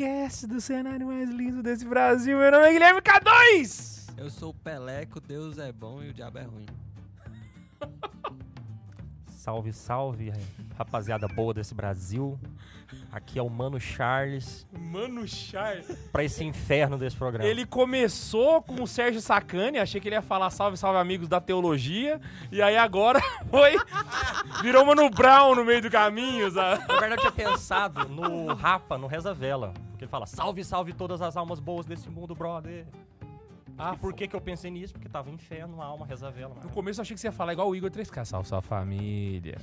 podcast do cenário mais lindo desse Brasil. Meu nome é Guilherme K2! Eu sou o Peleco, Deus é bom e o diabo é ruim. Salve, salve, rapaziada boa desse Brasil. Aqui é o Mano Charles Mano Char. pra esse inferno desse programa. Ele começou com o Sérgio Sacani, achei que ele ia falar salve, salve amigos da teologia. E aí agora foi. Virou Mano Brown no meio do caminho, sabe? Na verdade, eu tinha pensado no Rapa, no Reza Vela. Porque ele fala, salve, salve todas as almas boas desse mundo, brother. Ah, por que que eu pensei nisso? Porque tava inferno, alma, Reza Vela. No começo eu achei que você ia falar igual o Igor 3K, salve sua família.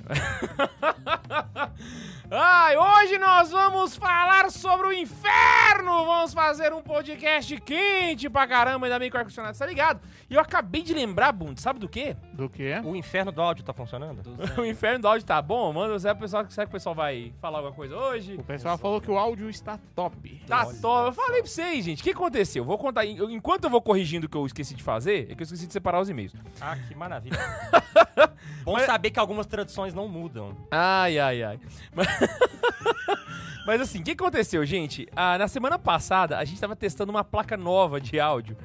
Ai, hoje nós vamos falar sobre o inferno! Vamos fazer um podcast quente pra caramba, ainda bem que o ar-condicionado tá ligado. E eu acabei de lembrar, Bund, sabe do quê? Do quê? O inferno do áudio tá funcionando? Do O inferno do áudio tá bom, mano. Será que o pessoal, será que o pessoal vai falar alguma coisa hoje? O pessoal falou que o áudio está top. Tá Olha top. Eu falei pra vocês, gente. O que aconteceu? Vou contar. Enquanto eu vou corrigindo o que eu esqueci de fazer, é que eu esqueci de separar os e-mails. Ah, que maravilha. Bom saber que algumas tradições não mudam. Ai, ai, ai. Mas, Mas assim, o que aconteceu, gente? Ah, na semana passada, a gente tava testando uma placa nova de áudio,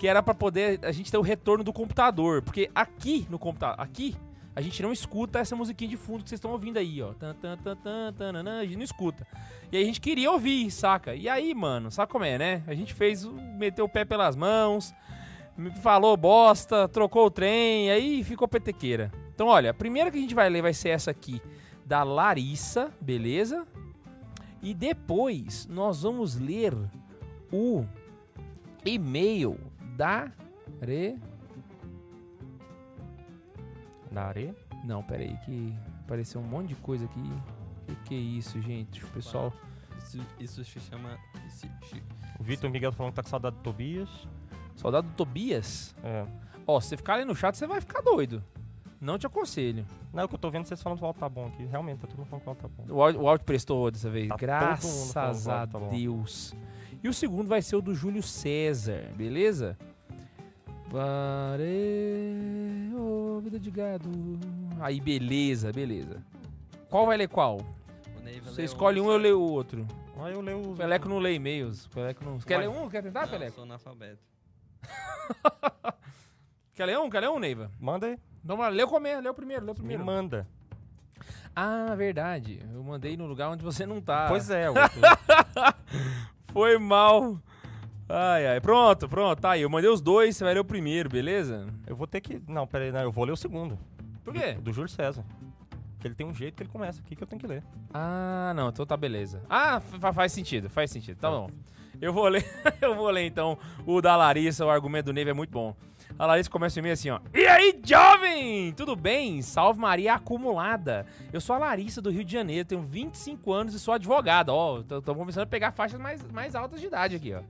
que era pra poder a gente ter o retorno do computador. Porque aqui no computador, aqui, a gente não escuta essa musiquinha de fundo que vocês estão ouvindo aí, ó. Tan, tan, tan, tan, tananã, a gente não escuta. E aí a gente queria ouvir, saca? E aí, mano, sabe como é, né? A gente fez, meteu o pé pelas mãos, falou bosta, trocou o trem, aí ficou petequeira. Então, olha, a primeira que a gente vai ler vai ser essa aqui, da Larissa, beleza? E depois nós vamos ler o e-mail da Re... Na areia? Não, peraí, que apareceu um monte de coisa aqui. Que que é isso, gente? O pessoal... Isso, isso se chama. isso O Vitor Miguel falando que tá com saudade do Tobias. Soldado Tobias. É. Ó, se você ficar ali no chat, você vai ficar doido. Não te aconselho. Não, é o que eu tô vendo vocês falando que o áudio tá bom aqui. Realmente, tá todo mundo falando que o áudio tá bom. O áudio, o áudio prestou dessa vez. Tá todo mundo falando Graças o a tá bom. Deus. E o segundo vai ser o do Júlio César, beleza? Pare... Ô, vida de gado. Aí, beleza, beleza. Qual vai ler qual? o Neiva Você escolhe um, eu leio o outro. Ah, eu leio O os... Peleco não lê e-mails. Peleco não... Quer ler um? Quer tentar, Não, Peleco? sou analfabeto. Quer ler um? Quer ler um, Neiva? Manda aí. Então, vai, lê o começo, lê o primeiro, lê o Me primeiro. manda. Ah, verdade. Eu mandei no lugar onde você não tá. Pois é. Foi mal. Ai, ai. Pronto, pronto. Tá aí. Eu mandei os dois, você vai ler o primeiro, beleza? eu vou ter que... Não, peraí, não, eu vou ler o segundo. Por quê? Do, do Júlio César. Porque ele tem um jeito que ele começa aqui que eu tenho que ler. Ah, não. Então tá beleza. Ah, fa- faz sentido, faz sentido. Tá bom. Eu vou ler, eu vou ler então o da Larissa, o argumento do Neve é muito bom. A Larissa começa o e-mail assim, ó. E aí, jovem? Tudo bem? Salve Maria acumulada. Eu sou a Larissa do Rio de Janeiro, tenho 25 anos e sou advogada. Ó, tô, tô começando a pegar faixas mais, mais altas de idade aqui, ó.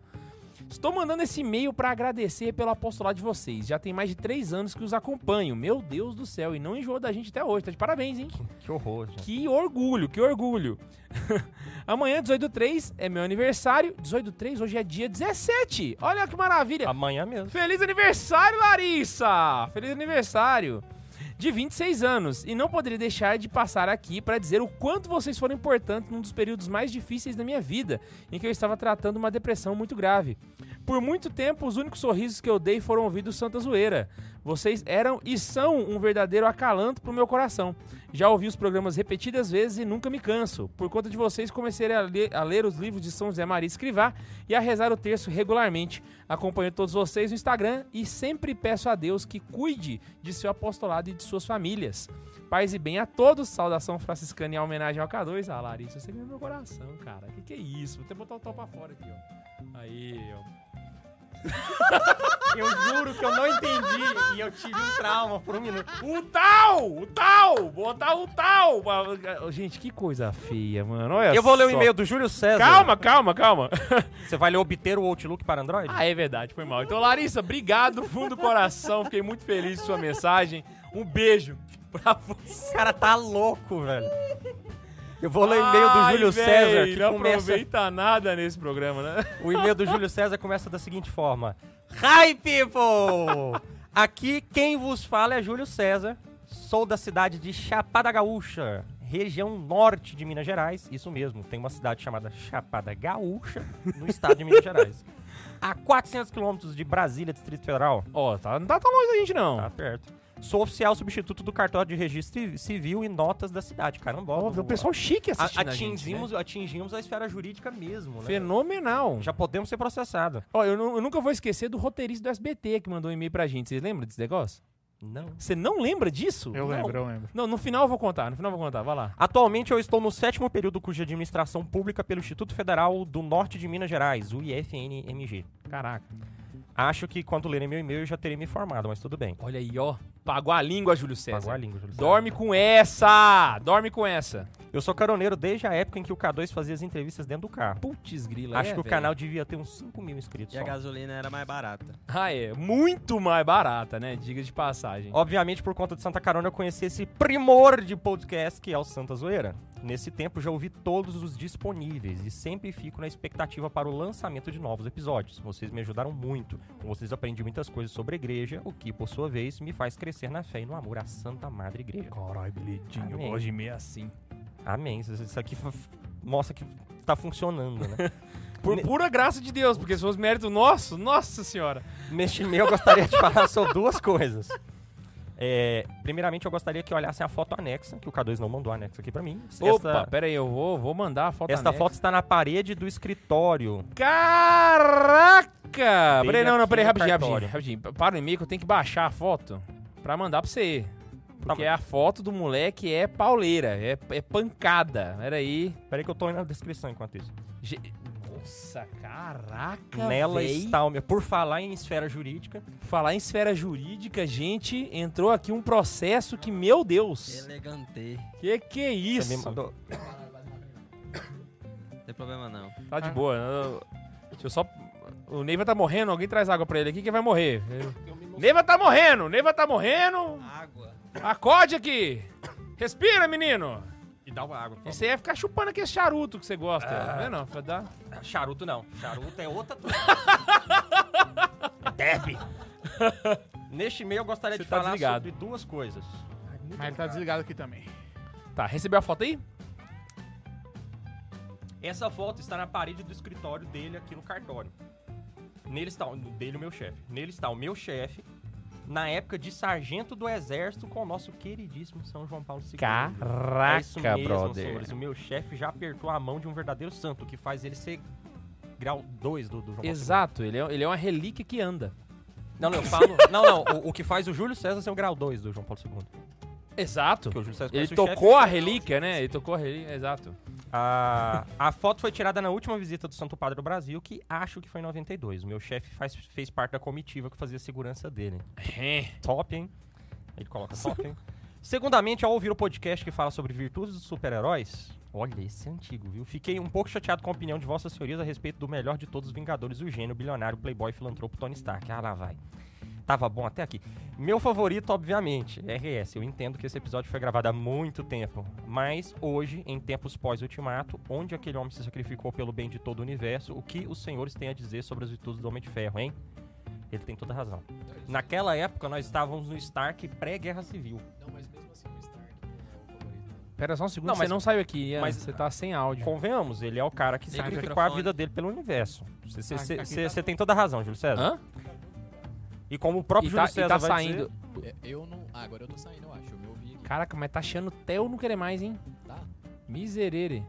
Estou mandando esse e-mail para agradecer pelo apostolado de vocês. Já tem mais de três anos que os acompanho. Meu Deus do céu, e não enjoou da gente até hoje. Tá de parabéns, hein? Que horror, gente. Que orgulho, que orgulho. Amanhã, 18 do 3, é meu aniversário. 18 do 3, hoje é dia 17. Olha que maravilha. Amanhã mesmo. Feliz aniversário, Larissa! Feliz aniversário! De 26 anos. E não poderia deixar de passar aqui para dizer o quanto vocês foram importantes num dos períodos mais difíceis da minha vida, em que eu estava tratando uma depressão muito grave. Por muito tempo, os únicos sorrisos que eu dei foram ouvidos Santa Zoeira. Vocês eram e são um verdadeiro acalanto pro meu coração. Já ouvi os programas repetidas vezes e nunca me canso. Por conta de vocês, comecei a ler, a ler os livros de São José Maria Escrivá e a rezar o terço regularmente. Acompanho todos vocês no Instagram e sempre peço a Deus que cuide de seu apostolado e de suas famílias. Paz e bem a todos. Saudação franciscana em homenagem ao K2. Ah, Larissa, você ganhou meu coração, cara. Que que é isso? Vou até botar o pra fora aqui, ó. Aí, ó. Eu juro que eu não entendi e eu tive um trauma por um minuto. O tal! O tal! Botar o tal! Gente, que coisa feia, mano. Olha Eu vou ler o só. e-mail do Júlio César. Calma, calma, calma. Você vai ler obter o Outlook para Android? Ah, é verdade, foi mal. Então, Larissa, obrigado do fundo do coração. Fiquei muito feliz com sua mensagem. Um beijo pra você. Esse cara tá louco, velho. Eu vou ler o e-mail do Ai, Júlio véi, César, que não começa... aproveita nada nesse programa, né? O e-mail do Júlio César começa da seguinte forma. Hi, people! Aqui quem vos fala é Júlio César. Sou da cidade de Chapada Gaúcha, região norte de Minas Gerais. Isso mesmo, tem uma cidade chamada Chapada Gaúcha, no estado de Minas Gerais. A 400 quilômetros de Brasília, Distrito Federal. Ó, tá, não tá tão longe da gente, não. Tá perto. Sou oficial substituto do cartório de registro civil e notas da cidade. Caramba, Ó, um pessoal chique a- assistindo a, atingimos, gente, né? atingimos a esfera jurídica mesmo, né? Fenomenal. Já podemos ser processados. Ó, eu, eu nunca vou esquecer do roteirista do SBT que mandou um e-mail pra gente. Vocês lembram desse negócio? Não. Você não lembra disso? Eu Não. lembro, eu lembro. Não, no final eu vou contar, no final eu vou contar, vai lá. Atualmente eu estou no sétimo período do curso de administração pública pelo Instituto Federal do Norte de Minas Gerais, o IFNMG. Caraca. Acho que quando lerem meu e-mail eu já terei me informado, mas tudo bem. Olha aí, ó. Pagou a língua, Júlio César. Pagou a língua, Júlio César. Dorme com essa! Dorme com essa. Eu sou caroneiro desde a época em que o K2 fazia as entrevistas dentro do carro. Putz, grila. Acho é, que o velho. canal devia ter uns 5 mil inscritos E a só. gasolina era mais barata. Ah, é. Muito mais barata, né? Diga de passagem. Obviamente, por conta de Santa Carona, eu conheci esse primor de podcast que é o Santa Zoeira. Nesse tempo, já ouvi todos os disponíveis e sempre fico na expectativa para o lançamento de novos episódios. Vocês me ajudaram muito. Com vocês aprendi muitas coisas sobre a igreja, o que, por sua vez, me faz crescer na fé e no amor à Santa Madre Igreja. Caralho, bilhetinho. Amém. Eu gosto de meio assim. Amém. Isso aqui mostra que tá funcionando, né? Por pura graça de Deus, porque se fosse mérito nosso, nossa senhora. Neste e-mail, eu gostaria de falar sobre duas coisas. É, primeiramente, eu gostaria que olhassem a foto anexa, que o K2 não mandou anexo aqui pra mim. Opa, Esta- pera aí, eu vou, vou mandar a foto Esta anexa. foto está na parede do escritório. Caraca! Peraí, não, não, peraí, rapidinho, rapidinho, rapidinho. Para o e-mail que eu tenho que baixar a foto pra mandar pra você. Porque Tá a foto do moleque é pauleira, é, é pancada. Pera aí. Peraí que eu tô aí na descrição enquanto isso. Ge- Nossa, caraca, Nela véi. está o meu... Por falar em esfera jurídica, Falar em esfera jurídica, gente, entrou aqui um processo que, meu Deus, Elegante. que que é você isso? me mandou... Não tem problema não. Tá de boa. eu- Deixa eu só... O Neiva tá morrendo, alguém traz água pra ele aqui que vai morrer. Neiva tá morrendo, Neiva tá morrendo. Água. Acorde aqui. Respira, menino. E dá uma água, por aí é ficar chupando aquele charuto que você gosta. Ah. Tá vendo? Vai dar... favor. Charuto não. Charuto é outra coisa. Deb. Neste e-mail eu gostaria Você de tá falar desligado. sobre duas coisas. Mas ele tá desligado aqui também. Tá, recebeu a foto aí? Essa foto está na parede do escritório dele aqui no cartório. Nele está o dele o meu chefe. Nele está o meu chefe na época de sargento do exército com o nosso queridíssimo São João Paulo II. Caraca, é isso mesmo, brother. senhores. O meu chefe já apertou a mão de um verdadeiro santo, o que faz ele ser grau 2 do, do João Paulo II. Exato, ele é, ele é uma relíquia que anda. Não, não, eu falo. não, não. O, o que faz o Júlio César ser o grau 2 do João Paulo II. Exato. Porque o Júlio César Ele tocou a relíquia, né? Ele tocou a relíquia, exato. A, a foto foi tirada na última visita do Santo Padre do Brasil, que acho que foi em 92. O meu chefe faz- fez parte da comitiva que fazia a segurança dele. Top, hein? Ele coloca top, hein? Segundamente, ao ouvir o podcast que fala sobre virtudes dos super-heróis, olha, esse é antigo, viu? Fiquei um pouco chateado com a opinião de vossas senhorias a respeito do melhor de todos os Vingadores, o gênio, bilionário, playboy, filantropo Tony Stark. Ah, lá vai. Tava bom até aqui. Meu favorito, obviamente, RS. Eu entendo que esse episódio foi gravado há muito tempo. Mas hoje, em tempos pós-ultimato, onde aquele homem se sacrificou pelo bem de todo o universo, o que os senhores têm a dizer sobre as virtudes do Homem de Ferro, hein? Ele tem toda a razão. Naquela época, nós estávamos no Stark pré-guerra civil. Não, mas mesmo assim o Stark é o favorito. Pera só um segundo, Não, você mas- não saiu aqui, Ian, mas- você tá sem áudio. Convenhamos, ele é o cara que o sacrificou a vida dele pelo universo. Você- Você você- tá- você tem toda a razão, Júlio César. Hã? E como o próprio E Júlio tá, e César tá vai saindo. dizer... É, Eu não. Ah, agora eu tô saindo, eu acho. Eu me ouvi aqui. Caraca, mas tá achando até eu não querer mais, hein? Tá? Miserere.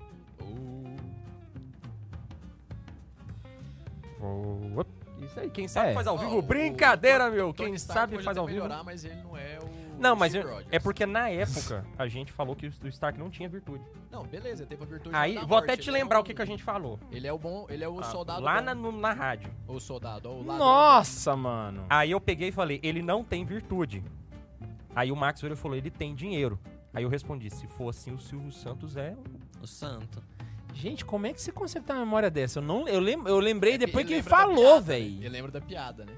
Isso aí, quem sabe É. faz ao vivo. o- Brincadeira, o meu. Tony Quem Stark sabe faz ao vivo. melhorar, mas ele não é o. Não, mas eu- é porque na época a gente falou que o Stark não tinha virtude. Não, beleza, ele teve a virtude Aí, vou até morte, te ele é lembrar um- o que, que a gente falou. Ele é o bom. Ele é o Ah, soldado. Lá na, no- na rádio. O soldado, ó, o. Nossa, mano. Aí eu peguei e falei, ele não tem virtude. Aí o Max Weber falou, ele tem dinheiro. Aí eu respondi, se for assim, o Silvio Santos é... O santo. Gente, como é que você consegue ter uma memória dessa? Eu, não, eu, lem, eu lembrei É que depois que ele lembra da falou, piada, né? velho. Ele lembra da piada, né?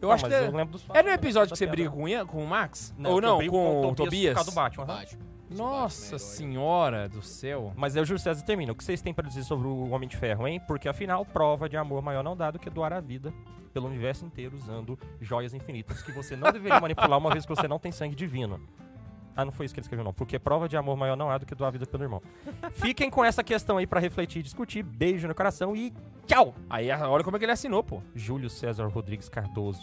Eu Não, acho que. é- eu lembro dos Era no fatos, episódio que você briga com, Ian- com o Max? Não, Ou eu não, com, o Por Tobias? causa do Batman. aham. Batman. Nossa Batman é herói. senhora do céu. Mas aí o Júlio César termina. O que vocês têm pra dizer sobre o Homem de Ferro, hein? Porque afinal, prova de amor maior não dá do que doar a vida pelo universo inteiro usando joias infinitas que você não deveria manipular uma vez que você não tem sangue divino. Ah, não foi isso que ele escreveu, não. Porque prova de amor maior não há do que doar a vida pelo irmão. Fiquem com essa questão aí pra refletir e discutir. Beijo no coração e tchau! Aí olha como é que ele assinou, pô. Júlio César Rodrigues Cardoso,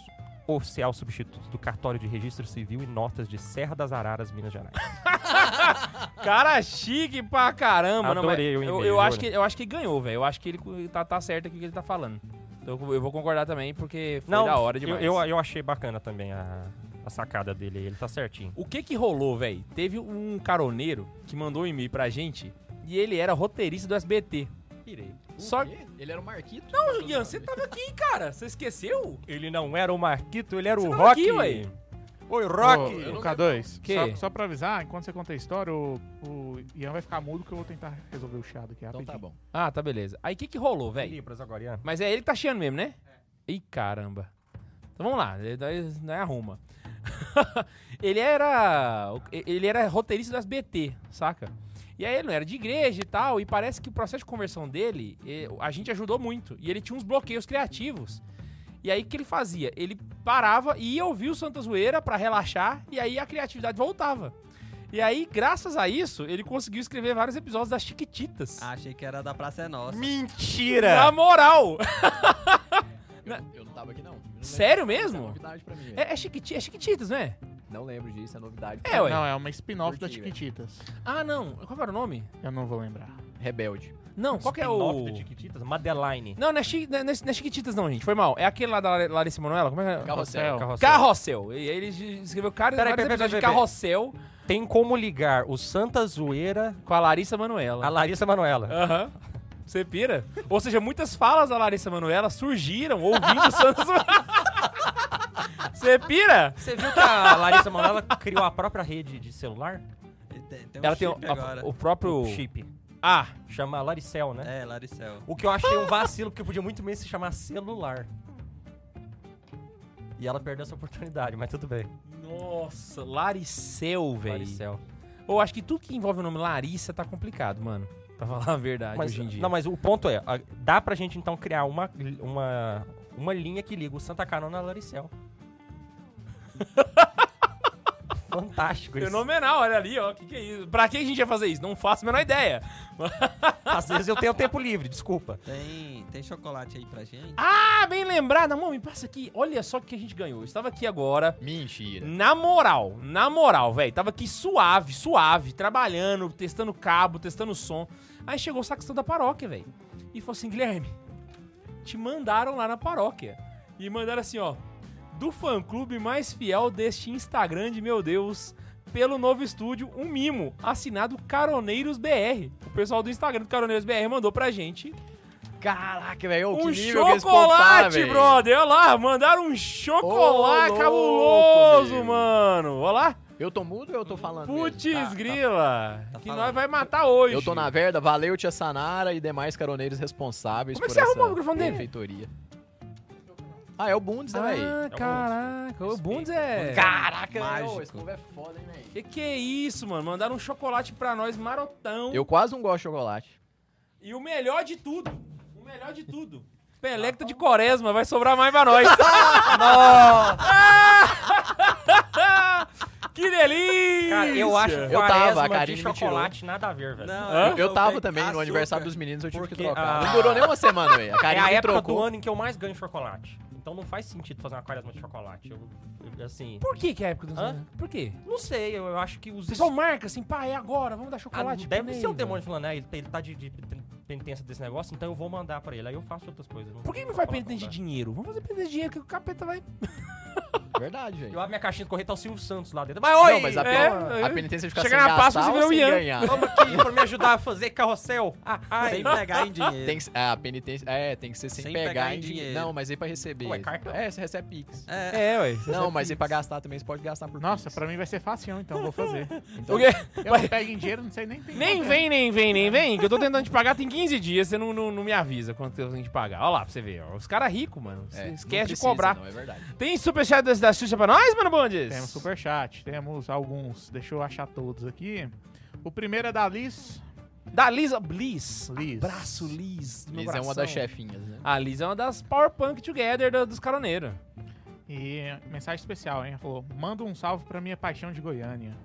oficial substituto do Cartório de Registro Civil e Notas de Serra das Araras, Minas Gerais. Cara chique pra caramba. não, mas Adorei o eu, eu, acho que, eu acho que ganhou, velho. Eu acho que ele tá, tá certo aqui o que ele tá falando. Eu, eu vou concordar também, porque foi da hora eu, demais. eu, eu achei bacana também a, a sacada dele, ele tá certinho. O que que rolou, velho? Teve um caroneiro que mandou um e-mail pra gente e ele era roteirista do SBT. Pirei. Só O quê? Ele era o Marquito? Não, Ian, você tava aqui, cara. Você esqueceu? Ele não era o Marquito, ele era Você o tava Rock. aqui, ué. Oi, Rock! ô, não K2, Que? Só, só pra avisar, enquanto você conta a história, o, o Ian vai ficar mudo que eu vou tentar resolver o chiado aqui Então rapidinho. tá bom. Ah, tá beleza. Aí o que que rolou, velho? Libras agora, Ian. Mas é ele que tá chiando mesmo, né? Ih, caramba. Então vamos lá, nós, nós arruma. ele era. Ele era roteirista das BT, saca? E aí ele não era de igreja e tal, e parece que o processo de conversão dele, a gente ajudou muito. E ele tinha uns bloqueios criativos. E aí o que ele fazia? Ele parava e ia ouvir o Santa Zoeira pra relaxar, e aí a criatividade voltava. E aí, graças a isso, ele conseguiu escrever vários episódios das Chiquititas. Achei que era da Praça é Nossa. Mentira! Na moral! Eu, eu não tava aqui, não. Não. Sério é mesmo? novidade pra mim. É, é, chiquiti, é Chiquititas, não é? Não lembro disso, é novidade. É, ué. Não, é uma spin-off velho. Chiquititas. Ah, não. Qual era o nome? Eu não vou lembrar. Rebelde. Não, qual que é Spin-off o... da Chiquititas? Madeline. Não, não é, chi... não, é, não é Chiquititas não, gente. Foi mal. É aquele lá da Lar- Larissa Manoela? Como é que é? Carrossel. Carrossel. Carrossel. E aí ele escreveu cara, Peraí, peraí, de peraí, peraí. Carrossel Tem como ligar o Santa Zoeira com a Larissa a Manoela. Larissa Manoela. Aham. Você pira? Ou seja, muitas falas da Larissa Manoela surgiram ouvindo Santos. Você pira? Você viu que a Larissa Manoela criou a própria rede de celular? Tem, tem um Ela tem o, a- o próprio. O chip. Ah, Chama Laricel, né? É, Laricel. O que eu achei um vacilo, porque podia muito bem se chamar celular. E ela perdeu essa oportunidade, mas tudo bem. nossa, Laricel, velho. Laricel. Eu acho que tudo que envolve o nome Larissa tá complicado, mano. Pra falar a verdade Mas, hoje em dia. não, mas o ponto é, a- dá pra gente então criar uma, uma, uma linha que liga o Santa Carona a Laricel. Fantástico isso. Fenomenal, olha ali, ó. Que que é isso? Pra que a gente ia fazer isso? Não faço a menor ideia. Às vezes eu tenho tempo livre, desculpa. Tem, tem chocolate aí pra gente? Ah, bem lembrado. Amor, me passa aqui. Olha só o que a gente ganhou. Eu estava aqui agora. Mentira. Na moral, na moral, velho. Tava aqui suave, suave, trabalhando, testando cabo, testando som. Aí chegou o sacristão da paróquia, velho. E falou assim: Guilherme, te mandaram lá na paróquia. E mandaram assim, ó. Do fã clube mais fiel deste Instagram de meu Deus. Pelo novo estúdio, um mimo assinado Caroneiros BR. O pessoal do Instagram do Caroneiros BR mandou pra gente Caraca, velho. que um nível que tá, chocolate, velho. brother. Olha lá, mandaram um chocolate Ô, cabuloso, meu. mano. Olha lá. Eu tô mudo ou eu tô falando? Putz? Tá, tá. grila. tá que falando. nós vai matar hoje. Eu tô na verda, valeu Tia Sanara e demais caroneiros responsáveis Como é que você arrumou o microfone dele? Ah, é o Bundes, né, velho? Ah, caraca. O Bundes é... Caraca, Mágico. esse povo é foda, hein, velho? Que que é isso, mano? Mandaram um chocolate pra nós, marotão. Eu quase não gosto de chocolate. E o melhor de tudo, o melhor de tudo, Pelecta de Quaresma, vai sobrar mais pra nós. que delícia! Cara, eu acho Eu tava, quaresma a Karine de me tirou. chocolate nada a ver, velho. Não, Hã? Eu tava também no açúcar. aniversário dos meninos, eu tive que Porque trocar. a- Não durou nem uma semana, velho. A É Karine a me época trocou. do ano em que eu mais ganho chocolate. Então não faz sentido fazer uma quaresma de chocolate. Eu, eu- assim, Por que que é a época dos Hã? anos? Por quê? não sei, eu, eu acho que os... Pessoal marca assim, pá, é agora, vamos dar Ah, chocolate. deve pra ser o demônio falando, né? Ele, ele tá de, de penitência desse negócio, então eu vou mandar pra ele. Aí eu faço outras coisas. Por que não faz vou penitência de dinheiro? Vamos fazer penitência de dinheiro que o capeta vai... Verdade, velho. Eu abro minha caixinha de correio, tá o Silvio Santos lá dentro. Mas oi! Não, mas a, É, pen- é. a penitência de ficar Chega sem na Páscoa, você o Ian. ganhar. Vamos aqui pra me ajudar a fazer carrossel. Ah, ai. Sem pegar em dinheiro. Tem que, é, a penitência, é, tem que ser sem, Sem pegar, pegar em dinheiro. dinheiro. Não, mas aí pra receber. Ué, cartão. É, você recebe Pix. É, É, ué. Não, mas aí pra gastar também você pode gastar por Nossa, Pix. pra mim vai ser fácil, então vou fazer. Então, O quê? Eu não pego em dinheiro, não sei nem tem Nem vem, nem vem, nem vem, que eu tô tentando te pagar tem 15 dias, você não, não, não me avisa quanto eu tenho que pagar. Olha lá pra você ver, ó. Os caras ricos, mano. É, esquece de cobrar. Não, é verdade. Tem superchat da, da Xuxa pra nós, mano Bondes? Temos superchat, temos alguns. Deixa eu achar todos aqui. O primeiro é da Liz. Da Lisa Bliss. Liz. Abraço, Liz. Liz é uma das chefinhas, né? A Liz é uma das Power Punk Together do- dos caroneiros. E mensagem especial, hein? Falou: manda um salve pra minha paixão de Goiânia.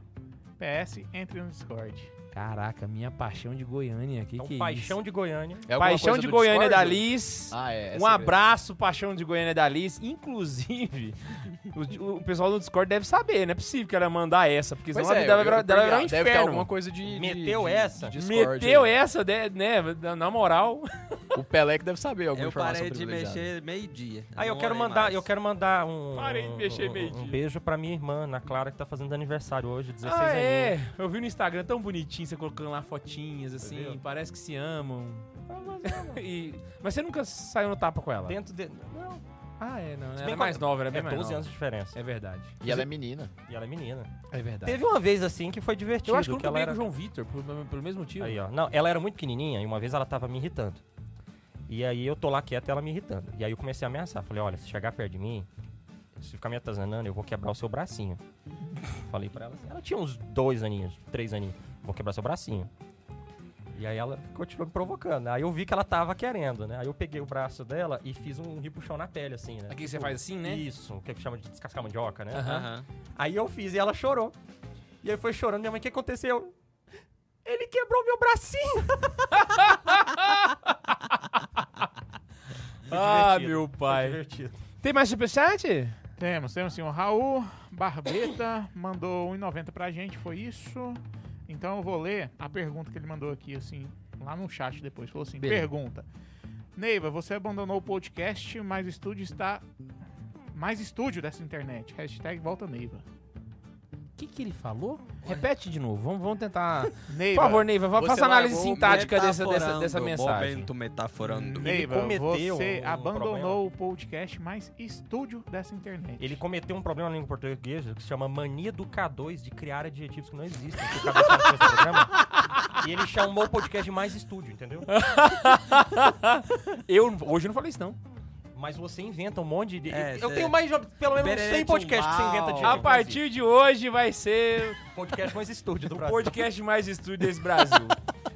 PS, entre no Discord. Caraca, minha paixão de Goiânia. Que Então, que é paixão isso? de Goiânia. É alguma Paixão coisa de do Goiânia Discord? da Liz. Ah, é. é um segredo. abraço, Paixão de Goiânia da Liz. Inclusive, o, o pessoal do Discord deve saber, não é possível que ela mandar essa, porque Pois senão a é, vida dela eu- vai virar- eu virar um pergunto, Deve ter inferno. alguma coisa de. de- Meteu de- essa? de Discord Meteu aí. essa, né, né, na- na moral. O Pelé que deve saber alguma Eu informação parei de mexer meio-dia. Aí eu quero olhei mandar, mais. eu quero mandar um, Parei de mexer um- meio-dia. um beijo pra minha irmã, Ana Clara, que tá fazendo aniversário hoje, 16 Ah, aninhos. é. Eu vi no Instagram tão bonitinho, você colocando lá fotinhas, assim, viu? parece que se amam. E- Mas você nunca saiu no tapa com ela? Dentro de... Não, Ah, é, não. Ela bem é mais que- nova, ela é bem é mais 12 nova. anos de diferença. É verdade. E ela é menina. E ela é menina. É verdade. Teve uma vez, assim, que foi divertido. Eu acho que eu nunca ela era... com o João Vitor, por- pelo mesmo motivo. Aí, ó. Não, ela era muito pequenininha e uma vez ela tava me irritando. E aí eu tô lá quieto e ela me irritando. E aí eu comecei a ameaçar. Falei, olha, se chegar perto de mim, se ficar me atazanando, eu vou quebrar o seu bracinho. Falei pra ela assim. Ela tinha uns dois aninhos, três aninhos. Vou quebrar seu bracinho. E aí ela continuou me provocando. Aí eu vi que ela tava querendo, né? Aí eu peguei o braço dela e fiz um ripuxão na pele, assim, né? Aqui você faz assim, né? Isso, o que chama de descascar mandioca, né? Aham. Aí eu fiz e ela chorou. E aí foi chorando, minha mãe, o que aconteceu? Ele quebrou meu bracinho. Ah, meu pai. divertido. Tem mais superchat? Temos, temos sim. O Raul Barbeta mandou 1,90 pra gente, foi isso. Então eu vou ler a pergunta que ele mandou aqui, assim, lá no chat depois. Falou assim: Beleza. pergunta. Neiva, você abandonou o podcast, mas o estúdio está. Mais estúdio dessa internet. Hashtag volta Neiva. O que, que ele falou? Repete de novo. Vamos, vamos tentar. Por Neiva, favor, Neiva, faça análise sintática dessa, dessa, dessa mensagem. Momento metaforando. Neiva, cometeu você um abandonou problema. o podcast mais estúdio dessa internet. Ele cometeu um problema na língua portuguesa que se chama mania do K2 de criar adjetivos que não existem. Que o K2 faz com esse programa. E ele chamou o podcast de mais estúdio, entendeu? Eu hoje não falei isso, não. Mas você inventa um monte de. É, eu cê- tenho mais de pelo menos uns 100 Berete podcasts que você inventa de. A partir de hoje vai ser Podcast mais estúdio do o Brasil. podcast mais estúdio desse Brasil.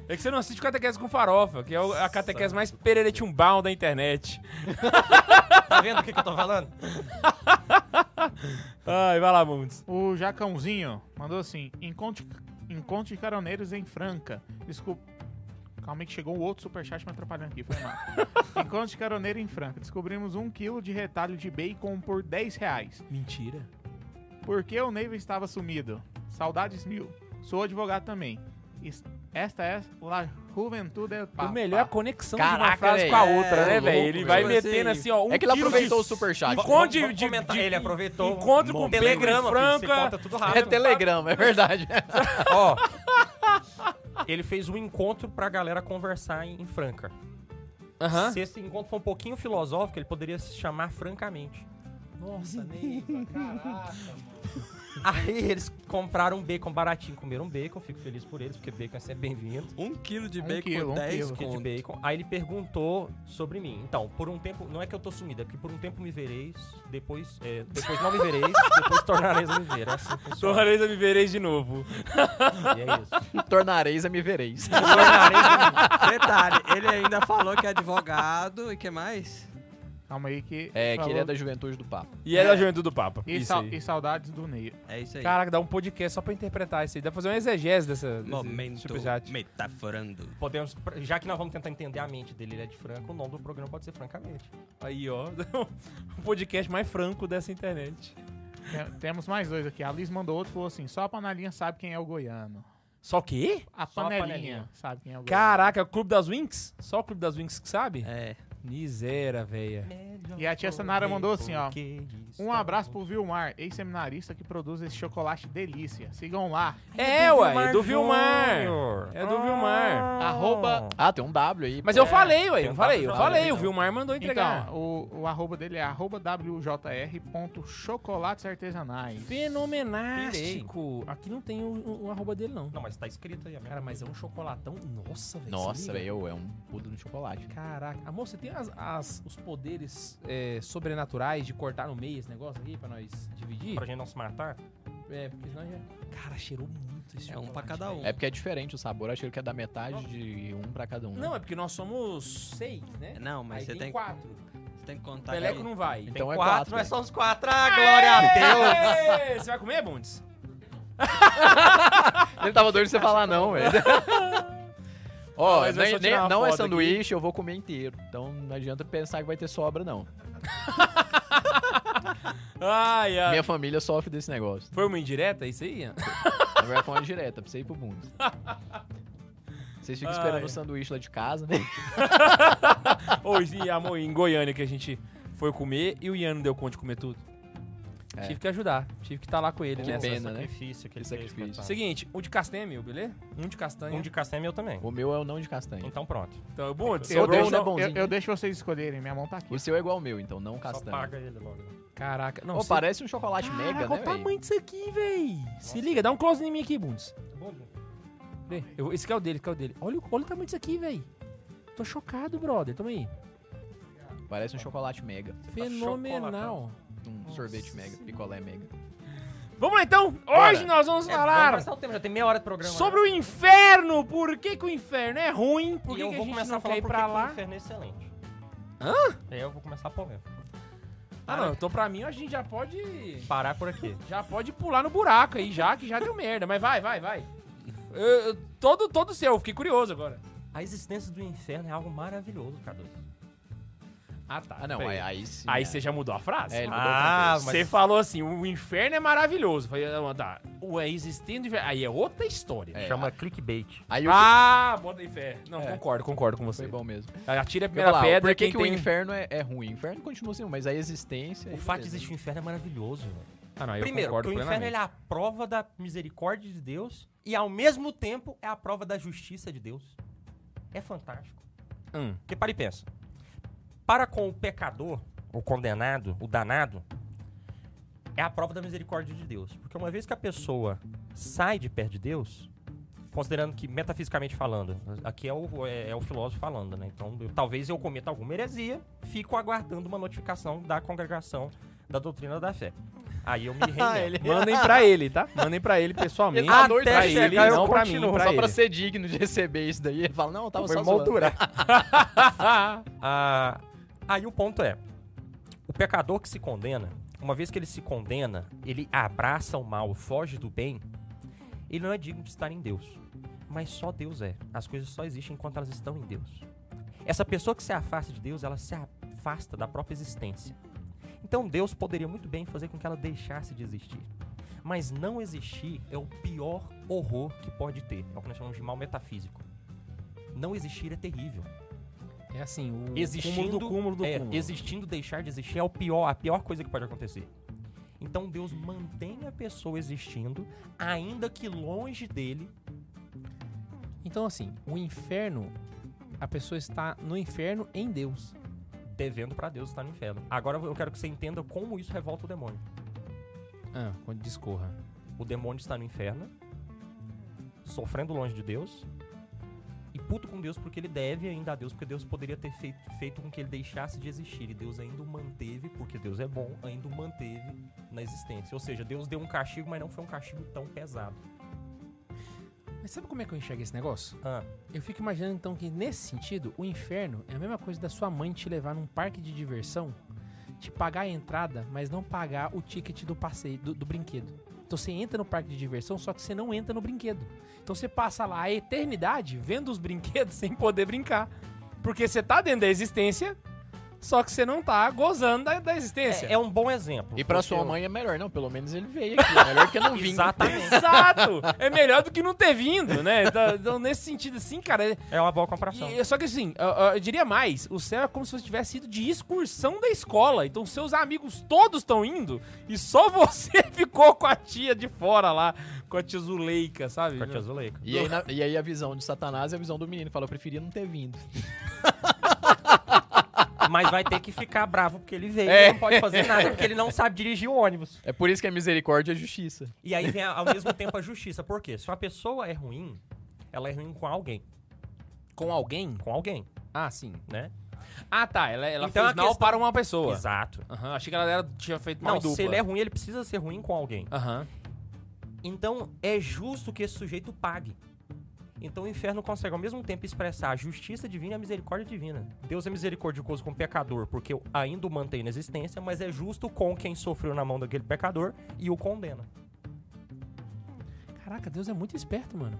É que você não assiste Catequese com Farofa, que é a catequese mais pereretumbal da internet. Tá vendo o que, que eu tô falando? Ai, vai lá, Mundos. O Jacãozinho mandou assim: encontre, encontre caroneiros em Franca. Desculpa. Calma aí que chegou o outro superchat me atrapalhando aqui, foi mal. encontre caroneiro em Franca. Descobrimos um quilo de retalho de bacon por 10 reais. Mentira. Por que o Neiva estava sumido? Saudades mil. Sou advogado também. Es- Esta é La Juventude Papa. O melhor é a conexão de uma Caraca, frase velho. com a outra, É, né, velho? Ele vai metendo Assim, ó. Um É que ele quilo aproveitou de... o superchat. Vamos- de- vamos de- de- Ele aproveitou. encontro com Telegrama, Pedro em filho, Franca. Você conta tudo rápido. É telegrama, é verdade. Ó, ele fez um encontro pra galera conversar em, em Franca. Aham. Se esse encontro for um pouquinho filosófico, ele poderia se chamar francamente. Nossa, Neiva, caraca. Aí eles compraram um bacon baratinho, comeram bacon, fico feliz por eles, porque bacon é sempre bem-vindo. Um quilo de Um bacon quilo, por um 10 quilo. Um quilo de bacon. Aí ele perguntou sobre mim. Então, por um tempo, não é que eu tô sumido, é que por um tempo me vereis, depois, é, depois não me vereis, depois tornareis a me ver. É assim. Tornareis a me vereis de novo. E é isso. Tornareis a me vereis. Tornareis a me Detalhe, ele ainda falou que é advogado e que mais? Calma aí que. É, que falou- ele é da juventude do Papa. E é da Juventude do Papa. E, Isso sau- aí. e saudades do Neiva. É isso aí. Caraca, dá um podcast só pra interpretar isso aí. Dá pra fazer uma exegese dessa. Momento superchat. metaforando. Podemos, já que nós vamos tentar entender a mente dele, ele é de Franca, o nome do programa pode ser Francamente. Aí, ó. o podcast mais franco dessa internet. Tem- Temos mais dois aqui. A Liz mandou outro e falou assim: só a panelinha sabe quem é o goiano. Só o quê? A Só a panelinha, panelinha. sabe quem é o goiano. Caraca, o Clube das Winx? Só o Clube das Winx que sabe? É. Miséria, véia. E a tia Sanara mandou assim, ó. Um abraço pro Vilmar, ex-seminarista que produz esse chocolate delícia. Sigam lá. É, ué, do Vilmar. É do Vilmar. Arroba- Ah, tem um W aí. Mas eu falei, ué. tem Eu falei, eu falei. O não. Vilmar mandou entregar. Então, o, o arroba dele é arroba wjr.chocolates artesanais. Fenomenástico. Aqui não tem o, o- arroba dele, não. Não, mas tá escrito aí, Cara, mas é um chocolatão. Nossa, velho. Nossa, velho, é um pudo no chocolate. Caraca. Amor, você tem as, as- os poderes é, sobrenaturais de cortar no meio esse negócio aqui pra nós dividir? Pra gente não se matar. É, porque senão já... Cara, cheirou muito esse É um pra cada um. É porque é diferente o sabor, acho que quer dar metade de um pra cada um. né? Não, é porque nós somos seis, né? Não, mas Aí você tem, tem, quatro. você tem que contar Peleco que- não vai. Então Tem é quatro, quatro, nós né? somos quatro. Ah, glória a Deus! Deus! Você vai comer, Bundes? Ele tava doido de você falar não, velho. Ó, vai nem- nem- não é foto aqui. sanduíche, eu vou comer inteiro. Então não adianta pensar que vai ter sobra, não. Ai, ai. Minha família sofre desse negócio. Foi uma indireta isso aí? Verdade, foi uma direta pra você ir pro mundo. Vocês ficam esperando Ai. o sanduíche lá de casa, né? Hoje, amor, em Goiânia que a gente foi comer e o Ian não deu conta de comer tudo. É. Tive que ajudar, tive que estar lá com ele Que nessa. pena, né? sacrifício que ele Que fez, sacrifício. coitado. Seguinte, um de castanha é meu, beleza? Um de castanha. Um de castanha é meu também. O meu é o não de castanha. Então pronto. Então, bom, Eu, sobrou deixo, não. eu, eu deixo vocês escolherem, minha mão tá aqui. O seu é igual ao meu, então não Só castanha. paga ele logo. Caraca, não. Se- parece um chocolate Caraca, mega, olha né, o velho? tamanho disso aqui, véi. Se liga, dá um close em mim aqui, Bundes. Vê, eu- esse aqui é o dele, esse aqui é o dele. Olha, o- olha o tamanho disso aqui, véi. Tô chocado, brother. Toma aí. Parece um chocolate mega. tá Fenomenal. Um sorvete mega, picolé mega. Vamos lá, então. Bora. Hoje nós vamos É, falar vamos passar o tempo, já tem meia hora de programa. sobre né? o inferno. Por que, que o inferno é ruim? Por E que, eu que a vou gente começar não a falar quer ir por pra que que o lá? inferno é excelente. Hã? É, eu vou começar a polêmica. Ah, não. Então, pra mim, a gente já pode... Parar por aqui. Já pode pular no buraco aí, já que já deu merda. Mas vai, vai, vai. Eu- eu- todo, todo seu. Fiquei curioso agora. A existência do inferno é algo maravilhoso, Cardoso. Ah, tá. Ah, não, aí, aí sim. Aí é. você já mudou a frase? É, ele mudou o Ah, contexto. Você falou assim, o inferno é maravilhoso. Eu Falei, não, tá. O existindo inferno. Aí é outra história. É, Chama clickbait. Aí o Ah, bota em fé. Não, É. concordo, concordo com você. foi bom mesmo. Atira a Eu primeira falar, pedra. por que, que o tem- inferno é, é ruim? O inferno continua sendo, mas a existência... O aí fato de existir o inferno é maravilhoso, velho. Ah, não, eu Primeiro, porque o inferno é a prova da misericórdia de Deus e ao mesmo tempo é a prova da justiça de Deus. É fantástico. Hum, Porque para e pensa. Para com o pecador, o condenado, o danado, é a prova da misericórdia de Deus. Porque uma vez que a pessoa sai de perto de Deus, considerando que metafisicamente falando, aqui é o, é, é o filósofo falando, né? Então, eu- talvez eu cometa alguma heresia, fico aguardando uma notificação da congregação da doutrina da fé. Aí eu me reinvento. Mandem pra ele, tá? Mandem pra ele pessoalmente. Ele tá doido pra ele, chegar, eu não pra mim, pra Só ele. pra ser digno de receber isso daí. Ele fala, não, eu tava Foi só zoando. moldura. Ah, aí o ponto é: o pecador que se condena, uma vez que ele se condena, ele abraça o mal, foge do bem, ele não é digno de estar em Deus. Mas só Deus é. As coisas só existem enquanto elas estão em Deus. Essa pessoa que se afasta de Deus, ela se afasta da própria existência. Então Deus poderia muito bem fazer com que ela deixasse de existir. Mas não existir é o pior horror que pode ter. É o que nós chamamos de mal metafísico. Não existir é terrível. É assim, o Existindo, cúmulo do cúmulo do é, cúmulo. existindo deixar de existir é o pior, a pior coisa que pode acontecer. Então Deus mantém a pessoa existindo, ainda que longe dele. Então, assim, o inferno, a pessoa está no inferno em Deus. Devendo pra Deus estar no inferno. Agora eu quero que você entenda como isso revolta o demônio. Ah, quando discorra. O demônio está no inferno, sofrendo longe de Deus, e puto com Deus porque ele deve ainda a Deus, porque Deus poderia ter feito, feito com que ele deixasse de existir. E Deus ainda o manteve, porque Deus é bom, ainda o manteve na existência. Ou seja, Deus deu um castigo, mas não foi um castigo tão pesado. Mas sabe como é que eu enxergo esse negócio? Ah, Eu fico imaginando então que nesse sentido, o inferno é a mesma coisa da sua mãe te levar num parque de diversão, te pagar a entrada, mas não pagar o ticket do passeio, do, do brinquedo. Então você entra no parque de diversão, só que você não entra no brinquedo. Então você passa lá a eternidade vendo os brinquedos sem poder brincar. Porque você tá dentro da existência, só que você não tá gozando da, da existência. é, é um bom exemplo. E pra sua eu- mãe é melhor, não. Pelo menos ele veio aqui. É melhor que não vim. Exatamente. Exato! É melhor do que não ter vindo, né? Então, então, nesse sentido, assim, cara, é- É uma boa comparação. E- só que assim, eu, eu diria mais, o céu é como se você tivesse ido de excursão da escola. Então seus amigos todos estão indo e só você ficou com a tia de fora lá, com a tia Zuleika, sabe? Com a tia Zuleika. E aí, na- e aí a visão de Satanás é a visão do menino. Fala, eu preferia não ter vindo. Mas vai ter que ficar bravo porque ele veio É. e não pode fazer nada porque ele não sabe dirigir o ônibus. É por isso que a misericórdia é justiça. E aí vem ao mesmo tempo a justiça. Por quê? Se uma pessoa é ruim, ela é ruim com alguém. Com alguém? Com alguém, Ah, sim. né? Ah, tá. Ela, ela Então fez a mal questão- para uma pessoa. Exato. Aham, achei que ela era- tinha feito mal Não, em dupla. se ele é ruim, ele precisa ser ruim com alguém. Aham. Então é justo que esse sujeito pague. Então o inferno consegue ao mesmo tempo expressar a justiça divina e a misericórdia divina. Deus é misericordioso com o pecador porque ainda o mantém na existência, mas é justo com quem sofreu na mão daquele pecador e o condena. Caraca, Deus é muito esperto, mano.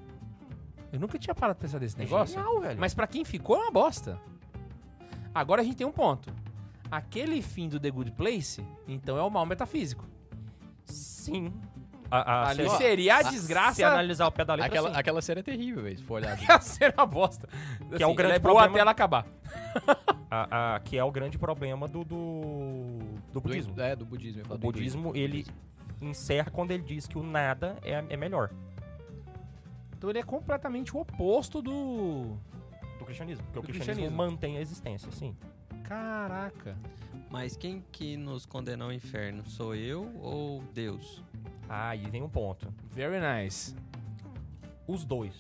Eu nunca tinha parado pra pensar desse É negócio. genial, velho. Mas pra quem ficou é uma bosta. Agora a gente tem um ponto. Aquele fim do The Good Place, então é o mal metafísico. Sim. A, a, Ali se, seria a se desgraça analisar o pé da letra, Aquela, sim. aquela série é terrível, velho, se for olhar. ia ser uma bosta. Que é o grande ela boa problema- até ela acabar. A- a- que é o grande problema do, do, do budismo. Do, é, do budismo. O do budismo, ele encerra quando ele diz que o nada é, é melhor Então ele é completamente o oposto do. do cristianismo. Porque o Do cristianismo, cristianismo. mantém a existência, sim. Caraca. Mas quem que nos condena ao inferno? Sou eu ou Deus? Ah, aí vem um ponto. Very nice. Os dois.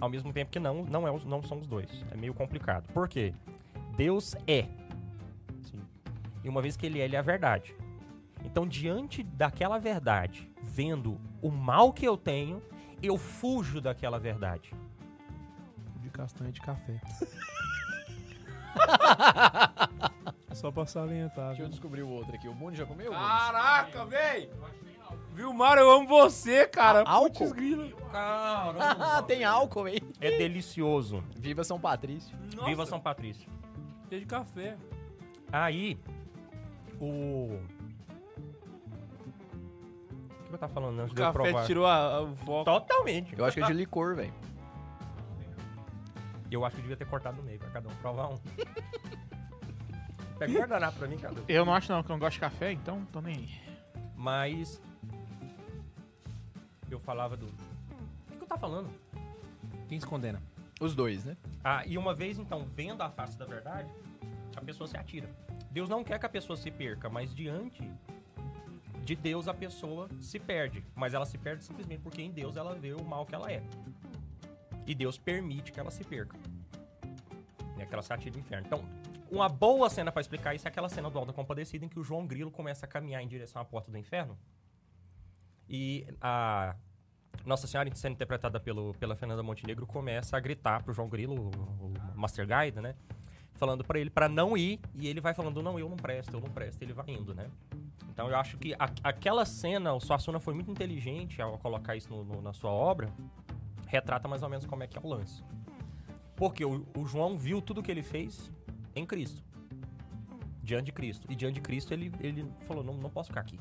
Ao mesmo tempo que não, não, é, os- não são os dois. É meio complicado. Por quê? Deus é. Sim. E uma vez que ele é, ele é a verdade. Então, diante daquela verdade, vendo o mal que eu tenho, eu fujo daquela verdade. De castanha de café. Só pra salientar. Deixa eu descobrir o outro aqui. O Mundo já comeu? Caraca, véi! Vilmar, eu amo você, cara. Ah, álcool? Ah, tem álcool, velho. É delicioso. Viva São Patrício. Viva São Patrício. Cheio de café. Aí, o. O que eu tava falando antes O de eu café provar? tirou a- a- o foco. Totalmente. Eu acho que é de licor, velho. Eu acho que eu devia ter cortado no meio pra cada um provar um. Pega o guardanapo pra mim, cadê? Eu não acho não, que eu não gosto de café, então tô nem aí. Mas. Eu falava do. O que, que eu tava falando? Quem se condena? Os dois, né? Ah, e uma vez então, vendo a face da verdade, a pessoa se atira. Deus não quer que a pessoa se perca, mas diante de Deus a pessoa se perde. Mas ela se perde simplesmente porque em Deus ela vê o mal que ela é. E Deus permite que ela se perca. Né, que ela se atire no inferno. Então, uma boa cena pra explicar isso é aquela cena do Alto da Compadecida em que o João Grilo começa a caminhar em direção à porta do inferno. E a Nossa Senhora, sendo interpretada pelo, pela Fernanda Montenegro, começa a gritar pro João Grilo, o, o Master Guide, né? Falando pra ele pra não ir, e ele vai falando, não, eu não presto, eu não presto, ele vai indo, né? Então eu acho que a- aquela cena, o Suassuna foi muito inteligente ao colocar isso no- no- na sua obra, retrata mais ou menos como é que é o lance. Porque o, o João viu tudo que ele fez em Cristo. Diante de Cristo. E diante de Cristo ele, ele falou, não, não posso ficar aqui.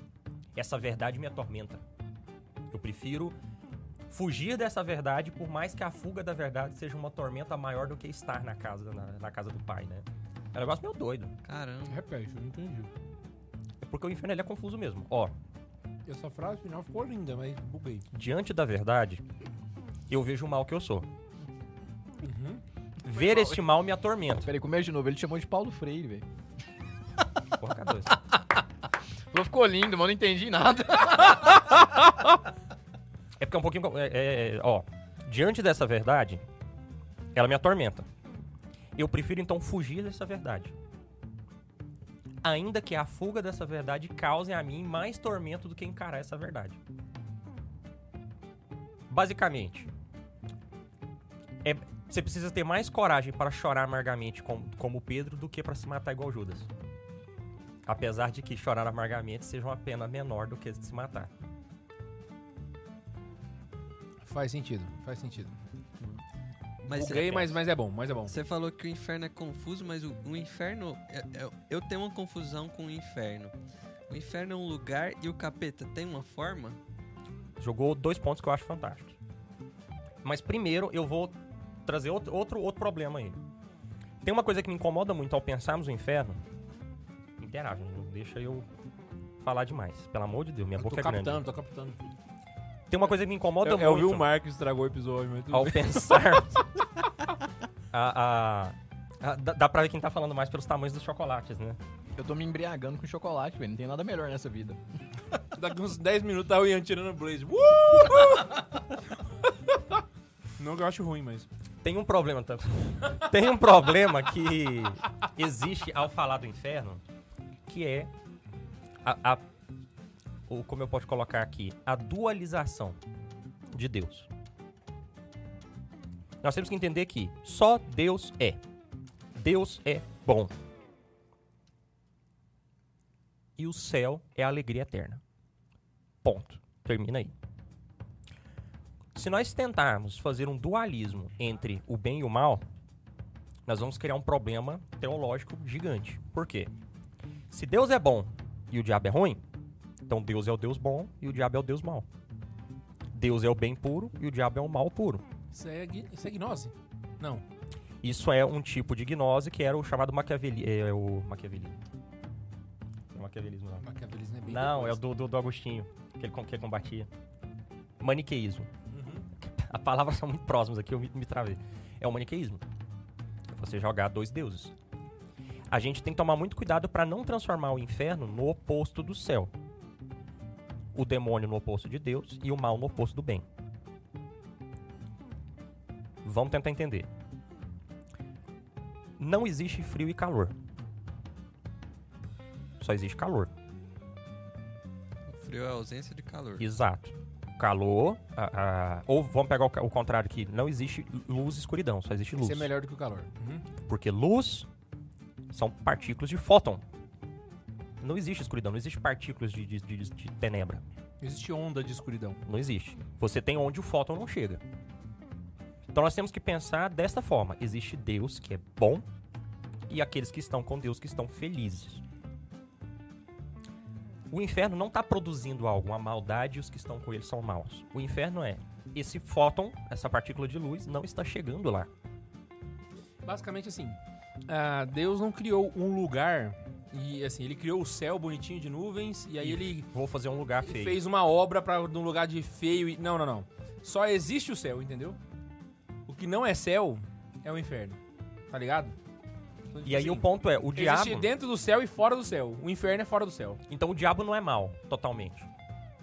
Essa verdade me atormenta. Eu prefiro fugir dessa verdade, por mais que a fuga da verdade seja uma tormenta maior do que estar na casa, na, na casa do pai, né? É um negócio meio doido. Caramba. Repete, eu não entendi. É porque o inferno ele é confuso mesmo. Ó, Essa frase final ficou linda, mas buguei. diante da verdade, eu vejo o mal que eu sou. Uhum. Ver este mal me atormenta. Peraí, começa de novo. Ele chamou de Paulo Freire, velho. Porra, K2. Falou, ficou lindo, mas não entendi nada. É porque é um pouquinho. é, é, é, ó, diante dessa verdade, ela me atormenta. Eu prefiro então fugir dessa verdade. Ainda que a fuga dessa verdade cause a mim mais tormento do que encarar essa verdade. Basicamente, é, você precisa ter mais coragem para chorar amargamente com- como Pedro do que para se matar igual Judas. Apesar de que chorar amargamente seja uma pena menor do que se matar. Faz sentido, faz sentido. Mas buguei, é- mas, mas é bom, mas é bom. Você falou que o inferno é confuso, mas o, o inferno. é- é- eu tenho uma confusão com o inferno. O inferno é um lugar e o capeta tem uma forma? Jogou dois pontos que eu acho fantásticos. Mas primeiro eu vou trazer outro, outro, outro problema aí. Tem uma coisa que me incomoda muito ao pensarmos no inferno. Interage, não deixa eu falar demais. Pelo amor de Deus, minha Eu boca tô é grande. captando, tô captando. Tem uma coisa que me incomoda Eu, eu vi muito o que estragou o episódio, mas tudo ao bem. pensar. a, a- a- dá, dá pra ver quem tá falando mais pelos tamanhos dos chocolates, né? Eu tô me embriagando com chocolate, velho. Não tem nada melhor nessa vida. Daqui uns 10 minutos tá o Ian tirando o Blaze. Uh! Não que eu acho ruim, mas. Tem um problema, tá? Tem um problema que existe ao falar do inferno, que é a, a- o como eu posso colocar aqui, a dualização de Deus. Nós temos que entender que só Deus é. Deus é bom. E o céu é a alegria eterna. Ponto. Termina aí. Se nós tentarmos fazer um dualismo entre o bem e o mal, nós vamos criar um problema teológico gigante. Por quê? Se Deus é bom e o diabo é ruim, então Deus é o Deus bom e o diabo é o Deus mau. Deus é o bem puro e o diabo é o mal puro. Isso é, isso é gnose? Não. Isso é um tipo de gnose que era o chamado Maquiaveli... É o Maquiavelismo. Não é Maquiavelismo, não. Maquiavelismo é bem Não, é o depois. do, do, do Agostinho, que ele, que ele combatia. Maniqueísmo. Uhum. As palavras são muito próximas aqui, eu me, me travei. É o maniqueísmo. Você jogar dois deuses. A gente tem que tomar muito cuidado para não transformar o inferno no oposto do céu. O demônio no oposto de Deus e o mal no oposto do bem. Vamos tentar entender. Não existe frio e calor. Só existe calor. O frio é a ausência de calor. Exato. Calor, a- a- ou vamos pegar o, o contrário aqui, não existe luz e escuridão, só existe luz. Isso é melhor do que o calor. Uhum. Porque luz são partículas de fóton. Não existe escuridão, não existe partículas de, de, de- de tenebra. Existe onda de escuridão. Não existe. Você tem onde o fóton não chega. Então nós temos que pensar desta forma: existe Deus que é bom e aqueles que estão com Deus que estão felizes. O inferno não está produzindo algo, uma maldade e os que estão com ele são maus. O inferno é esse fóton, essa partícula de luz, não está chegando lá. Basicamente assim, ah, Deus não criou um lugar e assim, ele criou o céu bonitinho de nuvens e aí ele Vou fazer um lugar feio. fez uma obra para um lugar de feio e não, não, não. Só existe o céu, entendeu? O que não é céu é o inferno. Tá ligado? Então, E aí assim, o ponto é, o diabo. Existe dentro do céu e fora do céu. O inferno é fora do céu. Então o diabo não é mal, totalmente.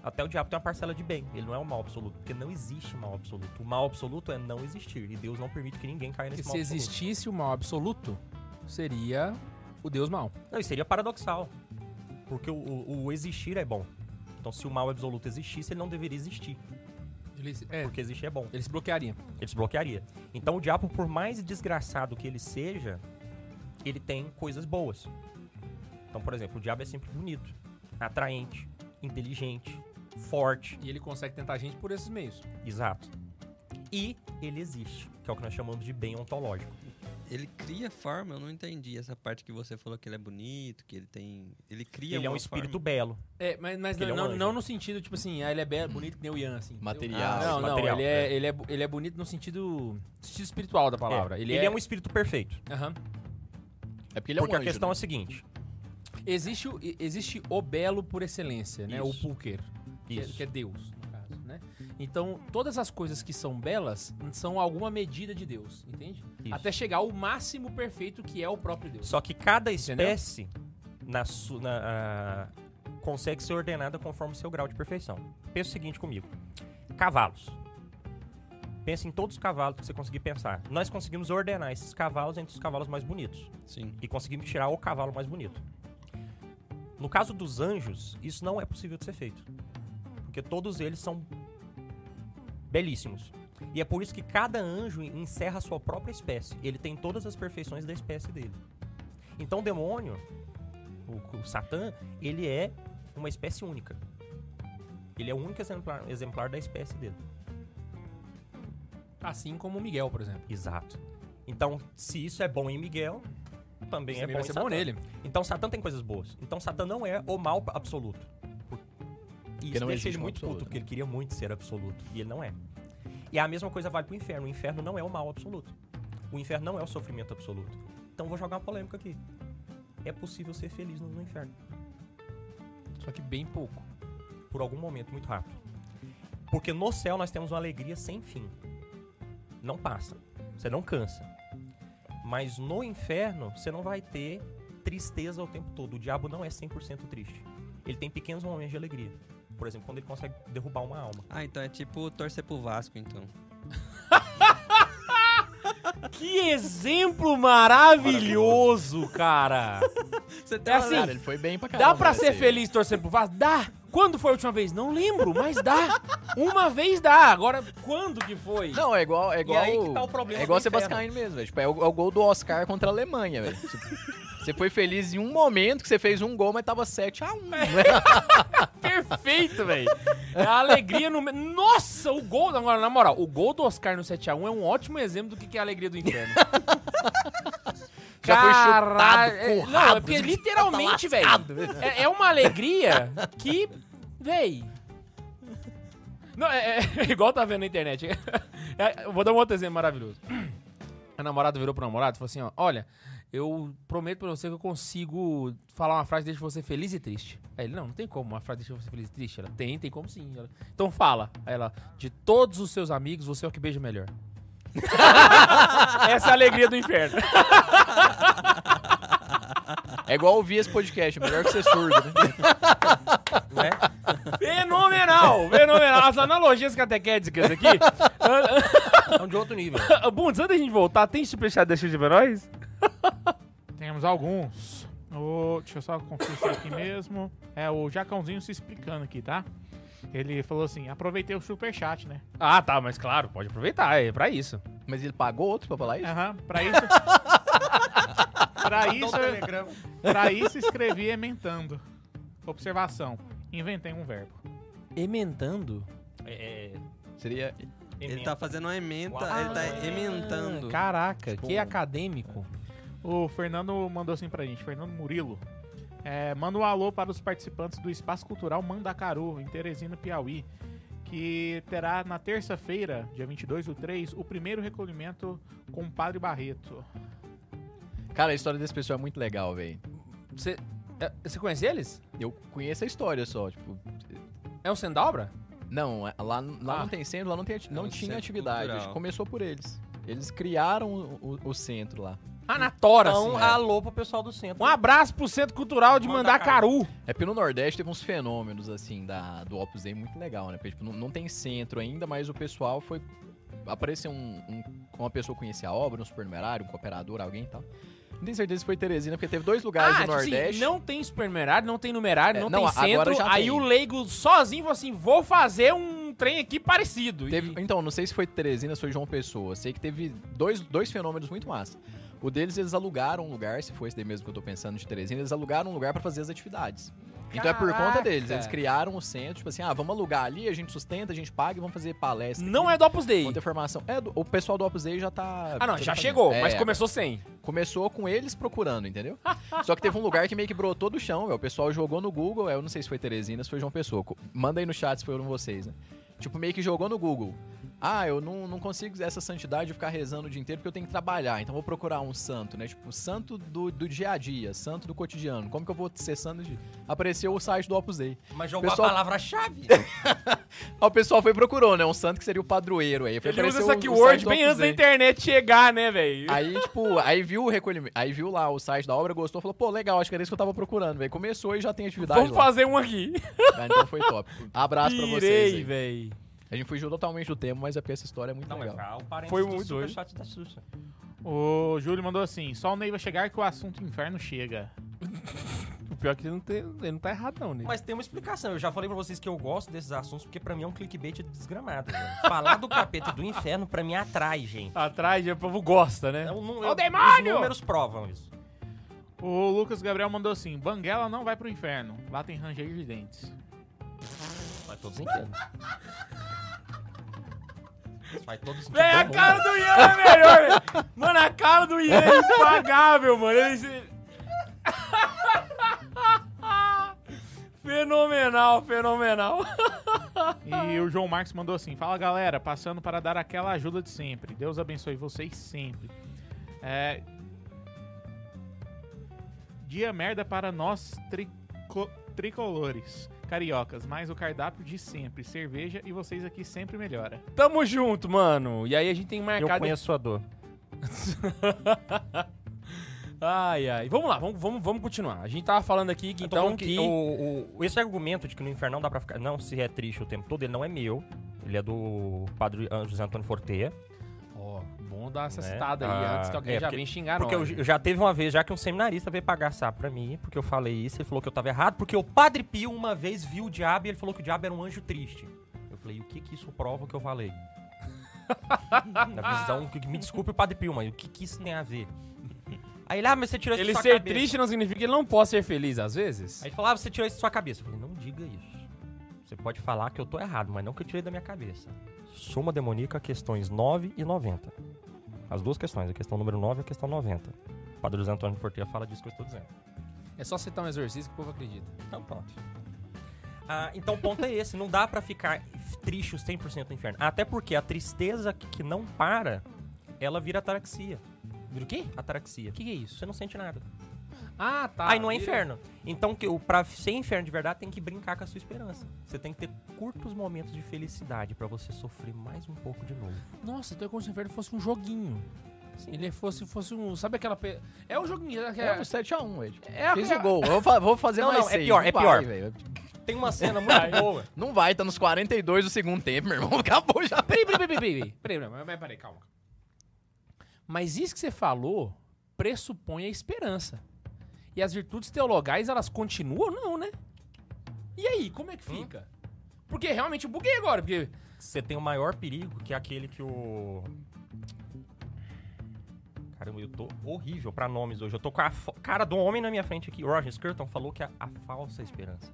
Até o diabo tem uma parcela de bem. Ele não é o mal absoluto, porque não existe mal absoluto. O mal absoluto é não existir. E Deus não permite que ninguém caia nesse se mal absoluto. existisse o mal absoluto, seria o Deus mal. Não, isso seria paradoxal. Porque o, o- o existir é bom. Então se o mal absoluto existisse, ele não deveria existir. Ele, é, Porque existir é bom. ele se bloquearia. Ele se bloquearia. Então o diabo, por mais desgraçado que ele seja, ele tem coisas boas. Então, por exemplo, o diabo é sempre bonito, atraente, inteligente, forte. E ele consegue tentar a gente por esses meios. Exato. E ele existe, que é o que nós chamamos de bem ontológico. Ele cria forma, eu não entendi essa parte que você falou que ele é bonito, que ele tem. Ele cria ele é um espírito forma. belo. É, mas, mas Ele não, é um não, não no sentido, tipo assim, ah, ele é belo, bonito que nem o Ian, assim. Material, Ah, não, não, material, ele é, é. ele, é, ele é bonito no sentido, sentido espiritual da palavra. É, Ele, ele é... é um espírito perfeito. Aham. É porque ele é porque um a anjo, questão é né? a seguinte: Existe, o- existe o belo por excelência, né? O Isso. pulquer, que, é- Isso. que é Deus, no caso, né? Então, todas as coisas que são belas são alguma medida de Deus, entende? Isso. Até chegar ao máximo perfeito que é o próprio Deus. Só que cada Entendeu? espécie na su- na, consegue ser ordenada conforme o seu grau de perfeição. Pensa o seguinte comigo: cavalos. Pensa em todos os cavalos que você conseguir pensar. Nós conseguimos ordenar esses cavalos entre os cavalos mais bonitos. Sim. E conseguimos tirar o cavalo mais bonito. No caso dos anjos, isso não é possível de ser feito. Porque todos eles são belíssimos. E é por isso que cada anjo encerra a sua própria espécie. Ele tem todas as perfeições da espécie dele. Então o demônio, o, o Satã, ele é uma espécie única. Ele é o único exemplar, exemplar da espécie dele. Assim como o Miguel, por exemplo. Exato. Então, se isso é bom em Miguel, também é bom em Satã. bom nele. Então Satã tem coisas boas. Então Satã não é o mal absoluto. E isso não deixa ele muito absoluto, puto, porque né? ele queria muito ser absoluto. E ele não é. E a mesma coisa vale pro inferno. O inferno não é o mal absoluto. O inferno não é o sofrimento absoluto. Então vou jogar uma polêmica aqui. É possível ser feliz no, no inferno. Só que bem pouco. Por algum momento muito rápido. Porque no céu nós temos uma alegria sem fim. Não passa. Você não cansa. Mas no inferno, você não vai ter tristeza o tempo todo. O diabo não é 100% triste. Ele tem pequenos momentos de alegria. Por exemplo, quando ele consegue derrubar uma alma. Ah, então é tipo torcer pro Vasco, então. Que exemplo maravilhoso, cara! Você É assim, Cara, ele foi bem pra caramba. Dá pra nessa ser aí. feliz torcendo pro Vasco? Dá! Quando foi a última vez? Não lembro, mas dá! Uma vez dá! Agora, quando que foi? Não, é igual. É igual, aí que tá o problema é igual ser vascaíno mesmo, velho. Tipo, é o, é o gol do Oscar contra a Alemanha, velho. Você foi feliz em um momento que você fez um gol, mas tava 7x1. Perfeito, velho. É a alegria no. Nossa, o gol. Agora, na moral, o gol do Oscar no 7x1 é um ótimo exemplo do que é a alegria do inferno. Já foi chutado, Caralho, é- Não, é porque literalmente, velho. É, é uma alegria que. Véi. Não, é, é igual tá vendo na internet. É, eu vou dar um outro exemplo maravilhoso. A namorada virou pro namorado e falou assim: ó, olha, eu prometo pra você que eu consigo falar uma frase que deixa você feliz e triste. Aí ele, não, não tem como uma frase deixa você feliz e triste. Ela, tem, tem como sim. Ela, então fala. Aí ela, de todos os seus amigos, você é o que beija melhor. Essa é a alegria do inferno. É igual ouvir esse podcast, melhor que ser surdo, né? Né? Fenomenal! Fenomenal! As analogias catequéticas aqui. São de outro nível. Bundes, antes da gente voltar, tem superchat da Xuxa pra nós? Temos alguns. O- deixa eu só é aqui mesmo. É o Jacãozinho se explicando aqui, tá? Ele falou assim: aproveitei o superchat, né? Ah, tá, mas claro, pode aproveitar, é pra isso. Mas ele pagou outro pra falar isso? Aham, pra isso. pra isso, pra isso escrevi ementando. Observação: inventei um verbo. Ementando? É, Seria. Ele tá fazendo uma ementa, Ah, ele tá ementando. Caraca, que Bom. acadêmico. O Fernando mandou assim pra gente, Fernando Murilo. É, manda um alô para os participantes do Espaço Cultural Mandacaru, em Teresina, Piauí, que terá na terça-feira, dia 22 do 3, o primeiro recolhimento com o Padre Barreto. Cara, a história desse pessoal é muito legal, velho. Você é, você conhece eles? Eu conheço a história só, tipo. É o Sendobra? Não, é- lá, lá Ah. não tem centro, lá não, tem, ati- não um tinha atividade. cultural. Começou por eles. Eles criaram o, o- o centro lá. Ah, na Tora, Então, assim. alô pro pessoal do centro. Um abraço pro Centro Cultural de Mandacaru. É porque no Nordeste teve uns fenômenos, assim, da, do Opus Dei muito legal, né? Porque, tipo, não, não tem centro ainda, mas o pessoal foi. Apareceu um, um- uma pessoa que conhecia a obra, um supernumerário, um cooperador, alguém e tal. Não tenho certeza se foi Teresina, porque teve dois lugares Ah, no tipo assim, Nordeste. não tem supernumerário, não tem numerário, É, não, não, tem agora centro. já Aí tem. o leigo sozinho falou assim: vou fazer um trem aqui parecido. Teve- E- então, não sei se foi Teresina, se foi João Pessoa. Sei que teve dois, dois fenômenos muito massa. O deles, eles alugaram um lugar, se foi esse daí mesmo que eu tô pensando de Teresina, eles alugaram um lugar pra fazer as atividades. Então é por conta Caraca! deles. Eles criaram o centro, tipo assim, ah, vamos alugar ali, a gente sustenta, a gente paga e vamos fazer palestra. Não aqui, é do Opus Dei. Vamos ter formação. É, do- o pessoal do Opus Dei já tá. Ah, não, tá já fazendo. chegou, É, mas começou sem. Começou com eles procurando, entendeu? Só que teve um lugar que meio que brotou do chão, velho. O pessoal jogou no Google, eu não sei se foi Teresina, se foi João Pessoa. Manda aí no chat se foram vocês, né? Tipo, meio que jogou no Google. Ah, eu não, não consigo essa santidade de ficar rezando o dia inteiro porque eu tenho que trabalhar. Então vou procurar um santo, né? Tipo, santo do, do dia a dia, santo do cotidiano. Como que eu vou ser santo de... Apareceu o site do Opus Dei. Mas jogou Pessoal- a palavra-chave. O pessoal foi e procurou, né? Um santo que seria o padroeiro aí. Foi Ele usa essa keyword bem antes da internet chegar, né, velho? Aí, tipo, aí viu o recolhimento, aí viu lá o site da obra, gostou, falou, pô, legal, acho que era isso que eu tava procurando, velho. Começou e já tem atividade Vamos lá. fazer um aqui. Ah, então foi top. Abraço pra vocês Pirei, aí. velho. A gente fugiu totalmente do tema, mas é porque essa história é muito Não, legal. o parênteses Foi do muito doido. superchat da Xuxa. O Júlio mandou assim: só o Ney vai chegar que o assunto inferno chega. O pior é que ele não, tem, ele não tá errado, não, né? Mas tem uma explicação. Eu já falei pra vocês que eu gosto desses assuntos porque pra mim é um clickbait desgramado. velho. Falar do capeta do inferno pra mim atrai, gente. Atrás, o povo gosta, né? É um, o Os demônio! números provam isso. O Lucas Gabriel mandou assim: Banguela não vai pro inferno. Lá tem ranger de dentes. Faz todo sentido. Faz todo sentido. Véi, a cara do Ian é melhor, velho. Mano, a cara do Ian é impagável, mano. Ele... fenomenal, fenomenal. E o João Marques mandou assim: Fala galera, passando para dar aquela ajuda de sempre. Deus abençoe vocês sempre. É... Dia merda para nós trico- tricolores. Cariocas, mais o cardápio de sempre. Cerveja e vocês aqui sempre melhora. Tamo junto, mano. E aí a gente tem Eu marcado... conheço a dor. Ai, ai. Vamos lá, vamos, vamos, vamos continuar. A gente tava falando aqui que Eu então falando que... o, o- esse argumento de que no inferno não dá pra ficar. Não se é triste o tempo todo, ele não é meu. Ele é do padre José Antônio Forteia. Ó, bom dar essa Né? citada aí Ah, antes que alguém é, já porque- vem xingar Porque eu, nós. eu já teve uma vez, já que um seminarista veio pagar sapo pra mim, porque eu falei isso, ele falou que eu tava errado, porque o Padre Pio uma vez viu o diabo e ele falou que o diabo era um anjo triste. Eu falei, o que que isso prova que eu falei? Na visão, que- me desculpe o Padre Pio, mas o que que isso tem a ver? Aí ele, ah, mas você tirou isso Ele da sua ser cabeça. triste não significa que ele não possa ser feliz às vezes? Aí ele falou, ah, você tirou isso da sua cabeça. Eu falei, não diga isso. Você pode falar que eu tô errado, mas não que eu tirei da minha cabeça. Suma demoníaca, questões 9 e 90. As duas questões, a questão número 9 e a questão 90. O Padre José Antônio Forteia fala disso que eu estou dizendo. É só citar um exorcista que o povo acredita. Então, pronto. Ah, então o ponto é esse, não dá pra ficar triste os 100% no inferno. Até porque a tristeza que que não para, ela vira ataraxia. Vira o quê? Ataraxia. O que, que é isso? Você não sente nada. Ah, tá. Aí não é inferno. Então, que, pra ser inferno de verdade, tem que brincar com a sua esperança. Você tem que ter curtos momentos de felicidade para você sofrer mais um pouco de novo. Nossa, então é como se o inferno fosse um joguinho. Sim. Ele fosse, fosse um. Sabe aquela. Pe... É um joguinho. É, é um 7x1, Ed. É, Fiz o gol. Eu vou fazer não, mais não, é seis. é pior, não é vai, pior. Véio. Tem uma cena muito boa. Não vai, tá nos 42 do segundo tempo, meu irmão. Acabou já. Peraí, peraí, peraí, peraí. Peraí, peraí, peraí, peraí calma. Mas isso que você falou pressupõe a esperança. E as virtudes teologais, elas continuam? Não, né? E aí, como é que fica? Porque realmente eu buguei agora, porque... Você tem o maior perigo, que é aquele que o. Caramba, eu tô horrível pra nomes hoje. Eu tô com a cara do homem na minha frente aqui. O Roger Skirton falou que é a falsa esperança.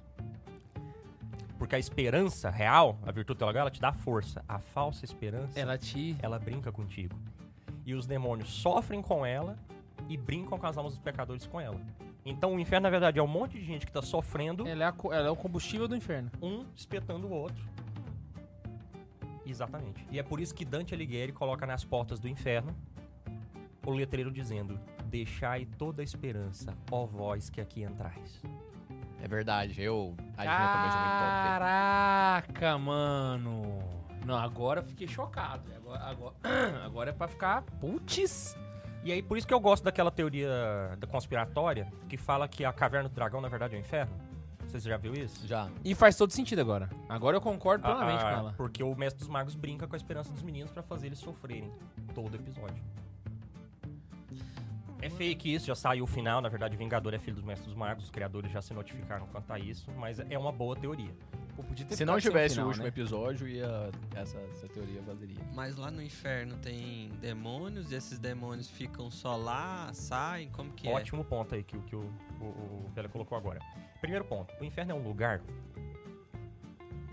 Porque a esperança real, a virtude teologal, ela te dá força. A falsa esperança, Ela te... ela brinca contigo. E os demônios sofrem com ela e brincam com as almas dos pecadores com ela. Então o inferno, na verdade, é um monte de gente que tá sofrendo, Ela é, a ela é o combustível do inferno. um espetando o outro. Exatamente. E é por isso que Dante Alighieri coloca nas portas do inferno o letreiro dizendo: Deixai toda a esperança, ó vós que aqui entrais. É verdade, eu. A top. Caraca, mano. Não, agora eu fiquei chocado. Agora, agora, agora é pra ficar... Putz. E aí, por isso que eu gosto daquela teoria da conspiratória que fala que a caverna do dragão, na verdade, é o inferno. Vocês já viu isso? Já. E faz todo sentido agora. Agora eu concordo plenamente Ah, ah, com ela. Porque o mestre dos magos brinca com a esperança dos meninos pra fazer eles sofrerem todo episódio. É fake isso, já saiu o final. Na verdade, Vingador é filho dos mestres dos magos. Os criadores já se notificaram quanto a isso, mas é uma boa teoria. Pô, podia ter Se não tivesse final, o último né? episódio, ia, essa, essa teoria valeria. Mas lá no inferno tem demônios e esses demônios ficam só lá, saem, como que Ótimo ponto aí que, o- que o, o, o colocou agora. Primeiro ponto: o inferno é um lugar.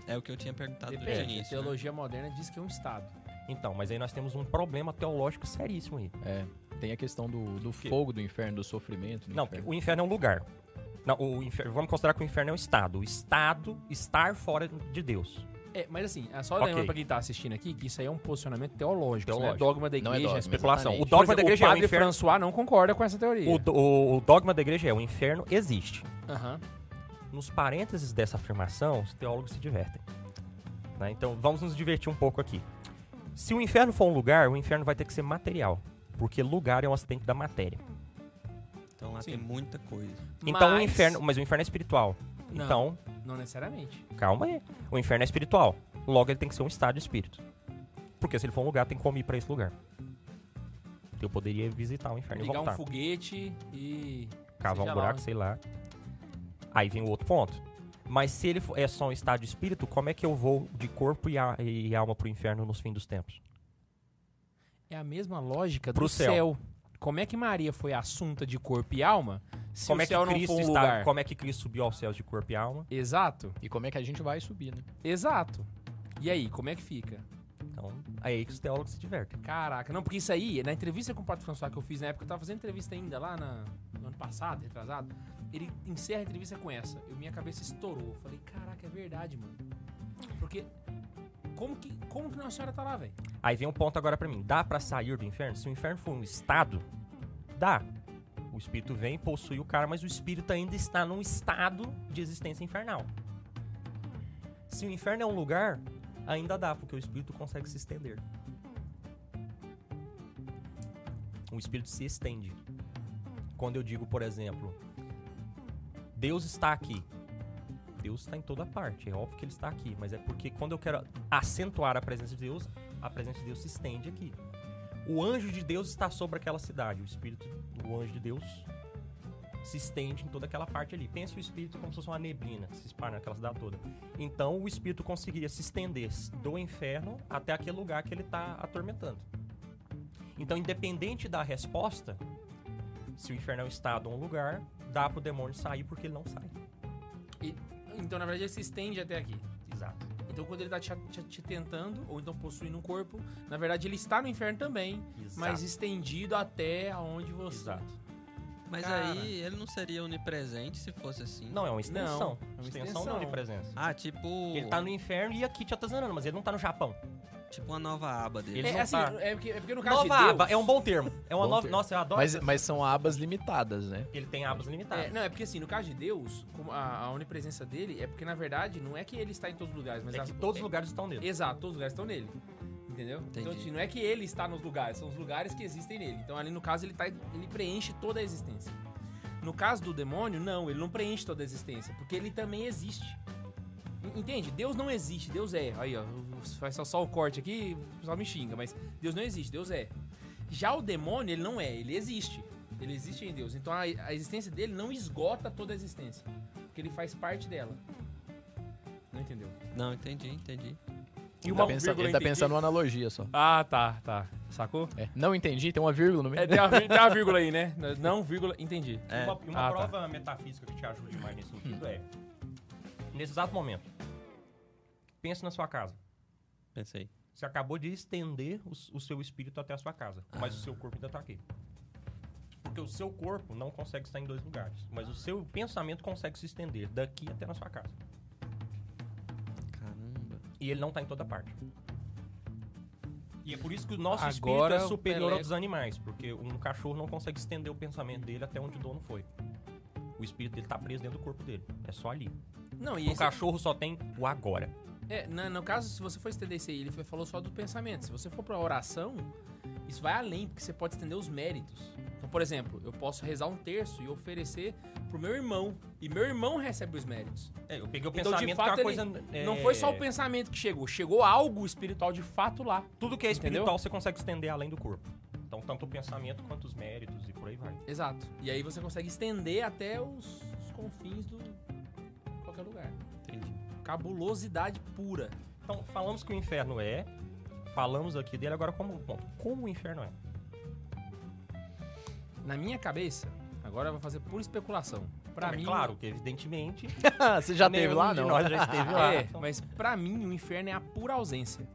é? É o que eu tinha perguntado Depende. a início. né? teologia moderna diz que é um estado. Então, mas aí nós temos um problema teológico seríssimo aí. É. Tem a questão do, do fogo do inferno, do sofrimento. do Não, inferno. o inferno é um lugar. Não, o infer- Vamos considerar que o inferno é um estado. O estado estar fora de Deus. É, mas assim, é só lembrando pra quem tá assistindo aqui que isso aí é um posicionamento teológico. Isso não é Teológico. dogma da Não é igreja. dogma, Especulação. O dogma Por da exemplo, igreja é o o padre inferno. François não concorda com essa teoria. O, do- o- o dogma da igreja é o inferno existe. Aham. Nos parênteses dessa afirmação, os teólogos se divertem. né? Então vamos nos divertir um pouco aqui. Se o inferno for um lugar, o inferno vai ter que ser material. Porque lugar é um acidente da matéria. Então lá Sim. tem muita coisa. Então o Mas- inferno. Mas o inferno é espiritual. Não. Então, Não necessariamente. calma aí. O inferno é espiritual. Logo ele tem que ser um estado de espírito. Porque se ele for um lugar, tem como ir pra esse lugar. Eu poderia visitar o inferno e Ligar um voltar. foguete e. cavar um buraco, lá. sei lá. Aí vem o outro ponto. Mas se ele é só um estado de espírito, como é que eu vou de corpo e, a- e alma pro inferno nos fins dos tempos? É a mesma lógica Pro do céu. céu. Como é que Maria foi assunta de corpo e alma se como o é que Cristo está, lugar? como é que Cristo subiu aos céus de corpo e alma? Exato, E como é que a gente vai subir, né? exato. E aí, como é que fica? Então, é aí que os teólogos se divertem. Caraca, não, porque isso aí, na entrevista com o Padre François que eu fiz na época, eu tava fazendo entrevista ainda lá na- no ano passado, retrasado. Ele encerra a entrevista com essa. Eu, minha cabeça estourou. Eu falei, caraca, é verdade, mano. Porque. Como que, como que Nossa Senhora tá lá, velho? Aí vem um ponto agora pra mim. Dá pra sair do inferno? Se o inferno for um estado, dá. O espírito vem, possui o cara, mas o espírito ainda está num estado de existência infernal. Se o inferno é um lugar, ainda dá, porque o espírito consegue se estender. O espírito se estende. Quando eu digo, por exemplo, Deus está aqui. Deus está em toda parte, é óbvio que ele está aqui, mas é porque quando eu quero acentuar a presença de Deus, a presença de Deus se estende aqui. O anjo de Deus está sobre aquela cidade, o espírito do anjo de Deus se estende em toda aquela parte ali. Pensa o espírito como se fosse uma neblina que se espalha naquela cidade toda. Então o espírito conseguiria se estender do inferno até aquele lugar que ele está atormentando. Então, independente da resposta, Se o inferno é um estado ou um lugar, dá pro demônio sair porque ele não sai. Então, na verdade, ele se estende até aqui. Exato. Então, quando ele tá te, te- te tentando, ou então possuindo um corpo, na verdade, ele está no inferno também, mas estendido até aonde você... Exato. Mas Cara. aí ele não seria onipresente se fosse assim. Não, é uma extensão. Não, é uma extensão, extensão. não de presença. Ah, tipo. Ele tá no inferno e aqui te atazanando, mas ele não tá no Japão. Tipo uma nova aba dele. Ele É, não assim, tá- é, porque, é porque no caso Nova de Deus... aba, é um bom termo. É uma Bom nova. termo. Nossa, eu adoro. Mas, essa- mas são abas limitadas, né? Ele tem abas limitadas. É, não, é porque assim, no caso de Deus, como a, a onipresença dele é porque, na verdade, não é que ele está em todos os lugares, mas É a- que todos os é- lugares estão nele. Exato, todos os lugares estão nele. Entendeu? Então, Entendi. assim, não é que ele está nos lugares, são os lugares que existem nele. Então, ali no caso, ele, tá, ele preenche toda a existência. No caso do demônio, não, ele não preenche toda a existência, porque ele também existe. En- Entende? Deus não existe, Deus é. Aí, ó, faz só, só o corte aqui, o pessoal me xinga, mas Deus não existe, Deus é. Já o demônio, ele não é, ele existe. Ele existe em Deus. Então a, a existência dele não esgota toda a existência, porque ele faz parte dela. Não entendeu? Não, entendi, entendi. E Ele uma tá, pensando, vírgula ele tá pensando numa analogia só. Ah, tá, tá. Sacou? É, não entendi, tem uma vírgula no meio. É, tem, uma, tem uma vírgula aí, né? Não, vírgula, entendi. É. Uma, uma Ah, tá. prova metafísica que te ajude mais nesse Hum. sentido é. Nesse exato momento, pense na sua casa. Pensei. Você acabou de estender o, o seu espírito até a sua casa, mas o seu corpo ainda tá aqui. Porque o seu corpo não consegue estar em dois lugares, mas o seu pensamento consegue se estender daqui até na sua casa. Caramba. E ele não tá em toda parte. E é por isso que o nosso Agora espírito é superior Pelé- ao dos animais, porque um cachorro não consegue estender o pensamento dele até onde o dono foi. O espírito dele tá preso dentro do corpo dele. É só ali. Não, e O cachorro só tem o agora. é, na- no caso, se você for estender isso aí, ele falou só do pensamento. Se você for pra oração, isso vai além, porque você pode estender os méritos. Então, por exemplo, eu posso rezar um terço e oferecer pro meu irmão. E meu irmão recebe os méritos. É, eu peguei o Então, de pensamento fato, que é uma ele- coisa. é, Não foi só o pensamento que chegou, chegou algo espiritual de fato lá. Tudo que é Entendeu? espiritual você consegue estender além do corpo. Então, tanto o pensamento quanto os méritos e por aí vai. Exato. E aí você consegue estender até os, os confins do qualquer lugar. Entendi. Cabulosidade pura. Então, falamos que o inferno é. Falamos aqui dele, agora como um ponto. Como o inferno é? Na minha cabeça, agora eu vou fazer pura especulação. Pra mim, claro que, evidentemente. Você já teve lá, não? Nós já esteve lá. É, Então, mas pra mim o inferno é a pura ausência.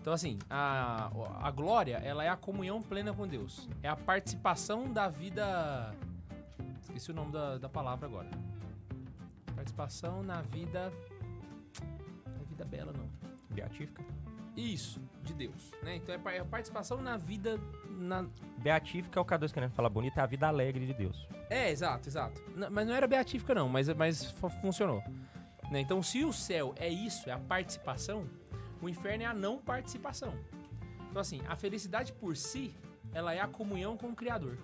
Então assim, a, a glória, ela é a comunhão plena com Deus. É a participação da vida... Esqueci o nome da, da palavra agora. Participação na vida... Na vida bela, não. Beatífica. Isso, de Deus. Né? Então é pa- é a participação na vida... Na... Beatífica é o K2 querendo falar bonito, é a vida alegre de Deus. É, exato, exato. Mas não era beatífica não, mas, mas fu- funcionou. Né? Então se o céu é isso, é a participação, o inferno é a não participação. Então assim, a felicidade por si, ela é a comunhão com o Criador.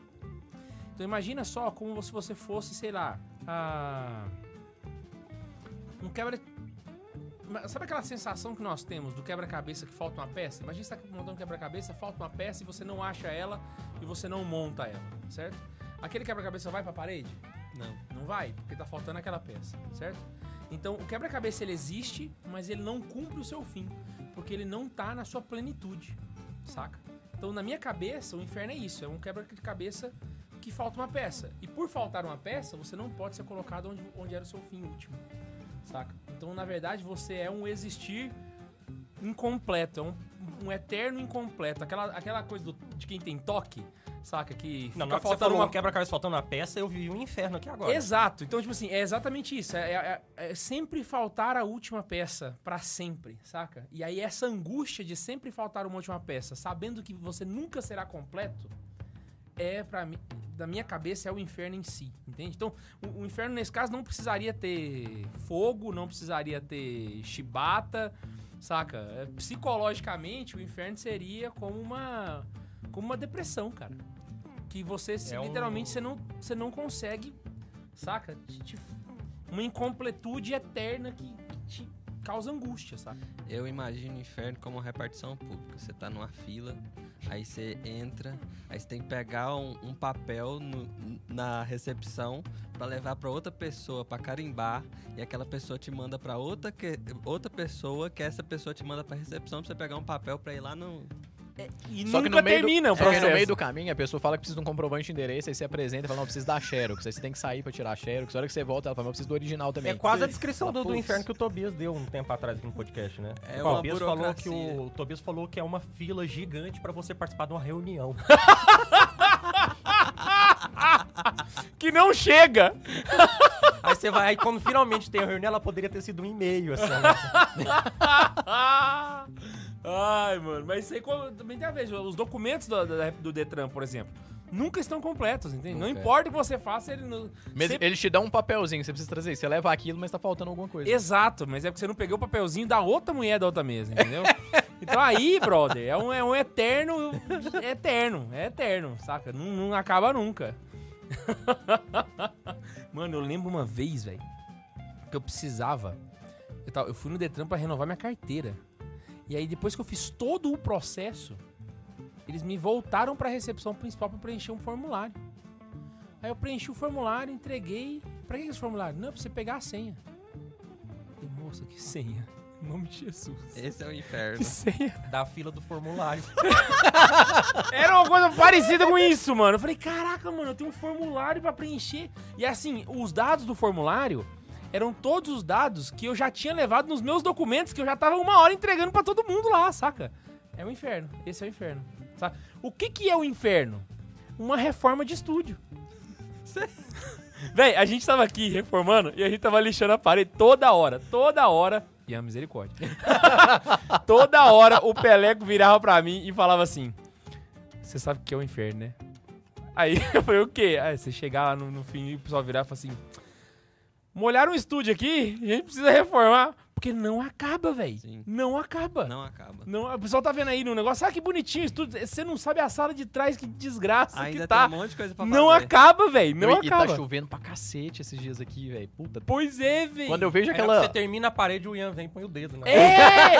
Então imagina só como se você fosse, sei lá, a... um quebra... Sabe aquela sensação que nós temos do quebra-cabeça que falta uma peça? Imagina você tá montando um quebra-cabeça, falta uma peça e você não acha ela e você não monta ela, certo? Aquele quebra-cabeça vai pra parede? Não. Não vai, porque tá faltando aquela peça, certo? Então, o quebra-cabeça ele existe, mas ele não cumpre o seu fim, porque ele não tá na sua plenitude, saca? Então, na minha cabeça, o inferno é isso, é um quebra-cabeça que falta uma peça. E por faltar uma peça, você não pode ser colocado onde, onde era o seu fim último, saca? Então, na verdade, você é um existir incompleto, é um, um eterno incompleto. Aquela, aquela coisa do- de quem tem toque, saca? Que Não, fica você faltando uma um quebra-cabeça faltando uma peça, eu vivi um inferno aqui agora. Exato. Então, tipo assim, é exatamente isso. É, é- é sempre faltar a última peça pra sempre, saca? E aí essa angústia de sempre faltar uma última peça, sabendo que você nunca será completo, é para mim, da minha cabeça é o inferno em si, entende? Então, o, o inferno nesse caso não precisaria ter fogo, não precisaria ter chibata, saca? É, psicologicamente, o inferno seria como uma como uma depressão, cara. Que você se- É um- literalmente você não você não consegue, saca? Uma incompletude eterna que, que te causa angústia, saca? Eu imagino o inferno como uma repartição pública. Você tá numa fila, aí você entra, aí você tem que pegar um, um papel no- na recepção pra levar pra outra pessoa pra carimbar e aquela pessoa te manda pra outra que, outra pessoa que essa pessoa te manda pra recepção pra você pegar um papel pra ir lá no E Só que nunca termina do, o é processo. no meio do caminho, a pessoa fala que precisa de um comprovante de endereço, aí você apresenta e fala, não, preciso da Xerox. Aí você tem que sair pra tirar a Xerox. A hora que você volta, ela fala, não, eu preciso do original também. É quase a descrição do, do inferno que o Tobias deu um tempo atrás aqui no podcast, né? É o Tobias falou que o, o Tobias falou que é uma fila gigante pra você participar de uma reunião. Que não chega! aí você vai, aí quando finalmente tem a reunião, ela poderia ter sido um e-mail, assim, né? Ai, mano, mas isso aí como- também tem a ver. Os documentos do, do, do Detran, por exemplo, nunca estão completos, entende? Não é. importa o que você faça, ele não. Mesmo- sempre- Eles te dão um papelzinho, você precisa trazer. Você leva aquilo, mas tá faltando alguma coisa. Exato, mas é porque você não pegou o papelzinho da outra mulher da outra mesa, entendeu? então aí, brother, é um, é um eterno. É eterno, é eterno, saca? Não, não acaba nunca. Mano, eu lembro uma vez, velho, que eu precisava. Eu, tava- eu fui no Detran pra renovar minha carteira. E aí, depois que eu fiz todo o processo, eles me voltaram pra recepção principal pra preencher um formulário. Aí eu preenchi o formulário, entreguei. Pra que esse formulário? Não, pra você pegar a senha. Falei, moça, que senha? Em nome de Jesus. Esse é o inferno. Que senha? Da fila do formulário. Era uma coisa parecida com isso, mano. Eu falei, caraca, mano, eu tenho um formulário pra preencher. E assim, os dados do formulário eram todos os dados que eu já tinha levado nos meus documentos, que eu já tava uma hora entregando pra todo mundo lá, saca? É o inferno. Esse é o inferno. Saca? O que que é o inferno? Uma reforma de estúdio. Véi, a gente tava aqui reformando e a gente tava lixando a parede toda hora, toda hora. E a misericórdia. toda hora o Peleco virava pra mim e falava assim: Você sabe o que é o inferno, né? Aí eu falei: O quê? Aí você chegar lá no, no fim e o pessoal virar e falar assim: Molharam um estúdio aqui, a gente precisa reformar. Porque não acaba, véi. Sim. Não acaba. Não acaba. Não, o pessoal tá vendo aí no negócio, ah, que bonitinho o estúdio. Você não sabe a sala de trás, que desgraça Ainda que tem tá. um monte de coisa pra Não fazer. acaba, velho. Não e, e acaba. tá chovendo pra cacete esses dias aqui, velho. Puta. Pois é, velho. Quando eu vejo aquela. que você termina a parede, o Ian vem e põe o dedo, né? É!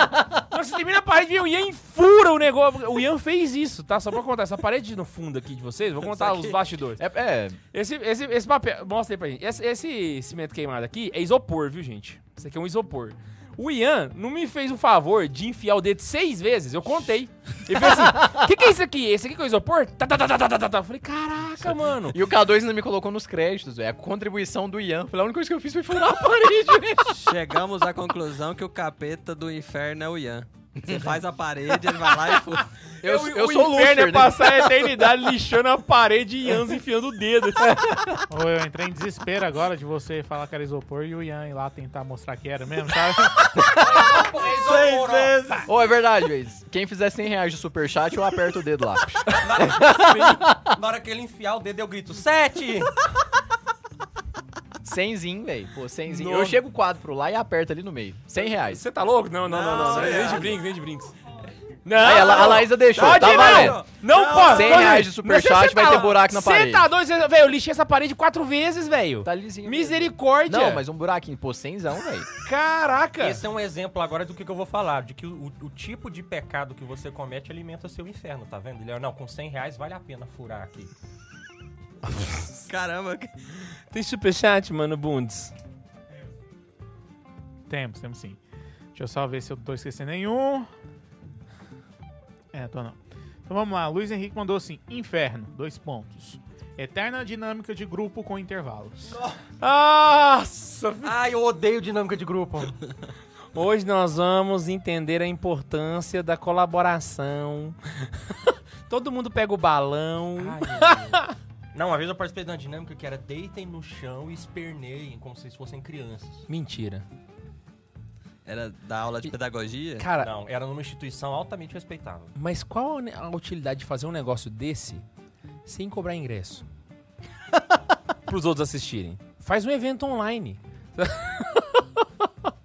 Quando você termina a parede, vem o Ian e fura o negócio. O Ian fez isso, tá? Só pra contar. Essa parede no fundo aqui de vocês, vou contar os bastidores. É, é, Esse, esse, esse papel, mostra aí pra gente. Esse, esse cimento queimado aqui é isopor, viu, gente? Isso aqui é um isopor. O Ian não me fez o favor de enfiar o dedo seis vezes, eu contei. Ele fez assim: o que, que é isso aqui? Esse aqui que é o isopor? Tá, tá, tá, tá, tá, tá, tá. Eu falei: caraca, mano. E o K2 ainda me colocou nos créditos, velho. A contribuição do Ian. Falei, a única coisa que eu fiz foi furar a parede, velho. Chegamos à conclusão que o capeta do inferno é o Ian. Você faz a parede, ele vai lá e fura. Eu, eu o sou o inferno é né? passar a eternidade lixando a parede e Ians enfiando o dedo. Ou eu entrei em desespero agora de você falar que era isopor e o Ian ir lá tentar mostrar que era mesmo, sabe? Seis vezes! Ô, é verdade, velho. Quem fizer 100 reais de superchat, eu aperto o dedo lá. Na hora que ele enfiar o dedo, eu grito, sete! 100zinho, velho. Pô, 100zinho. Eu chego o quadro lá e aperto ali no meio. 100 reais. Você tá louco? Não, não, não, não. não, Nem não. de brinks, nem de brinks. Não, Aí, a, a Laísa deixou, tá não. valendo. Não, pode. 100 pode. reais de superchat, vai tá- ter buraco na parede. Você tá doido? Você- Velho, eu lixei essa parede quatro vezes, velho. Tá lisinho. mesmo. Misericórdia. Não, mas um buraquinho. Pô, 100zão, velho. Caraca. Esse é um exemplo agora do que, que eu vou falar, de que o, o tipo de pecado que você comete alimenta seu inferno, tá vendo? Ele, é, não, com 100 reais vale a pena furar aqui. Caramba. Tem superchat, mano, Bundes? temos, temos sim. Deixa eu só ver se eu tô esquecendo nenhum. É, tô não. Então vamos lá, Luiz Henrique mandou assim: Inferno, dois pontos. Eterna dinâmica de grupo com intervalos. Nossa. Ai, eu odeio dinâmica de grupo. Hoje nós vamos entender a importância da colaboração. Todo mundo pega o balão. Ai. Não, uma vez eu participei de uma dinâmica que era deitem no chão e esperneiem como se fossem crianças. Mentira. Era da aula de pedagogia? Cara, Não, era numa instituição altamente respeitável. mas qual a utilidade de fazer um negócio desse sem cobrar ingresso? Pros outros assistirem. Faz um evento online.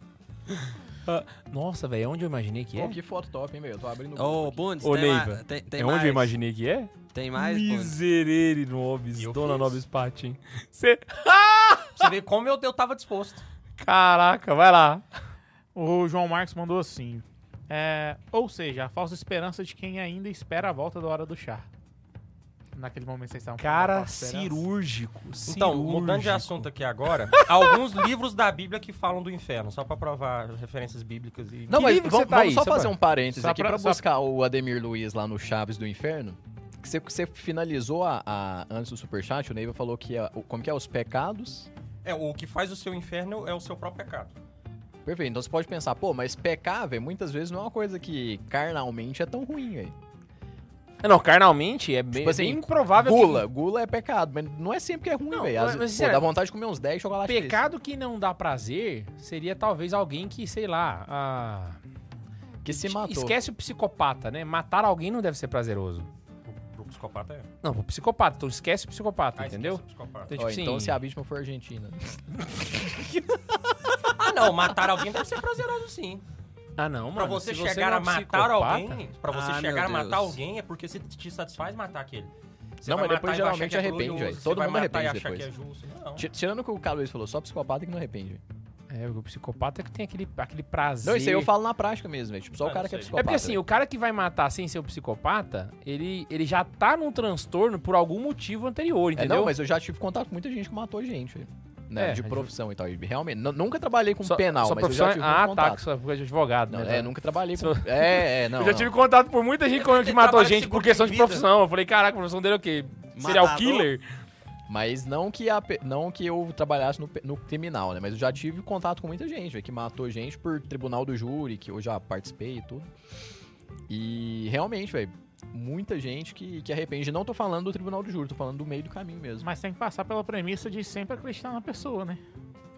Nossa, velho, é onde eu imaginei que é? Pô, que foto top, hein, velho. Eu tô abrindo o Ô. Bundes, Ô, tem, Neiva, tem, tem é mais? onde eu imaginei que é? Tem mais? Miserere nobis, E eu dona fiz. Nobis Patin. Cê... Pra Você vê como eu, eu tava disposto. Caraca, vai lá. O João Marcos mandou assim: é, Ou seja, a falsa esperança de quem ainda espera a volta da hora do chá. naquele momento vocês estavam Cara falando da esperança? cirúrgico. Então, mudando de cirúrgico. assunto aqui agora, alguns livros da Bíblia que falam do inferno, só pra provar referências bíblicas e... Não, Que mas livro que vamos, você tá vamos aí? só Só fazer pra- um parênteses só aqui pra- pra só- buscar o Ademir Luiz lá no Chaves do Inferno. Que você, você finalizou a, a- antes do Superchat, o Neiva falou que a- o- como que é os pecados. É, o que faz o seu inferno é o seu próprio pecado. Perfeito. Então você pode pensar, pô, mas pecar, velho, muitas vezes não é uma coisa que carnalmente é tão ruim, velho. Não, carnalmente é bem, Tipo assim, bem improvável Gula, gula é pecado, mas não é sempre que é ruim, velho. mas- Às mas, vezes, Pô, sério, dá vontade de comer uns 10 que chocolates pecado que não dá prazer seria talvez alguém que, sei lá, ah, desses, que se matou. esquece o psicopata, né? Matar alguém não deve ser prazeroso. Psicopata é. Não, pro psicopata, então esquece o psicopata, Ah, entendeu? esquece o psicopata. Então, Ó, tipo então assim, se a vítima for argentina. Ah, não, matar alguém deve ser prazeroso sim. Ah, não, Pra mano. você se chegar não é a matar psicopata- alguém, pra você Ah, chegar a meu matar Deus. alguém é porque se te satisfaz matar aquele. Você Não, vai mas depois matar e vai achar geralmente que é arrepende, glorioso, velho. você Todo vai mundo matar e arrepende achar depois. que é justo. Não. Ti- Tirando o que o Carlos Luiz falou, só psicopata que não arrepende, velho. É, porque o psicopata é que tem aquele, aquele prazer. Não, isso aí eu falo na prática mesmo, velho. Tipo, só Ah, o cara que é psicopata. É porque assim, o cara que vai matar sem ser o psicopata, ele, ele já tá num transtorno por algum motivo anterior, É, entendeu? não, mas eu já tive contato com muita gente que matou gente, velho. Né, É, de profissão e tal. Realmente, nu- nunca trabalhei com Só- penal, só mas eu já profissão- tive Ah, tá, contato. que só porque de advogado, Não, né? é, nunca trabalhei com... É, é, não, eu já não. tive contato por muita gente que matou gente por questão de profissão. Eu falei, caraca, a profissão dele é o quê? Serial killer? Mas não que, a não que eu trabalhasse no, no criminal, né? Mas eu já tive contato com muita gente, que matou gente por tribunal do júri, que eu já participei e tudo. E realmente, velho, muita gente que, que arrepende. Não tô falando do tribunal do júri, tô falando do meio do caminho mesmo. Mas tem que passar pela premissa de sempre acreditar na pessoa, né?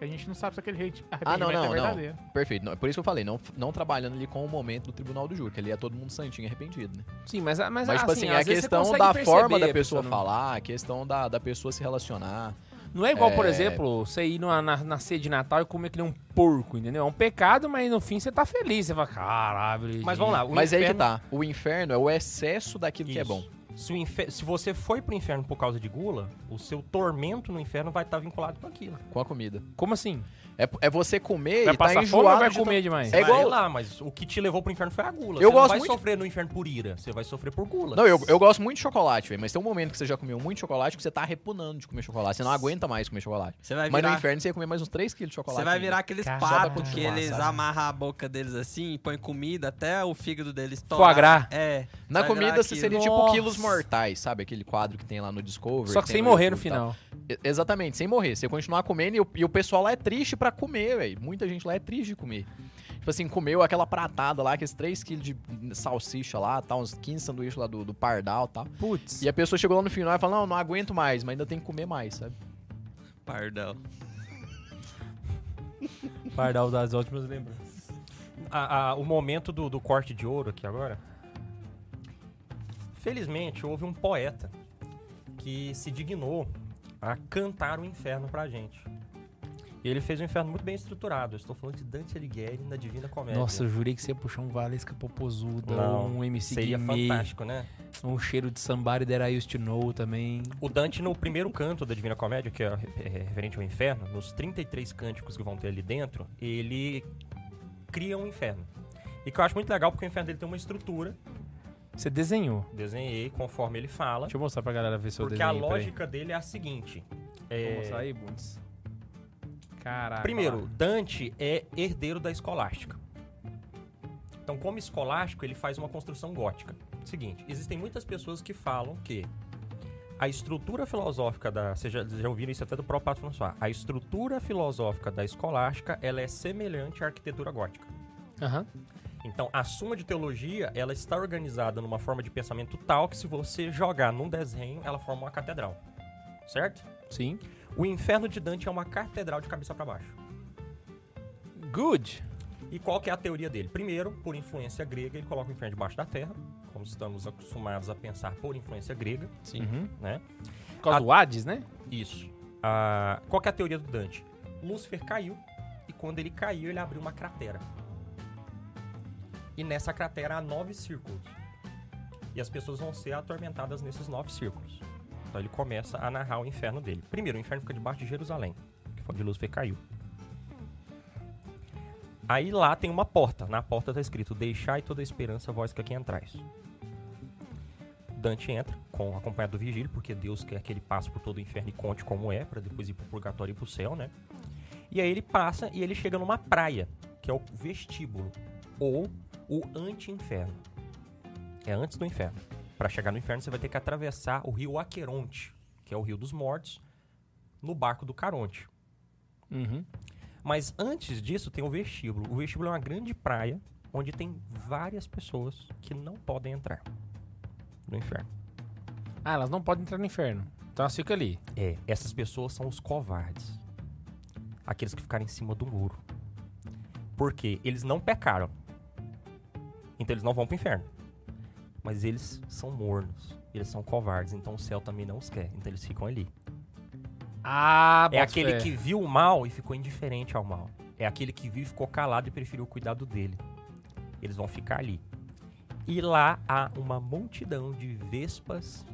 Porque a gente não sabe se aquele hate- Ah, não, arrependimento não, é não. verdadeiro. Perfeito. Não, é por isso que eu falei, não, não trabalhando ali com o momento do tribunal do júri, que ali é todo mundo santinho arrependido, né? Sim, mas, mas, Mas, tipo assim, é às a vezes você questão da perceber forma da pessoa não- falar, a questão da, da pessoa se relacionar. Não é igual, por É. exemplo, você ir numa, na, na ceia de Natal e comer que nem um porco, entendeu? É um pecado, mas no fim você tá feliz. Você fala, caralho. Mas vamos lá, o Mas inferno... aí que tá. O inferno é o excesso daquilo que é Isso. bom. Se, infer- se você foi pro inferno por causa de gula, o seu tormento no inferno vai estar vinculado com aquilo. Com a comida. Como assim? É, é você comer Vai e tá passar enjoado fome ou vai de comer demais? É igual- Vai lá, mas o que te levou pro inferno foi a gula. Eu você gosto não vai muito- sofrer no inferno por ira, você vai sofrer por gula. Não, eu, eu gosto muito de chocolate, velho. Mas tem um momento que você já comeu muito chocolate que você tá repunando de comer chocolate. Você não aguenta mais comer chocolate. Você vai Mas no virar, inferno você ia comer mais uns 3 quilos de chocolate. você vai virar aqueles patos que eles sabe? amarram a boca deles assim, põem comida até o fígado deles Foie torar. gras. É. Na comida virar você seria tipo Nossa. quilos mortais, sabe? Aquele quadro que tem lá no Discovery. Só que sem morrer no final. Exatamente, sem morrer. Você continuar comendo e o, e o pessoal lá é triste pra comer, velho. Muita gente lá é triste de comer. Tipo assim, comeu aquela pratada lá, aqueles 3kg de salsicha lá, tá, uns 15 sanduíches lá do, do pardal e tal. Putz. E a pessoa chegou lá no final e falou, não, não aguento mais, mas ainda tem que comer mais, sabe? Pardal. Pardal das ótimas lembranças. A- a- o momento do, do corte de ouro aqui agora. Felizmente, houve um poeta que se dignou a cantar o inferno pra gente. E ele fez um inferno muito bem estruturado. Eu estou falando de Dante Alighieri na Divina Comédia. Nossa, eu jurei que você ia puxar um Valesca Popozuda, Não, um MC seria Guimê, fantástico, né? um cheiro de Somebody That I Used To Know também. O Dante, no primeiro canto da Divina Comédia, que é, é referente ao inferno, nos 33 cânticos que vão ter ali dentro, ele cria um inferno. E que eu acho muito legal porque o inferno dele tem uma estrutura, Você desenhou. desenhei conforme ele fala, Deixa eu mostrar pra galera ver seu porque desenho. a peraí. lógica dele é a seguinte. é, Vou mostrar aí, Bundes. Caraca. Primeiro, Dante é herdeiro da escolástica. Então, como escolástico, ele faz uma construção gótica. Seguinte, existem muitas pessoas que falam que a estrutura filosófica da. Vocês já, já ouviram isso até do próprio Pato François. A estrutura filosófica da escolástica ela é semelhante à arquitetura gótica. Aham. Então, a Suma de Teologia, ela está organizada numa forma de pensamento tal que se você jogar num desenho, ela forma uma catedral. Certo? Sim. O Inferno de Dante é uma catedral de cabeça para baixo. Good. E qual que é a teoria dele? Primeiro, por influência grega, ele coloca o inferno debaixo da terra, como estamos acostumados a pensar por influência grega, Sim. Uhum. né? Por causa A- do Hades, né? Isso. Ah, qual que é a teoria do Dante? Lúcifer caiu e quando ele caiu, ele abriu uma cratera. E nessa cratera há nove círculos. E as pessoas vão ser atormentadas nesses nove círculos. Então ele começa a narrar o inferno dele. Primeiro, o inferno fica debaixo de Jerusalém, que foi onde Lúcifer caiu. Aí lá tem uma porta. Na porta tá escrito: Deixai toda a esperança, vós que aqui entrais. Dante entra, com, acompanhado do Vigílio, porque Deus quer que ele passe por todo o inferno e conte como é, pra depois ir pro purgatório e pro céu, né? E aí ele passa e ele chega numa praia, que é o vestíbulo, ou o anti-inferno. É antes do inferno. Pra chegar no inferno, você vai ter que atravessar o rio Aqueronte, que é o rio dos mortos, no barco do Caronte. Uhum. Mas antes disso tem o vestíbulo. O vestíbulo é uma grande praia onde tem várias pessoas que não podem entrar no inferno. Ah, elas não podem entrar no inferno. Então elas ficam ali. É, essas pessoas são os covardes. Aqueles que ficaram em cima do muro. Porque eles não pecaram. Então eles não vão pro inferno. Mas eles são mornos. Eles são covardes. Então o céu também não os quer. Então eles ficam ali. Ah, É aquele que viu o mal e ficou indiferente ao mal. É aquele que viu e ficou calado e preferiu o cuidado dele. Eles vão ficar ali. E lá há uma multidão de vespas,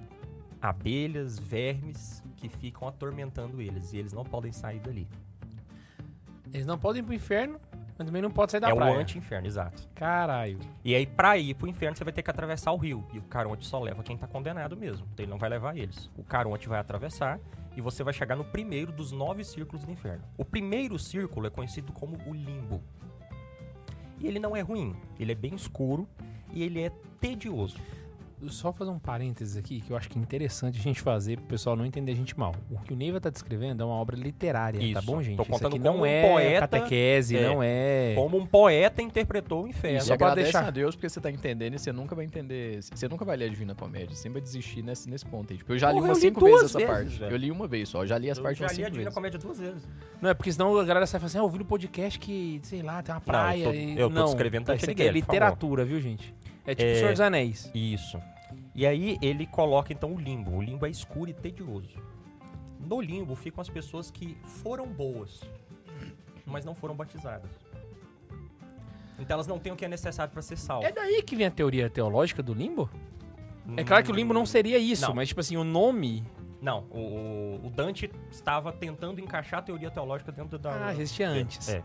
abelhas, vermes que ficam atormentando eles. E eles não podem sair dali. Eles não podem ir pro inferno, mas também não podem sair da é praia. o anti-inferno, exato. Caralho. E aí, pra ir pro inferno, você vai ter que atravessar o rio. E o Caronte só leva quem tá condenado mesmo. Então ele não vai levar eles. O Caronte vai atravessar e você vai chegar no primeiro dos nove círculos do inferno. O primeiro círculo é conhecido como o limbo. E ele não é ruim. Ele é bem escuro e ele é tedioso. Só fazer um parênteses aqui que eu acho que é interessante a gente fazer pro pessoal não entender a gente mal. O que o Neiva tá descrevendo é uma obra literária, tá Isso. bom, gente? Tô Isso contando aqui como não um é poeta, catequese, é, não é... Como um poeta interpretou o inferno. E Só pra deixar- a Deus porque você tá entendendo e você nunca vai entender. Você nunca vai ler a Divina Comédia. Você sempre vai desistir nesse, nesse ponto aí. Tipo, eu já li Porra, umas eu li cinco duas vezes essa vezes, parte. velho. Eu li uma vez só. Eu já li as Eu partes já umas li a cinco Divina vezes. Comédia duas vezes. Não, é porque senão a galera sai falando assim, ah, eu ouvi no podcast que, sei lá, tem uma praia tô- e... eu tô não, descrevendo Dante isso aqui é literatura, viu, gente? É tipo É. o Senhor dos Anéis. Isso. E aí ele coloca então o limbo. O limbo é escuro e tedioso. No limbo ficam as pessoas que foram boas, mas não foram batizadas. Então elas não têm o que é necessário para ser salvo. É daí que vem a teoria teológica do limbo? É claro que o limbo não seria isso, Não. mas tipo assim, o nome... Não, o, o- o Dante estava tentando encaixar a teoria teológica dentro da. Ah, existia antes. É.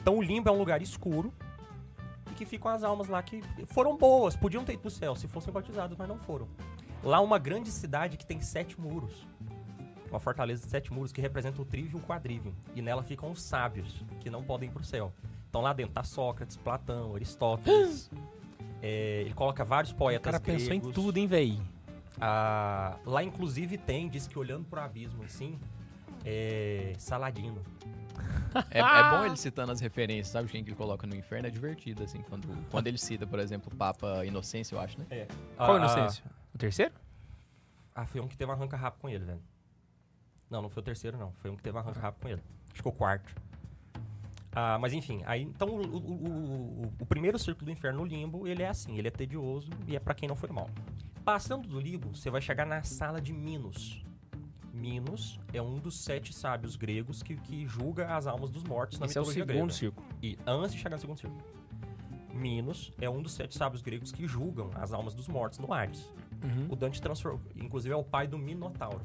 Então o limbo é um lugar escuro e que ficam as almas lá que foram boas, podiam ter ido pro céu se fossem batizadas, mas não foram. Lá uma grande cidade que tem sete muros. Uma fortaleza de sete muros que representa o trívio e o quadrívio. E nela ficam os sábios, que não podem ir pro céu. Então lá dentro tá Sócrates, Platão, Aristóteles. É, ele coloca vários O poetas cara pensou em gregos. tudo, hein, véi? Ah, lá inclusive tem, diz que olhando pro abismo assim, é Saladino. É, é bom ele citando as referências, sabe? Quem que ele coloca no inferno é divertido, assim. Quando, quando ele cita, por exemplo, o Papa Inocêncio, eu acho, né? Qual Ah, inocência? O terceiro? Ah, foi um que teve um arranca rápido com ele, velho. Não, não foi o terceiro, não. Foi um que teve um arranca rápido com ele. Acho que o quarto. Ah, mas enfim, aí então o, o- o- o- primeiro círculo do inferno, o limbo, ele é assim, ele é tedioso e é pra quem não foi mal. Passando do limbo, você vai chegar na sala de Minos. Minos é um dos sete sábios gregos que, que julga as almas dos mortos na Esse é o mitologia segundo grega. círculo. E antes de chegar no segundo círculo. Minos é um dos sete sábios gregos que julgam as almas dos mortos no Hades. Uhum. O Dante transformou, inclusive é o pai do Minotauro,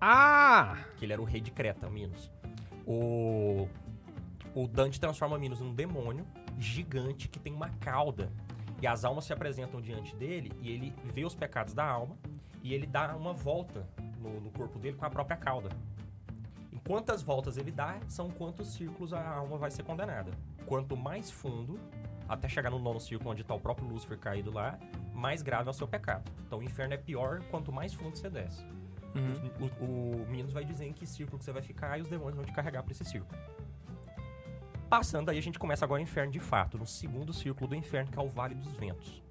Ah! que ele era o rei de Creta, Minos. O, o Dante transforma Minos num demônio gigante que tem uma cauda. E as almas se apresentam diante dele e ele vê os pecados da alma e ele dá uma volta no, no corpo dele com a própria cauda. E quantas voltas ele dá são quantos círculos a alma vai ser condenada. Quanto mais fundo, até chegar no nono círculo onde está o próprio Lúcifer caído lá, mais grave é o seu pecado. Então o inferno é pior quanto mais fundo você desce. Uhum. O, o Minos vai dizer em que círculo que você vai ficar e os demônios vão te carregar pra esse círculo. Passando aí, a gente começa agora o inferno de fato, no segundo círculo do inferno, que é o Vale dos Ventos.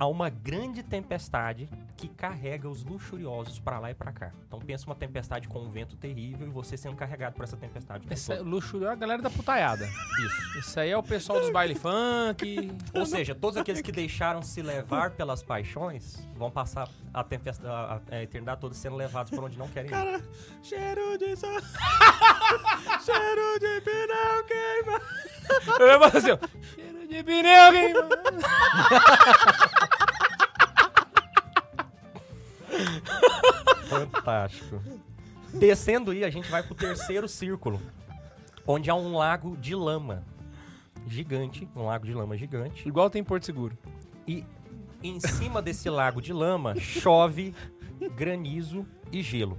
Há uma grande tempestade que carrega os luxuriosos pra lá e pra cá. Então pensa uma tempestade com um vento terrível e você sendo carregado por essa tempestade. Esse é luxo é a galera da putaiada. Isso. Isso aí é o pessoal dos baile funk. Ou seja, todos aqueles que deixaram se levar pelas paixões vão passar a, tempestade, a, a eternidade toda sendo levados por onde não querem ir. Cheiro de só. Cheiro de pneu queima. Eu vou assim, de pneu queimado. Fantástico. Descendo aí, a gente vai pro terceiro círculo, onde há um lago de lama gigante, um lago de lama gigante. Igual tem Porto Seguro. E Em cima desse lago de lama chove granizo e gelo.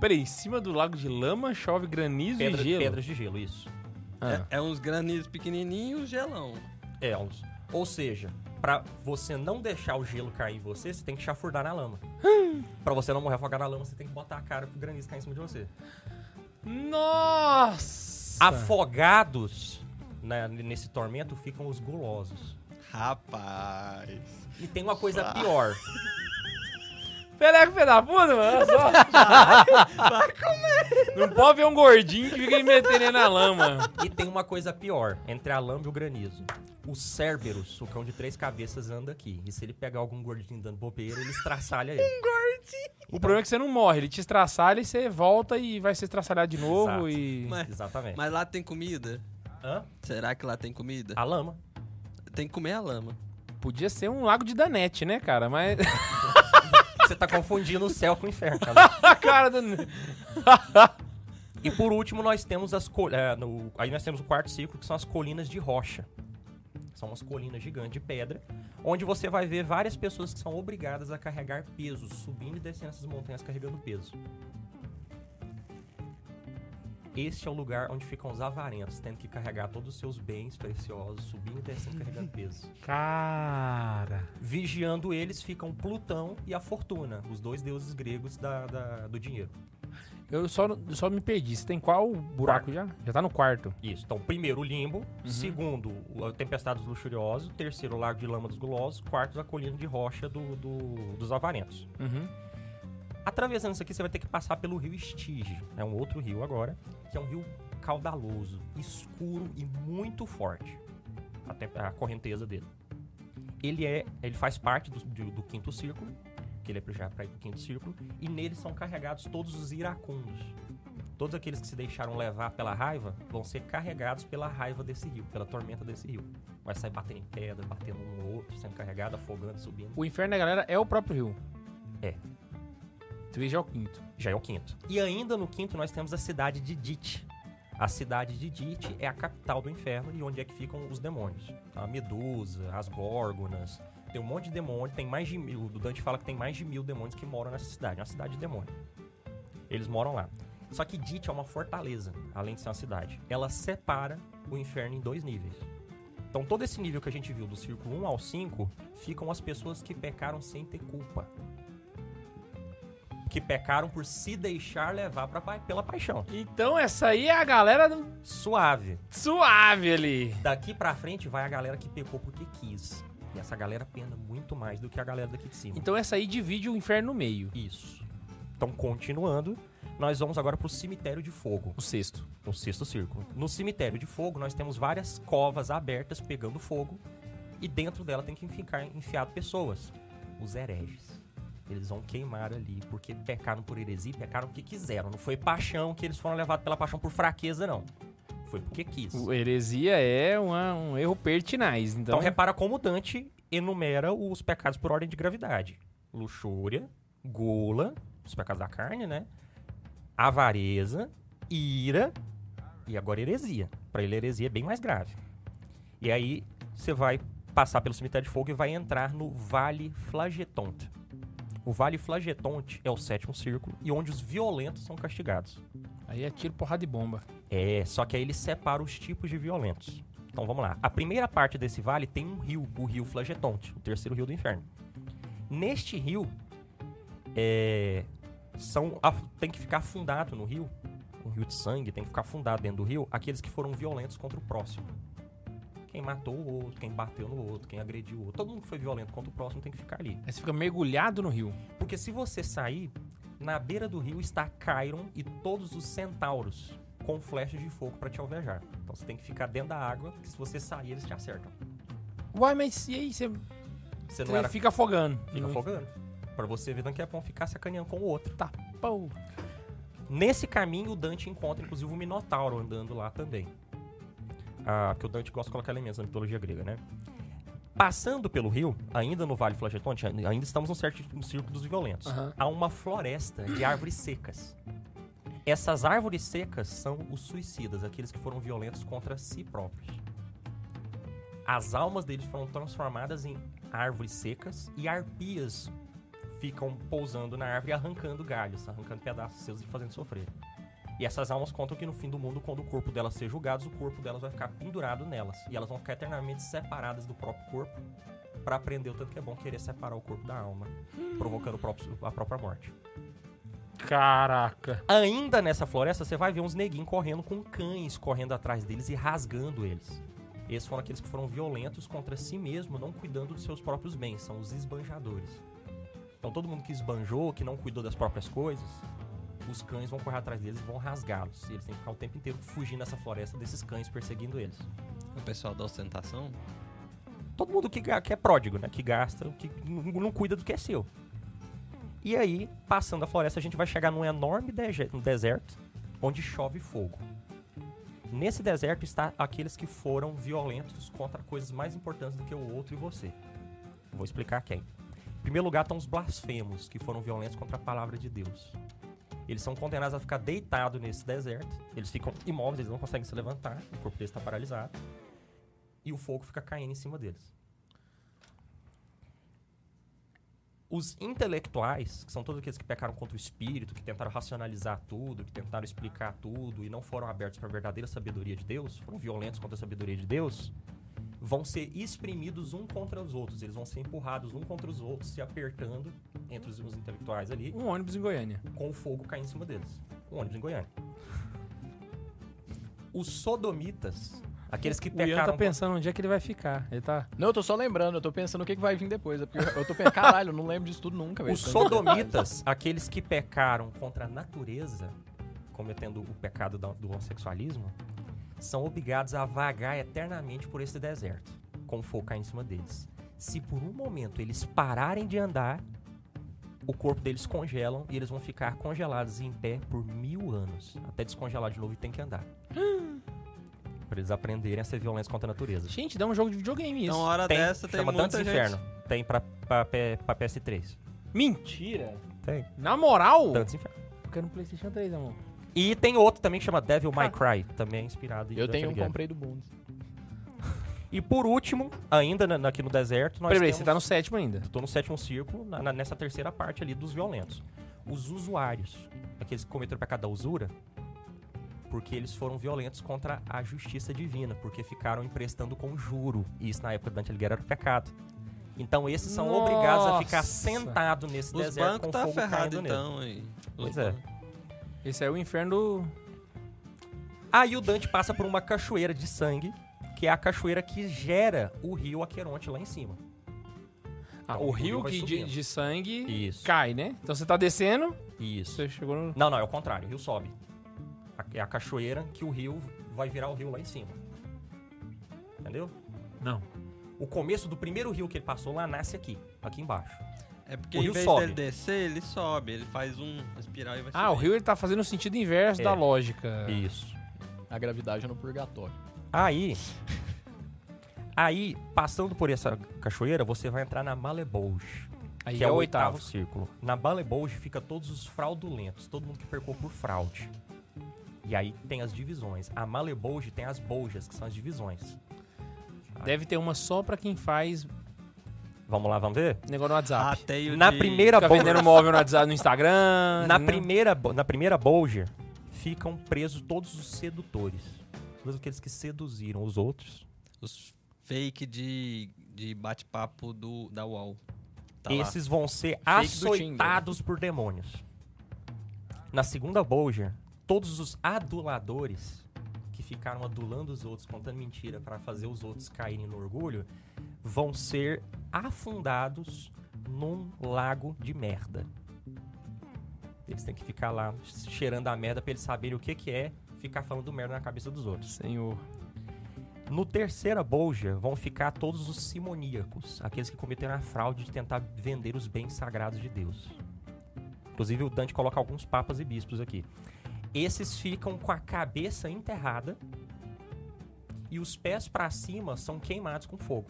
Peraí, em cima do lago de lama chove granizo Pedra- e gelo. Pedras de gelo, isso. Ah. É, é uns granizos pequenininhos, gelão. É, uns- ou seja, pra você não deixar o gelo cair em você, você tem que chafurdar na lama. pra você não morrer afogado na lama, você tem que botar a cara pro granizo cair em cima de você. Nossa! Afogados né, nesse tormento ficam os gulosos. Rapaz. E tem uma coisa pior. Peleco, filho da puta, mano. Só. Vai comer. Não pode ver um gordinho que fica me metendo na lama. E tem uma coisa pior, entre a lama e o granizo. O Cerberus, o cão de três cabeças, anda aqui. E se ele pegar algum gordinho dando bobeira, ele estraçalha ele. O problema é que você não morre, ele te estraçalha e você volta e vai ser estraçalhado de novo Exato. e... Mas, Exatamente. mas lá tem comida? Hã? Será que lá tem comida? A lama. Tem que comer a lama. Podia ser um lago de Danete, né, cara? Mas... Você tá confundindo o céu com o inferno, cara. a cara do... E por último, nós temos as col- é, no- aí nós temos o quarto ciclo, que são as colinas de rocha. São umas colinas gigantes de pedra, onde você vai ver várias pessoas que são obrigadas a carregar pesos, subindo e descendo essas montanhas carregando peso. Este é o lugar onde ficam os avarentos, tendo que carregar todos os seus bens preciosos, subindo e descendo carregando peso. Cara... Vigiando eles ficam Plutão e a Fortuna, os dois deuses gregos da- da- do dinheiro. Eu só, eu só me perdi. Você tem qual buraco já? Já tá no quarto. Isso. Então, primeiro o limbo, segundo o a tempestade dos luxuriosos, terceiro o lago de lama dos gulosos, quarto a colina de rocha do, do- dos avarentos. Uhum. Atravessando isso aqui, você vai ter que passar pelo rio Estige. É um outro rio agora, que é um rio caudaloso, escuro e muito forte. A, a correnteza dele. Ele é, ele faz parte do, do- do quinto círculo, que ele é já para o quinto círculo, e nele são carregados todos os iracundos. Todos aqueles que se deixaram levar pela raiva vão ser carregados pela raiva desse rio, pela tormenta desse rio. Vai sair batendo em pedra, batendo um no outro, sendo carregado, afogando, subindo. O inferno da galera é o próprio rio. É. Três já é o quinto. Já é o quinto. E ainda no quinto nós temos a cidade de Dit. A cidade de Dit é a capital do inferno e onde é que ficam os demônios. A Medusa, as Górgonas. Tem um monte de demônio, tem mais de mil. O Dante fala que tem mais de mil demônios que moram nessa cidade. É uma cidade de demônio. Eles moram lá. Só que Dit é uma fortaleza, além de ser uma cidade. Ela separa o inferno em dois níveis. Então todo esse nível que a gente viu do círculo 1 ao 5 ficam as pessoas que pecaram sem ter culpa. Que pecaram por se deixar levar pra, pa- pela paixão. Então essa aí é a galera do- Suave. suave ali. Daqui pra frente vai a galera que pecou porque quis. E essa galera pena muito mais do que a galera daqui de cima. Então essa aí divide o inferno no meio. Isso. Então, continuando, nós vamos agora pro cemitério de fogo. O sexto. o sexto círculo. No cemitério de fogo, nós temos várias covas abertas pegando fogo e dentro dela tem que ficar enfiado pessoas, os hereges. Eles vão queimar ali porque pecaram por heresia, pecaram porque quiseram. Não foi paixão que eles foram levados pela paixão por fraqueza, não. Foi porque quis. O heresia é uma- um erro pertinaz. Então, Então repara como Dante enumera os pecados por ordem de gravidade. Luxúria, gula, os pecados da carne, né? Avareza, ira e agora heresia. Pra ele heresia é bem mais grave. E aí você vai passar pelo cemitério de fogo e vai entrar no Vale Flagetonte. O Vale Flagetonte é o sétimo círculo e onde os violentos são castigados. aí é tiro, porrada de bomba. É, só que aí ele separa os tipos de violentos. Então vamos lá. A primeira parte desse vale tem um rio, o rio Flagetonte, o terceiro rio do inferno. Neste rio, é, são, tem que ficar afundado no rio, um rio de sangue, tem que ficar afundado dentro do rio, aqueles que foram violentos contra o próximo. Quem matou o outro, quem bateu no outro, quem agrediu o outro. Todo mundo que foi violento contra o próximo tem que ficar ali. Aí você fica mergulhado no rio. Porque se você sair, na beira do rio está Chiron e todos os centauros com flechas de fogo para te alvejar. Então você tem que ficar dentro da água, porque se você sair, eles te acertam. Uai, mas e aí? Você, Você não era fica afogando. fica Não- afogando. Pra você ver que é bom ficar sacaneando com o outro. Tá, pô. Nesse caminho, o Dante encontra, inclusive, o Minotauro andando lá também. Ah, que o Dante gosta de colocar elementos na mitologia grega, né? Passando pelo rio, ainda no Vale Flagetonte, ainda estamos no certo no círculo dos violentos. Aham. Há uma floresta de árvores secas. Essas árvores secas são os suicidas, aqueles que foram violentos contra si próprios. As almas deles foram transformadas em árvores secas e arpias ficam pousando na árvore arrancando galhos, arrancando pedaços seus e fazendo sofrer. E essas almas contam que no fim do mundo, quando o corpo delas ser julgado, o corpo delas vai ficar pendurado nelas. E elas vão ficar eternamente separadas do próprio corpo para aprender o tanto que é bom querer separar o corpo da alma, provocando próprio- a própria morte. Caraca. Ainda nessa floresta, você vai ver uns neguinhos correndo com cães correndo atrás deles e rasgando eles. Esses foram aqueles que foram violentos contra si mesmo, não cuidando dos seus próprios bens. São os esbanjadores. Então todo mundo que esbanjou, que não cuidou das próprias coisas, os cães vão correr atrás deles e vão rasgá-los. E eles têm que ficar o tempo inteiro fugindo dessa floresta desses cães perseguindo eles. O pessoal da ostentação. Todo mundo que, que é pródigo, né? Que gasta, que não, cuida do que é seu. E aí, passando a floresta, a gente vai chegar num enorme um deserto onde chove fogo. Nesse deserto está aqueles que foram violentos contra coisas mais importantes do que o outro e você. Vou explicar quem. Em primeiro lugar estão os blasfemos, que foram violentos contra a palavra de Deus. Eles são condenados a ficar deitados nesse deserto. Eles ficam imóveis, eles não conseguem se levantar, o corpo deles está paralisado. E o fogo fica caindo em cima deles. Os intelectuais, que são todos aqueles que pecaram contra o espírito, que tentaram racionalizar tudo, que tentaram explicar tudo e não foram abertos para a verdadeira sabedoria de Deus, foram violentos contra a sabedoria de Deus, vão ser exprimidos um contra os outros. Eles vão ser empurrados um contra os outros, se apertando entre os, os intelectuais ali, Um ônibus em Goiânia. com o fogo caindo em cima deles. Um ônibus em Goiânia. Os sodomitas, aqueles que O Ian pecaram tá pensando onde é que ele vai ficar. Ele tá. Não, eu tô só lembrando, eu tô pensando o que, que vai vir depois. é porque Eu tô pensando, caralho, eu não lembro disso tudo nunca, velho. Os sodomitas, aqueles que pecaram contra a natureza, cometendo o pecado do homossexualismo, são obrigados a vagar eternamente por esse deserto, com cair em cima deles. Se por um momento eles pararem de andar, o corpo deles congelam e eles vão ficar congelados em pé por mil anos, até descongelar de novo e tem que andar. Pra eles aprenderem a ser violentos contra a natureza. Gente, dá um jogo de videogame isso. Então, hora Tem, dessa tem chama muita Dantes gente. Inferno. Tem pra, pra, pra PS3. Mentira. Tem. Na moral? Dantes Inferno. Eu quero um PlayStation 3, amor. E tem outro também que chama Devil May Cry, também é inspirado em Eu tenho um, Alighieri. comprei do Bundes. E por último, ainda na- aqui no deserto, nós Peraí, temos... você tá no sétimo ainda. Tô no sétimo círculo, na- na- nessa terceira parte ali dos violentos. Os usuários, aqueles que cometeram o pecado da usura, porque eles foram violentos contra a justiça divina, porque ficaram emprestando com juro. E isso na época Dante Alighieri era pecado. Então esses são obrigados a ficar Nossa. sentados nesse Os deserto com tá fogo ferrado caindo nele. então aí. Os Pois é. bancos. Esse é o inferno do. Aí o Dante passa por uma cachoeira de sangue, que é a cachoeira que gera o rio Aqueronte lá em cima. Ah, Então, o rio vai que de, de sangue Isso. cai, né? Então você tá descendo, Isso. você chegou no. Não, não, é o contrário, o rio sobe. É a cachoeira que o rio vai virar o rio lá em cima. Entendeu? Não. O começo do primeiro rio que ele passou lá nasce aqui, aqui embaixo. É porque O em rio vez sobe. dele descer, ele sobe. Ele faz um espiral e vai Ah, o subir. rio ele tá fazendo o sentido inverso É. da lógica. Isso. A gravidade é no purgatório. Aí, aí, passando por essa cachoeira, você vai entrar na Malebouge, Aí que é, é, o o oitavo. oitavo círculo. Na Malebouge fica todos os fraudulentos, todo mundo que percou por fraude. E aí tem as divisões. A Malebouge tem as boljas, que são as divisões. Deve ter uma só pra quem faz Vamos lá, vamos ver? negócio no WhatsApp. Rateio Na de- primeira Fica bolha, vendendo móvel no WhatsApp, no Instagram. na né? primeira, na primeira bolger ficam presos todos os sedutores. Todos aqueles que seduziram os outros. Os fake de, de bate-papo do, da UOL. Tá lá. Esses vão ser Fake do açoitados por demônios. Na segunda bolger, todos os aduladores que ficaram adulando os outros, contando mentira para fazer os outros caírem no orgulho, vão ser afundados num lago de merda. Eles têm que ficar lá cheirando a merda pra eles saberem o que, que é ficar falando merda na cabeça dos outros. Senhor. No terceira bolja vão ficar todos os simoníacos, aqueles que cometeram a fraude de tentar vender os bens sagrados de Deus. Inclusive o Dante coloca alguns papas e bispos aqui. Esses ficam com a cabeça enterrada e os pés pra cima são queimados com fogo.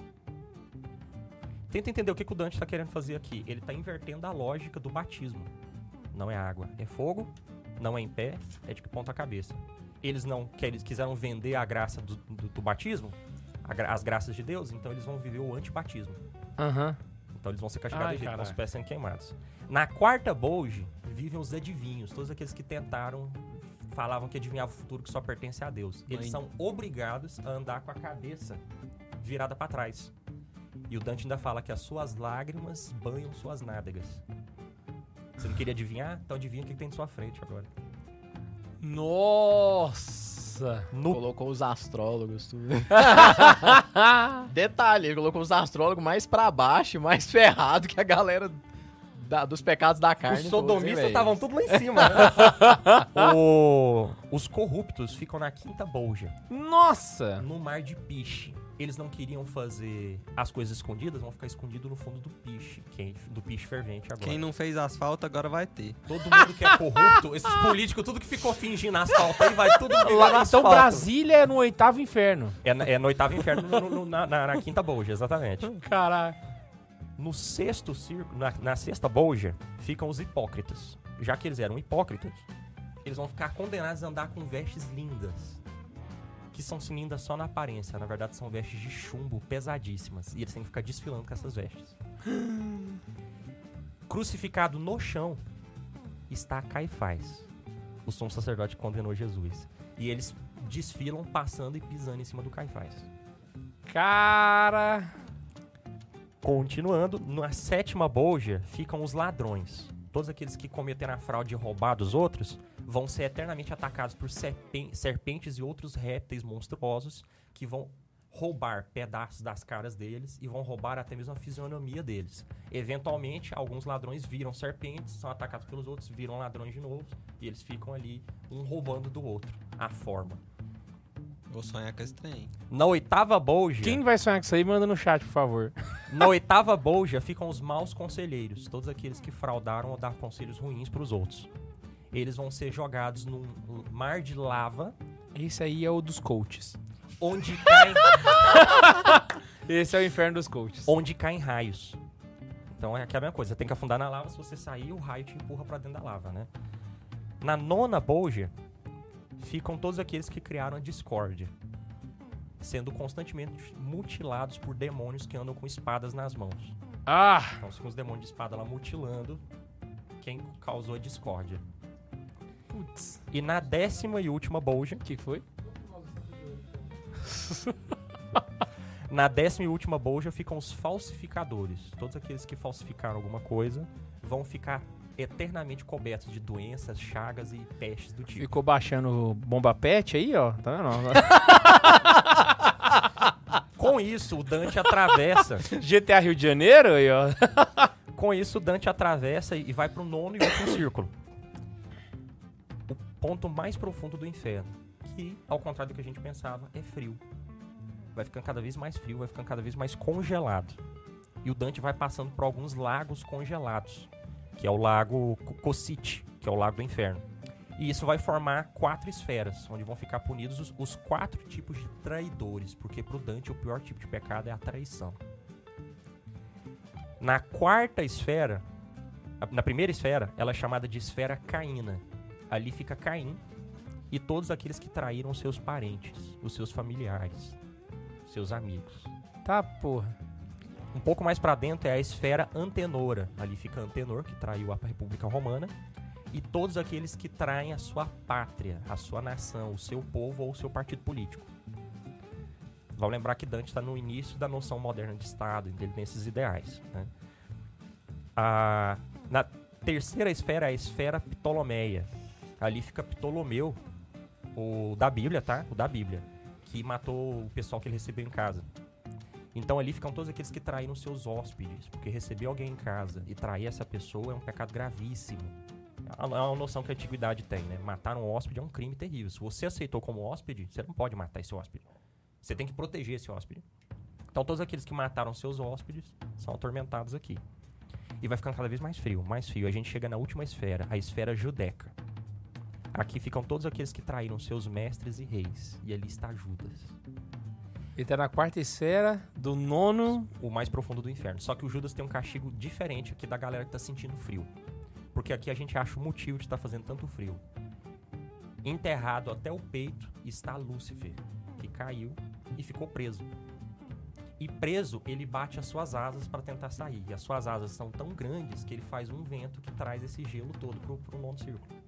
Tenta entender o que, que o Dante está querendo fazer aqui. Ele está invertendo a lógica do batismo. Não é água, é fogo, não é em pé, é de ponta cabeça eles não que eles quiseram vender a graça do, do- do batismo, a as graças de Deus, então eles vão viver o antibatismo. Aham. Então eles vão ser castigados de jeito, com os pés sendo queimados. Na quarta Bolge, vivem os adivinhos, todos aqueles que tentaram, falavam que adivinhavam o futuro que só pertence a Deus. Eles Mãe. são obrigados a andar com a cabeça virada pra trás. E o Dante ainda fala que as suas lágrimas banham suas nádegas. Você não queria adivinhar? Então adivinha o que tem de sua frente agora. Nossa! No Colocou os astrólogos, tudo. Detalhe, ele colocou os astrólogos mais pra baixo, mais ferrado que a galera da- dos pecados da carne. Os sodomistas estavam tudo lá em cima. né? O- Os corruptos ficam na quinta bolja, Nossa! no mar de piche. Eles não queriam fazer as coisas escondidas, vão ficar escondidos no fundo do piche, quem- do piche fervente agora. Quem não fez asfalto agora vai ter. Todo mundo que é corrupto, esses políticos, tudo que ficou fingindo asfalto aí, vai tudo virar Lá- no então asfalto. Brasília é no oitavo inferno. É, é no oitavo inferno, no- no- na, na- na quinta bolja, exatamente. Caralho. No sexto círculo, na, na sexta bolja, ficam os hipócritas. Já que eles eram hipócritas, eles vão ficar condenados a andar com vestes lindas. Que são lindas só na aparência. Na verdade, são vestes de chumbo pesadíssimas. E eles têm que ficar desfilando com essas vestes. Crucificado no chão está Caifás. O sumo sacerdote que condenou Jesus. E eles desfilam passando e pisando em cima do Caifás. Cara. Continuando, na sétima bolja ficam os ladrões. Todos aqueles que cometeram a fraude e roubar dos outros vão ser eternamente atacados por serpen- serpentes e outros répteis monstruosos que vão roubar pedaços das caras deles e vão roubar até mesmo a fisionomia deles. Eventualmente, alguns ladrões viram serpentes, são atacados pelos outros, viram ladrões de novo e eles ficam ali, um roubando do outro, a forma. Vou sonhar com esse trem. Na oitava bolja... Quem vai sonhar com isso aí, manda no chat, por favor. Na oitava bolja ficam os maus conselheiros, todos aqueles que fraudaram ou dar conselhos ruins pros outros. Eles vão ser jogados num mar de lava, Esse aí é o dos coaches. onde caem, Esse é o inferno dos coaches. onde caem raios. Então é aquela mesma coisa, você tem que afundar na lava, se você sair, o raio te empurra pra dentro da lava, né? Na nona bolja ficam todos aqueles que criaram a discórdia, sendo constantemente mutilados por demônios que andam com espadas nas mãos. Ah! Então ficam os demônios de espada lá mutilando quem causou a discórdia. Putz. E na décima e última bolja, que foi? na décima e última bolja ficam os falsificadores. Todos aqueles que falsificaram alguma coisa vão ficar eternamente cobertos de doenças, chagas e pestes do tipo. Ficou baixando bomba pet aí, ó. Tá vendo? Com isso, o Dante atravessa. GTA Rio de Janeiro aí, ó. Com isso, o Dante atravessa e vai pro nono e último círculo. O ponto mais profundo do inferno. Que, ao contrário do que a gente pensava, é frio. Vai ficando cada vez mais frio, vai ficando cada vez mais congelado. E o Dante vai passando por alguns lagos congelados. Que é o lago Co- Cossite, que é o lago do inferno. E isso vai formar quatro esferas, onde vão ficar punidos os, os quatro tipos de traidores. Porque pro Dante o pior tipo de pecado é a traição. Na quarta esfera, na primeira esfera, ela é chamada de esfera caína. Ali fica Caim e todos aqueles que traíram seus parentes, os seus familiares, seus amigos. Tá, porra. Um pouco mais pra dentro é a esfera antenora. Ali fica Antenor, que traiu a República Romana, e todos aqueles que traem a sua pátria, a sua nação, o seu povo ou o seu partido político. Vamos lembrar que Dante está no início da noção moderna de Estado, ele tem esses ideais. né? A- na terceira esfera é a esfera Ptolomeia. Ali fica Ptolomeu, o da Bíblia, tá? O da Bíblia, que matou o pessoal que ele recebeu em casa. Então ali ficam todos aqueles que traíram seus hóspedes, porque receber alguém em casa e trair essa pessoa é um pecado gravíssimo. É uma é uma noção que a antiguidade tem, né? Matar um hóspede é um crime terrível. Se você aceitou como hóspede, você não pode matar esse hóspede. Você tem que proteger esse hóspede. Então todos aqueles que mataram seus hóspedes são atormentados aqui. E vai ficando cada vez mais frio, mais frio. A gente chega na última esfera, a esfera judeca. Aqui ficam todos aqueles que traíram seus mestres e reis. E ali está Judas. Ele tá na quarta esfera do nono. o mais profundo do inferno. Só que o Judas tem um castigo diferente aqui da galera que tá sentindo frio. Porque aqui a gente acha o motivo de estar fazendo tanto frio. Enterrado até o peito está Lúcifer, que caiu e ficou preso. E preso, ele bate as suas asas para tentar sair. E as suas asas são tão grandes que ele faz um vento que traz esse gelo todo pro, pro nono círculo.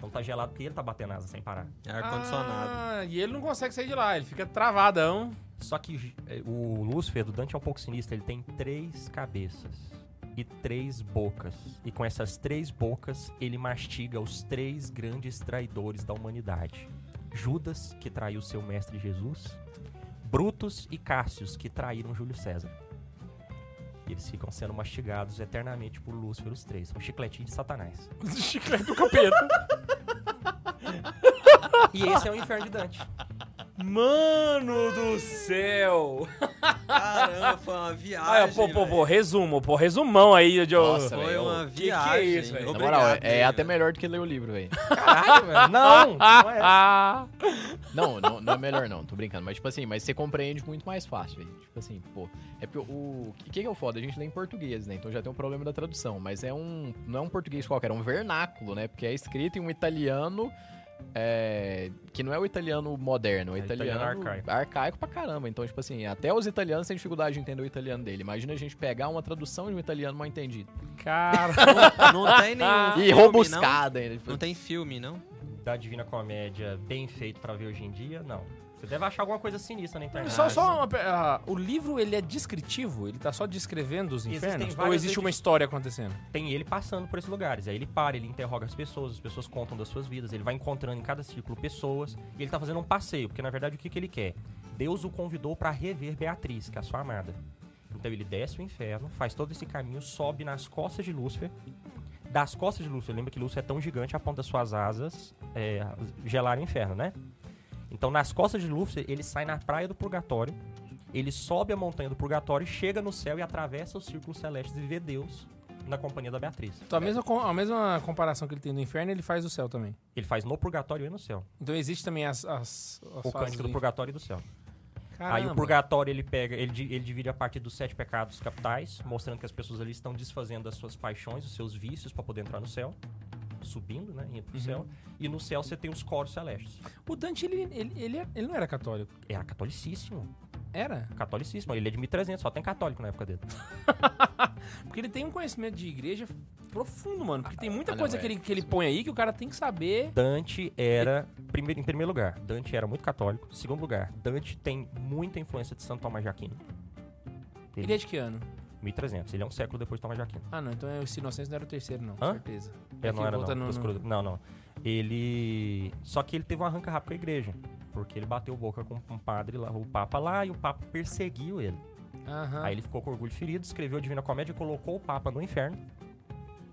Então tá gelado porque ele tá batendo asa sem parar. É ar-condicionado. Ah, e ele não consegue sair de lá, ele fica travadão. Só que eh, o Lúcifer do Dante é um pouco sinistro. Ele tem três cabeças e três bocas. E com essas três bocas, ele mastiga os três grandes traidores da humanidade: Judas, que traiu seu mestre Jesus, Brutus e Cássius, que traíram Júlio César. E eles ficam sendo mastigados eternamente por Lúcifer, os três. Um chicletinho de Satanás. Chiclete do capeta. E esse é o inferno de Dante. Mano do céu! Caramba, foi uma viagem. Ah, pô, pô, pô, resumo, pô, resumão aí de. Nossa, Foi velho. uma que que é viagem. isso, velho? Moral, é até melhor do que ler o livro, velho. Caralho, velho. Não, não é. Ah, Não, não, não é melhor não, tô brincando. Mas, tipo assim, mas você compreende muito mais fácil, velho. Tipo assim, pô. É porque o. O que, que é o foda? A gente lê em português, né? Então já tem um problema da tradução. Mas é um. Não é um português qualquer, é um vernáculo, né? Porque é escrito em um italiano. É, que não é o italiano moderno, é o É italiano, italiano arcaico. arcaico. pra caramba. Então, tipo assim, até os italianos têm dificuldade de entender o italiano dele. Imagina a gente pegar uma tradução de um italiano mal entendido. cara. Não, não tem nenhum E filme, robuscada ainda. Não? Tipo, não tem filme, não? Da Divina Comédia bem feito pra ver hoje em dia, não. Você deve achar alguma coisa sinistra na internet. Só, só uma, pe- ah, o livro ele é descritivo? Ele tá só descrevendo os infernos? Ou existe uma história acontecendo? Tem ele passando por esses lugares. Aí ele para, ele interroga as pessoas, as pessoas contam das suas vidas, ele vai encontrando em cada círculo pessoas, e ele tá fazendo um passeio, porque na verdade o que, que ele quer? Deus o convidou pra rever Beatriz, que é a sua amada. Então ele desce o inferno, faz todo esse caminho, sobe nas costas de Lúcifer. Das costas de Lúcifer, lembra que Lúcifer é tão gigante a ponto das suas asas é, gelar o inferno, né? Então nas costas de Lúcifer, ele sai na praia do purgatório, ele sobe a montanha do purgatório, chega no céu e atravessa os círculos celestes e vê Deus na companhia da Beatriz. Então a mesma, a mesma comparação que ele tem no inferno, ele faz do céu também. Ele faz no purgatório e no céu. Então existe também as. as, as O cântico do purgatório e do céu. Caramba. Aí o purgatório ele pega, ele, ele divide a partir dos sete pecados capitais, mostrando que as pessoas ali estão desfazendo das suas paixões, os seus vícios para poder entrar no céu, subindo, né, indo pro Uhum. céu. E no céu você tem os coros celestes. O Dante, ele, ele, ele, é- ele não era católico. Era catolicíssimo, Era? catolicíssimo. Ele é de 1300, só tem católico na época dele. Porque ele tem um conhecimento de igreja profundo, mano. Porque tem muita Ah, não, coisa é. que, ele, que ele põe aí que o cara tem que saber. Dante era, primeiro, em primeiro lugar, Dante era muito católico. Segundo lugar, Dante tem muita influência de Santo Tomás de Aquino. Ele é de que ano? 1300, ele é um século depois de Tomás de Aquino. Ah, não. Então esse Inocêncio não era o terceiro, não. Hã? Certeza. É, não que era não. no- no- Não, não. Ele. Só que ele teve um arranca rápido com a igreja. Porque ele bateu boca com um padre lá, o Papa lá, e o Papa perseguiu ele. Aham. Aí ele ficou com orgulho ferido, escreveu a Divina Comédia e colocou o Papa no inferno.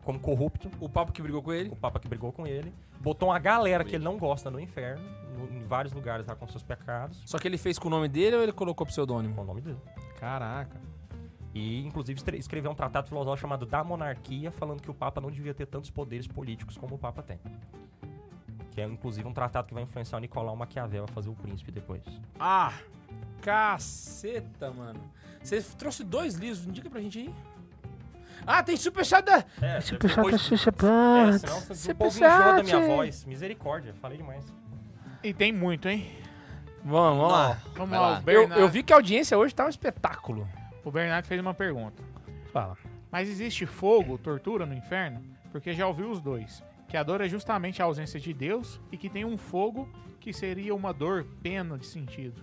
Como corrupto. O papo que brigou com ele. O Papa que brigou com ele. Botou uma galera que ele não gosta no inferno. no- em vários lugares lá com seus pecados. Só que ele fez com o nome dele ou ele colocou pseudônimo? Com o nome dele. Caraca. E, inclusive, escreveu um tratado filosófico chamado Da Monarquia, falando que o Papa não devia ter tantos poderes políticos como o Papa tem. Que é, inclusive, um tratado que vai influenciar o Nicolau Maquiavel a fazer o príncipe depois. Ah, caceta, mano. Você trouxe dois livros, indica pra gente aí. Ah, tem superchat da... É, Superchat da Xuxa é, Plants. senão o povo enjoa da minha voz. Misericórdia, falei demais. E tem muito, hein? Vamos, vamos lá. Vamos lá. lá. Eu, eu vi que a audiência hoje tá um espetáculo. O Bernardo fez uma pergunta. Fala. Mas existe fogo, tortura no inferno? Porque já ouviu os dois. Que a dor é justamente a ausência de Deus e que tem um fogo que seria uma dor pena de sentido.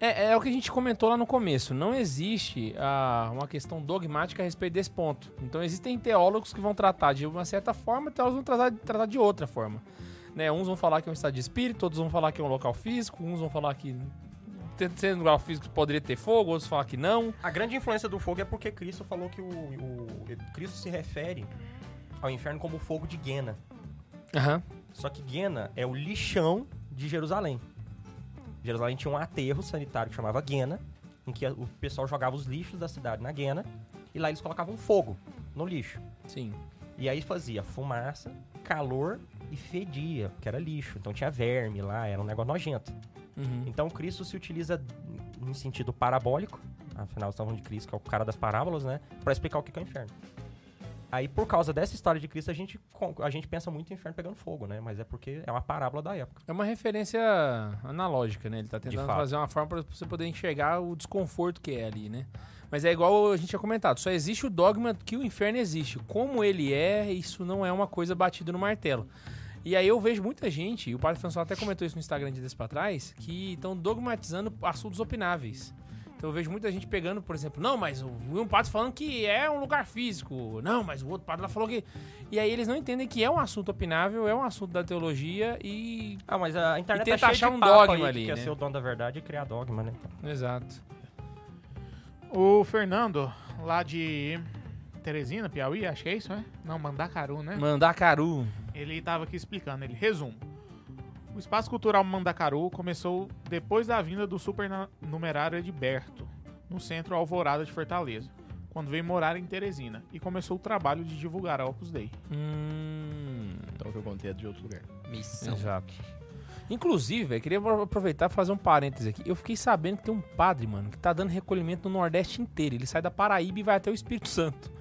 É, é o que a gente comentou lá no começo. Não existe ah, uma questão dogmática a respeito desse ponto. Então existem teólogos que vão tratar de uma certa forma, teólogos vão tratar, tratar de outra forma. Né? Uns vão falar que é um estado de espírito, outros vão falar que é um local físico, uns vão falar que te- sendo um local físico poderia ter fogo, outros falar que não. A grande influência do fogo é porque Cristo falou que o, o- Cristo se refere ao inferno como o fogo de Guena. Aham. Só que Guena é o lixão de Jerusalém. Jerusalém tinha um aterro sanitário que chamava Guena, em que o pessoal jogava os lixos da cidade na Guena, e lá eles colocavam fogo no lixo. Sim. E aí fazia fumaça, calor e fedia, porque era lixo. Então tinha verme lá, era um negócio nojento. Uhum. Então Cristo se utiliza em sentido parabólico, afinal estamos falando de Cristo, que é o cara das parábolas, né? Pra explicar o que é o inferno. Aí, por causa dessa história de Cristo, a gente, a gente pensa muito em inferno pegando fogo, né? Mas é porque é uma parábola da época. É uma referência analógica, né? Ele tá tentando fazer uma forma pra você poder enxergar o desconforto que é ali, né? Mas é igual a gente tinha comentado, só existe o dogma que o inferno existe. Como ele é, isso não é uma coisa batida no martelo. E aí eu vejo muita gente, e o Padre François até comentou isso no Instagram de dias pra trás, que estão dogmatizando assuntos opináveis. Então eu vejo muita gente pegando, por exemplo, não, mas o um padre falando que é um lugar físico. Não, mas o outro padre lá falou que. E aí eles não entendem que é um assunto opinável, é um assunto da teologia e. Ah, mas a internet tá tenta cheia achar de um dogma ali, que quer né? ser o dono da verdade e criar dogma, né? Exato. O Fernando, lá de Teresina, Piauí, acho que é isso, né? Não, Mandacaru, né? Mandacaru. Ele estava aqui explicando, ele resumo. O Espaço Cultural Mandacaru começou depois da vinda do supernumerário Edberto, no centro Alvorada de Fortaleza, quando veio morar em Teresina, e começou o trabalho de divulgar a Opus Dei. Hum. Então o que eu contei é de outro lugar. Missão. Exato. Inclusive, velho, queria aproveitar e fazer um parêntese aqui. Eu fiquei sabendo que tem um padre, mano, que tá dando recolhimento no Nordeste inteiro. Ele sai da Paraíba e vai até o Espírito Santo.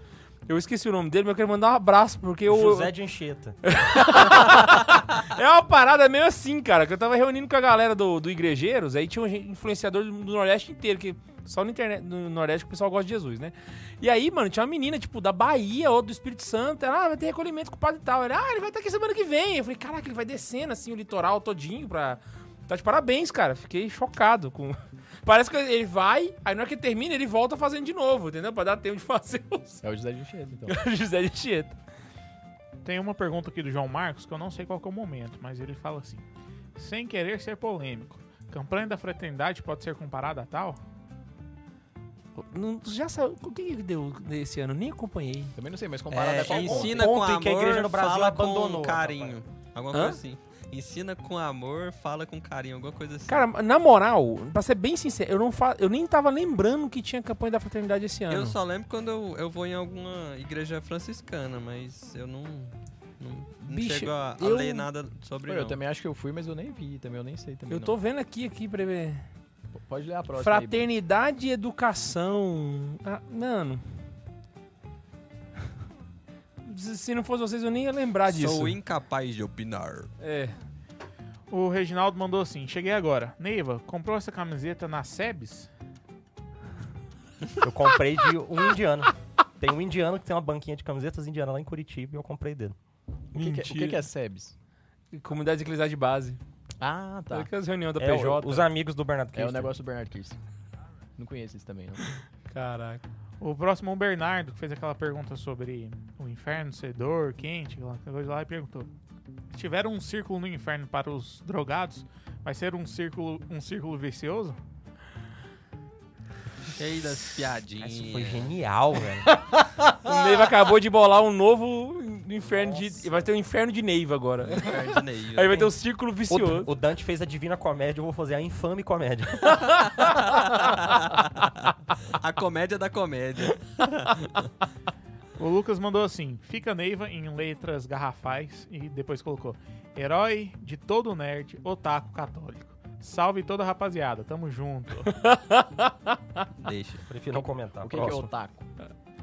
Eu esqueci o nome dele, mas eu quero mandar um abraço, porque eu. José de Anchieta. É uma parada meio assim, cara. Que eu tava reunindo com a galera do, do Igrejeiros, aí tinha um influenciador do, do Nordeste inteiro, que só no, internet, no Nordeste que o pessoal gosta de Jesus, né? E aí, mano, tinha uma menina, tipo, da Bahia ou do Espírito Santo. Ela, ah, vai ter recolhimento com o padre e tal. Ele, ah, ele vai estar aqui semana que vem. Eu falei, caraca, ele vai descendo, assim, o litoral todinho pra... Tá de parabéns, cara. Fiquei chocado com... Parece que ele vai, aí na hora que ele termina, ele volta fazendo de novo, entendeu? Pra dar tempo de fazer os... É o José de Enchedo, então. José de Tieta. Tem uma pergunta aqui do João Marcos que eu não sei qual que é o momento, mas ele fala assim: sem querer ser polêmico, campanha da fraternidade pode ser comparada a tal? Não, tu já sabe, o que que deu esse ano? Nem acompanhei. Também não sei, mas comparado É, é, qual ponto? ensina ponto com amor, que a igreja no Brasil fala abandonou com a carinho. Alguma Hã? coisa assim. Ensina com amor, fala com carinho, alguma coisa assim. Cara, na moral, pra ser bem sincero, eu, não fa... eu nem tava lembrando que tinha campanha da fraternidade esse ano. eu só lembro quando eu, eu vou em alguma igreja franciscana, mas eu não, não, não Bicho, chego a, a eu- ler nada sobre Pô, não. eu também acho que eu fui, mas eu nem vi, também eu nem sei também. Eu tô vendo aqui, aqui pra ver. não. Pode ler a próxima. aí, Fraternidade e educação. Ah, mano. Se não fosse vocês, eu nem ia lembrar disso. Sou incapaz de opinar. É. O Reginaldo mandou assim: cheguei agora. Neiva, comprou essa camiseta na Sebes? Eu comprei de um indiano. Tem um indiano que tem uma banquinha de camisetas indianas lá em Curitiba e eu comprei dele. O que, que é, o que que é SEBS? Comunidade Eclesiástica de Base. Ah, tá. Aquelas reuniões da É, PJ. o- os amigos do Bernardo É o negócio do Bernard Kirsten. Não conheço esse também, não. Caraca. O próximo é o Bernardo, que fez aquela pergunta sobre o inferno ser dor, quente, aquela coisa lá, e perguntou: Se tiver um círculo no inferno para os drogados, vai ser um círculo, um círculo vicioso? Cheio das piadinhas. Isso foi genial, velho. O Neiva acabou de bolar um novo inferno de. Vai ter um inferno de Neiva agora. Inferno de Neiva. Aí vai ter um círculo O, vicioso. o Dante fez a divina comédia, eu vou fazer a infame comédia. A comédia da comédia. O Lucas mandou assim: Fica Neiva em letras garrafais e depois colocou: Herói de todo nerd, otaku católico. Salve toda a rapaziada, tamo junto. Deixa. Prefiro não comentar. O que, que é Próximo. otaku?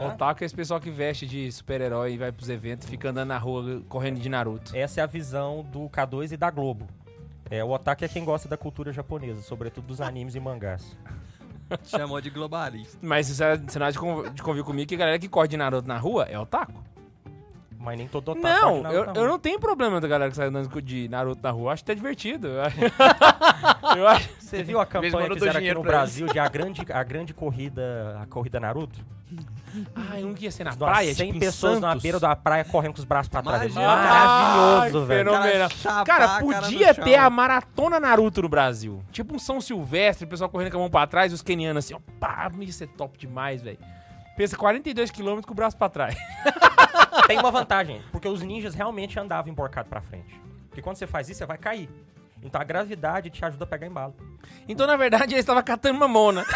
Otaku é esse pessoal que veste de super-herói e vai pros eventos e fica andando na rua correndo de Naruto. Essa é a visão do K2 e da Globo. É, o otaku é quem gosta da cultura japonesa, sobretudo dos animes e mangás. Chamou de globalista. Mas você você não há de con- de convir comigo que a galera que corre de Naruto na rua é otaku? Mas nem todo otaku Não, eu, Naruto, eu não tenho problema da galera que sai andando de Naruto na rua. Eu acho até divertido. Eu acho- Eu. Você viu a campanha eu que fizeram aqui no Brasil de a grande, a grande corrida, a corrida Naruto? Ai, um que ia ser na Umas praia, 100 tipo pessoas na beira da praia correndo com os braços pra trás. É Imagina. maravilhoso, Ai, velho. fenomenal. Cara, cara podia chão. ter a maratona Naruto no Brasil. Tipo um São Silvestre, o pessoal correndo com a mão pra trás e os kenianos assim, ó, pá, isso é top demais, velho. Pensa 42 km com o braço pra trás. Tem uma vantagem, porque os ninjas realmente andavam emborcado pra frente. Porque quando você faz isso, você vai cair. Então a gravidade te ajuda a pegar embalo. Então, na verdade, eles estavam catando mamona.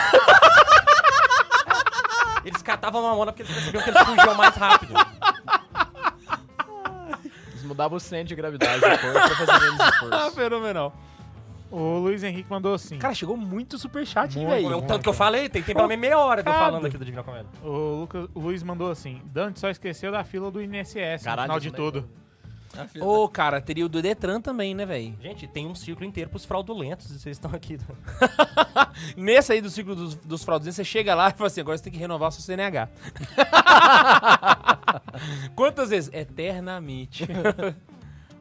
Eles catavam a mona porque eles percebiam que eles fugiam mais rápido. Eles mudavam o centro de gravidade corpo pra fazer menos Ah, esforço. fenomenal. O Luiz Henrique mandou assim. Cara, chegou muito superchat, hein, velho. É o tanto que eu falei, tem, tem pelo menos meia hora de eu Chocado. falando aqui do Divina Comédia. O, Lucas, o Luiz mandou assim. Dante só esqueceu da fila do INSS Caralho, no final de isso tudo. Ô, cara, teria o do Detran também, né, velho? Gente, tem um círculo inteiro pros fraudulentos e vocês estão aqui. Nesse aí do ciclo dos, dos fraudulentos, você chega lá e fala assim, agora você tem que renovar o seu CNH. Quantas vezes? Eternamente.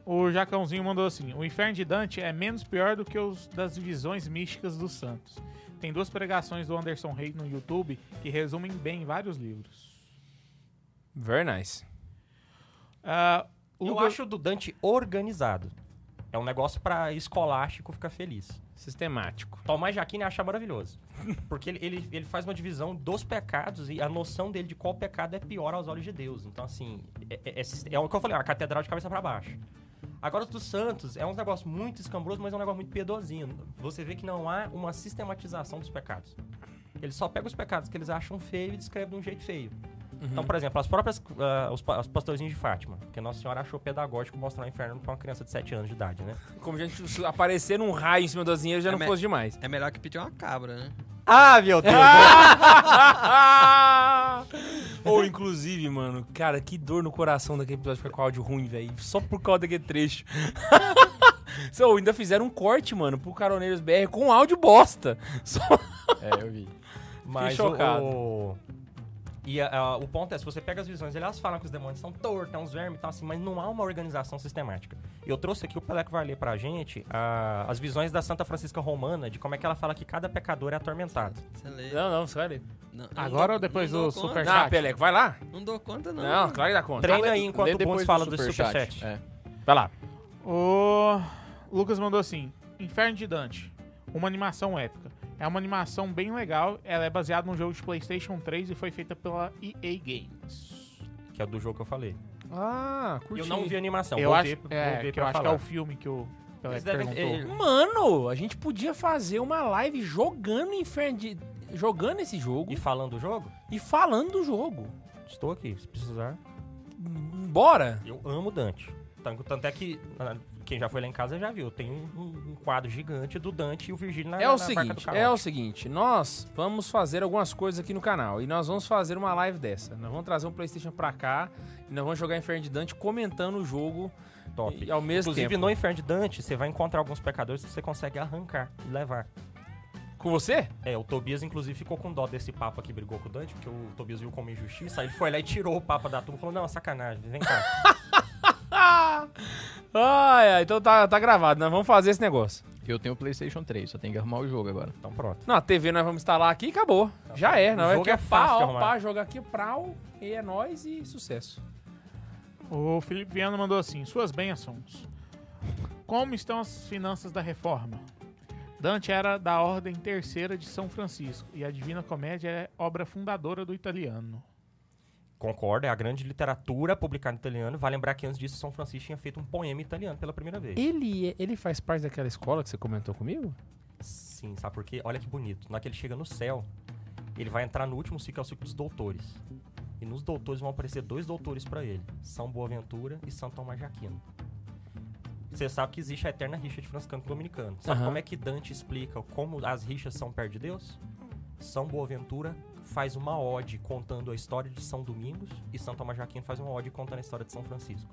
O Jacãozinho mandou assim: O Inferno de Dante é menos pior do que os das divisões místicas dos santos. Tem duas pregações do Anderson Reis no YouTube que resumem bem vários livros. Very nice. O Eu acho o do Dante organizado. É um negócio pra escolástico ficar feliz. Sistemático. Tomás Jaquine acha maravilhoso. Porque ele, ele, ele faz uma divisão dos pecados e a noção dele de qual pecado é pior aos olhos de Deus. Então, assim, é, é, é, é o que eu falei, uma catedral de cabeça pra baixo. Agora, os dos santos é um negócio muito escambroso, mas é um negócio muito piedosinho. Você vê que não há uma sistematização dos pecados. Eles só pegam os pecados que eles acham feio e descrevem de um jeito feio. Então, por exemplo, as próprias ah, os, os pastorzinhos de Fátima, que Nossa Senhora achou pedagógico mostrar o inferno pra uma criança de 7 anos de idade, né? Como a gente se aparecer num raio em cima das dinheiras já É não fosse demais. É melhor que pedir uma cabra, né? Ah, meu Deus! Ou, inclusive, mano, cara, que dor no coração daquele episódio ficar com áudio ruim, velho. Só por causa daquele trecho. So, ainda fizeram um corte, mano, pro Caroneiros BR com áudio bosta. Só... É, eu vi. Mas chocado. O, e a- o ponto é, se você pega as visões, elas falam que os demônios são tortos, são uns vermes e tal, assim, mas não há uma organização sistemática. Eu trouxe aqui, o Peleco vai ler pra gente, a- as visões da Santa Francisca Romana, de como é que ela fala que cada pecador é atormentado. Você lê. Não, não, sério. Não, eu Agora não ou depois não do dou conta. super- Não, Chat. Peleco, vai lá. Não dou conta, não. Não, claro que dá conta. Treina aí enquanto o depois Bundes fala do Superchat. É. Vai lá. O Lucas mandou assim: Inferno de Dante. Uma animação épica. É uma animação bem legal. Ela é baseada num jogo de PlayStation 3 e foi feita pela EA Games. Que é do jogo que eu falei. Ah, curti. Eu não vi a animação, eu vou acho, ver, vou é, ver que eu pra acho que é o filme que o Pelé Eles devem- perguntou. Mano, a gente podia fazer uma live jogando Inferno de... Jogando esse jogo E falando do jogo, e falando do jogo. estou aqui, se precisar. Bora. Eu amo Dante. Tanto, tanto é que ah, quem já foi lá em casa já viu. Tem um, um- quadro gigante do Dante e o Virgílio na É o na seguinte, é o seguinte, nós vamos fazer algumas coisas aqui no canal e nós vamos fazer uma live dessa. Nós vamos trazer um PlayStation pra cá e nós vamos jogar Inferno de Dante comentando o jogo Top. e ao mesmo Inclusive, tempo. no Inferno de Dante, você vai encontrar alguns pecadores que você consegue arrancar e levar. Com você? É, o Tobias, inclusive, ficou com dó desse Papa que brigou com o Dante, porque o Tobias viu como injustiça, aí ele foi lá e tirou o Papa da turma e falou, não, sacanagem, vem cá. Ai, ai, então tá, tá gravado, nós vamos fazer esse negócio. Eu tenho o PlayStation 3, só tem que arrumar o jogo agora. Então pronto. Não, a TV nós vamos instalar aqui e acabou. Já é, O nós jogo aqui é é fácil pá, ó, pá, joga aqui prau e é nóis e sucesso. O Felipe Viana mandou assim: Suas bênçãos. Como estão as finanças da reforma? Dante era da Ordem Terceira de São Francisco e a Divina Comédia é obra fundadora do italiano. Concordo, é a grande literatura publicada em italiano. Vai lembrar que antes disso, São Francisco tinha feito um poema italiano pela primeira vez. Ele, ele faz parte daquela escola que você comentou comigo? Sim, sabe por quê? Olha que bonito. Na hora que ele chega no céu, ele vai entrar no último ciclo, é o ciclo dos doutores. E nos doutores vão aparecer dois doutores pra ele: São Boaventura e São Tomás de Aquino. Você sabe que existe a eterna rixa de franciscano com dominicano. Sabe Aham. como é que Dante explica como as rixas são perto de Deus? São Boaventura faz uma ode contando a história de São Domingos e São Tomás de Aquino faz uma ode contando a história de São Francisco.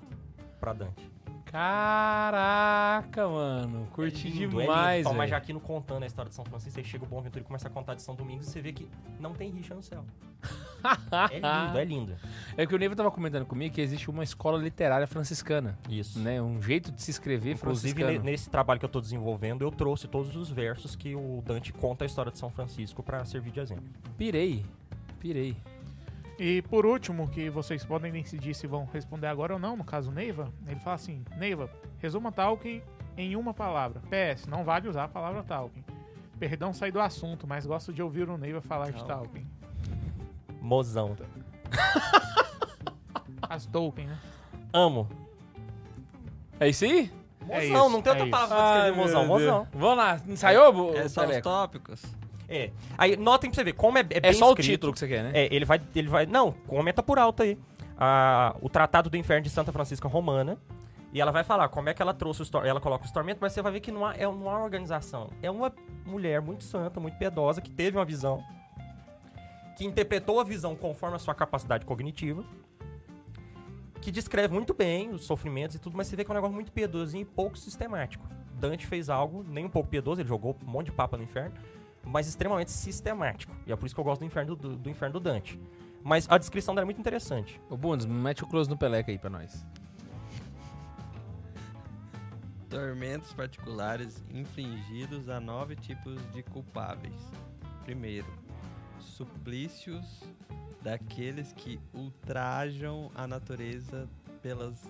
Pra Dante. Caraca, mano. Curti é lindo, demais, é. Tomás de velho. Aquino contando a história de São Francisco, aí chega o Bom Aventura e começa a contar de São Domingos e você vê que não tem rixa no céu. É lindo, é lindo. É que o Neiva tava comentando comigo que existe uma escola literária franciscana, Isso. né? Um jeito de se escrever Inclusive, franciscano. ne- nesse trabalho que eu tô desenvolvendo, eu trouxe todos os versos que o Dante conta a história de São Francisco pra servir de exemplo. Pirei. Pirei. E por último, que vocês podem decidir se vão responder agora ou não, no caso Neiva, ele fala assim: Neiva, resuma Tolkien em uma palavra. PS, não vale usar a palavra Tolkien. Perdão sair do assunto, mas gosto de ouvir o Neiva falar de Tolkien. Mozão. As Tolkien, né? Amo. É isso aí? É Mozão, isso, não tem outra é isso. palavra pra descrever mozão. Mozão. Vamos lá. Ensaiou, bo- É só os Teleco? tópicos. É. Aí, notem pra você ver, como é, é É bem só o escrito. título que você quer, né? É, ele vai, ele vai. Não, comenta por alto aí. Ah, o Tratado do Inferno de Santa Francisca Romana. E ela vai falar como é que ela trouxe os tor- ela coloca os tormentos, mas você vai ver que não há, é, não há uma organização. É uma mulher muito santa, muito piedosa, que teve uma visão, que interpretou a visão conforme a sua capacidade cognitiva, que descreve muito bem os sofrimentos e tudo, mas você vê que é um negócio muito piedosinho e pouco sistemático. Dante fez algo nem um pouco piedoso, ele jogou um monte de papa no inferno, mas extremamente sistemático. E é por isso que eu gosto do inferno do, do inferno do Dante. Mas a descrição dela é muito interessante. Ô, Bundes, mete o close no Peleca aí pra nós. Tormentos particulares infligidos a nove tipos de culpáveis. Primeiro, suplícios daqueles que ultrajam a natureza pelas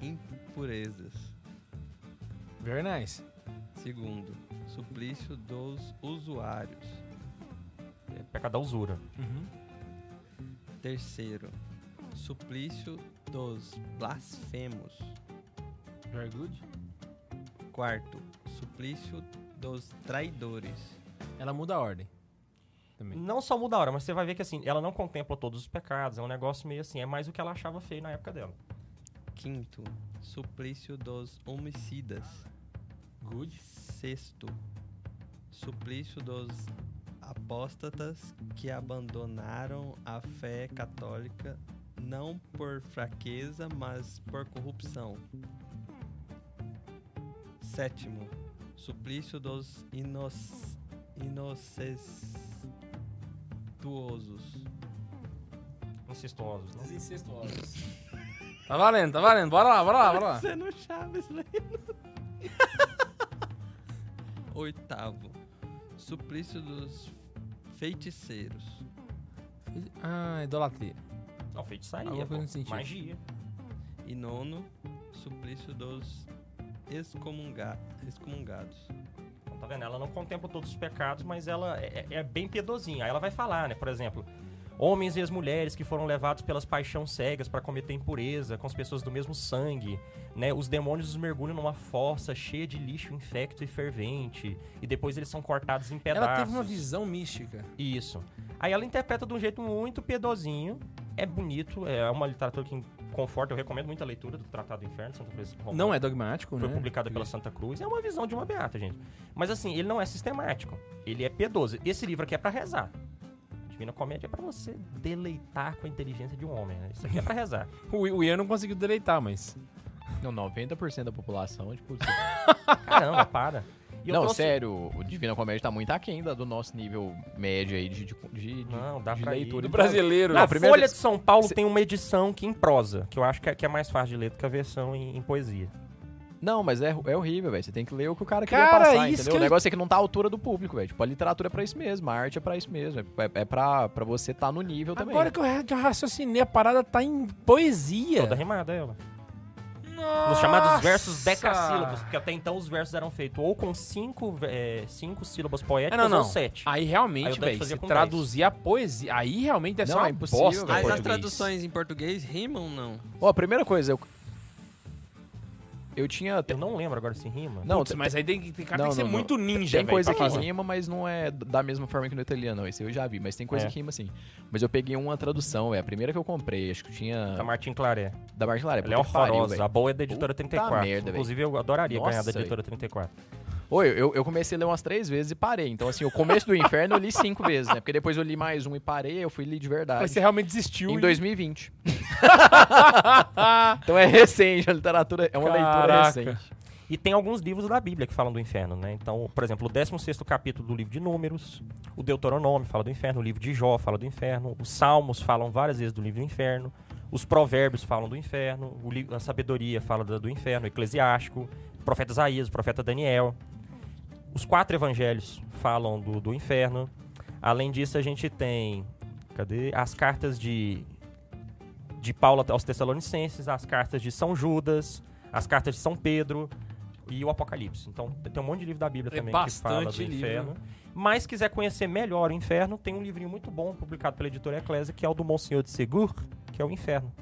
impurezas. Very nice. Segundo, suplício dos usuários. É pecado da usura. Uhum. Terceiro, suplício dos blasfemos. Very good. Quarto, suplício dos traidores. Ela muda a ordem. Também. Não só muda a hora, mas você vai ver que assim, ela não contempla todos os pecados, é um negócio meio assim, é mais o que ela achava feio na época dela. Quinto, suplício dos homicidas. Good. Sexto, suplício dos apóstatas que abandonaram a fé católica não por fraqueza, mas por corrupção. Sétimo, suplício dos inoc incestuosos. Incestuosos, né? Incestuosos. Tá valendo, tá valendo. Bora lá, bora lá, bora lá. Você não Chaves lendo. Oitavo, suplício dos feiticeiros. Ah, idolatria. Não, feitiçaria, pô. magia. E nono, suplício dos excomunga excomungados. Tá vendo? Ela não contempla todos os pecados, mas ela é, é bem piedosinha. Aí ela vai falar, né? Por exemplo, homens e as mulheres que foram levados pelas paixões cegas para cometer impureza com as pessoas do mesmo sangue, né? Os demônios os mergulham numa fossa cheia de lixo infecto e fervente, e depois eles são cortados em pedaços. Ela teve uma visão mística. Isso. Aí ela interpreta de um jeito muito piedosinho. É bonito, é uma literatura que conforta. Eu recomendo muito a leitura do Tratado do Inferno, Santa Cruz Romana. Não é dogmático, Foi né? publicada pela Santa Cruz. É uma visão de uma beata, gente. Mas assim, ele não é sistemático. Ele é piedoso. Esse livro aqui é pra rezar. Divina Comédia é pra você deleitar com a inteligência de um homem. Né? Isso aqui é pra rezar. O, o Ian não conseguiu deleitar, mas... Não, 90% da população, tipo... Caramba, para. E eu não, trouxe- sério, o Divina Comédia tá muito aquém da- do nosso nível médio aí de, de, de, Não, dá de pra ir. leitura. Do Então, brasileiro. Não, Na primeiro- Folha de São Paulo Cê- tem uma edição que em prosa, que eu acho que é, que é mais fácil de ler do que a versão em, em poesia. Não, mas é, é horrível, velho. Você tem que ler o que o cara queria Cara, passar, isso entendeu? que O negócio é que não tá à altura do público, velho. Tipo, a literatura é pra isso mesmo, a arte é pra isso mesmo. É, é pra, pra você tá no nível também. Agora que eu raciocinei, a parada tá em poesia. Toda rimada ela. Nossa! Nos chamados versos decassílabos, porque até então os versos eram feitos ou com cinco, é, cinco sílabas Ah, poéticas não, não. ou sete. Aí realmente, velho, fazia se traduzir a poesia, aí realmente deve Não, ser uma é impossível, bosta. Mas as traduções em português rimam ou não? Ó, a primeira coisa, eu. Eu tinha. Eu não lembro agora se rima. Não, Putz, tem- mas aí tem, que- tem cara Não, tem que ser não, muito ninja, Tem velho, coisa pra que falar. rima, mas não é da mesma forma que no italiano, não. Esse eu já vi, mas tem coisa É. que rima assim. Mas eu peguei uma tradução, é a primeira que eu comprei, acho que tinha. Da Martin Claré. Da Martin Lara. Ela é horrorosa. a boa é da editora Puta 34. merda, Inclusive, eu adoraria ganhar Nossa, da editora 34. Oi, eu, eu comecei a ler umas três vezes e parei. Então, assim, o começo do inferno eu li cinco vezes, né? Porque depois eu li mais um e parei, eu fui ler de verdade. Mas você realmente desistiu. Em e- 2020. então é recente, a literatura é uma leitura Caraca. recente. E tem alguns livros da Bíblia que falam do inferno, né? Então, por exemplo, o 16º capítulo do livro de Números, o Deuteronômio fala do inferno, o livro de Jó fala do inferno, os Salmos falam várias vezes do livro do inferno, os Provérbios falam do inferno, a Sabedoria fala do, do inferno, o Eclesiástico, o profeta Isaías, o profeta Daniel. Os quatro evangelhos falam do, do inferno. Além disso, a gente tem. Cadê? As cartas de. De Paulo aos Tessalonicenses, as cartas de São Judas, as cartas de São Pedro e o Apocalipse. Então tem um monte de livro da Bíblia É também que fala do bastante livro. inferno. Mas quiser conhecer melhor o inferno, tem um livrinho muito bom publicado pela editora Eclésia, que é o do Monsenhor de Segur, que é o Inferno.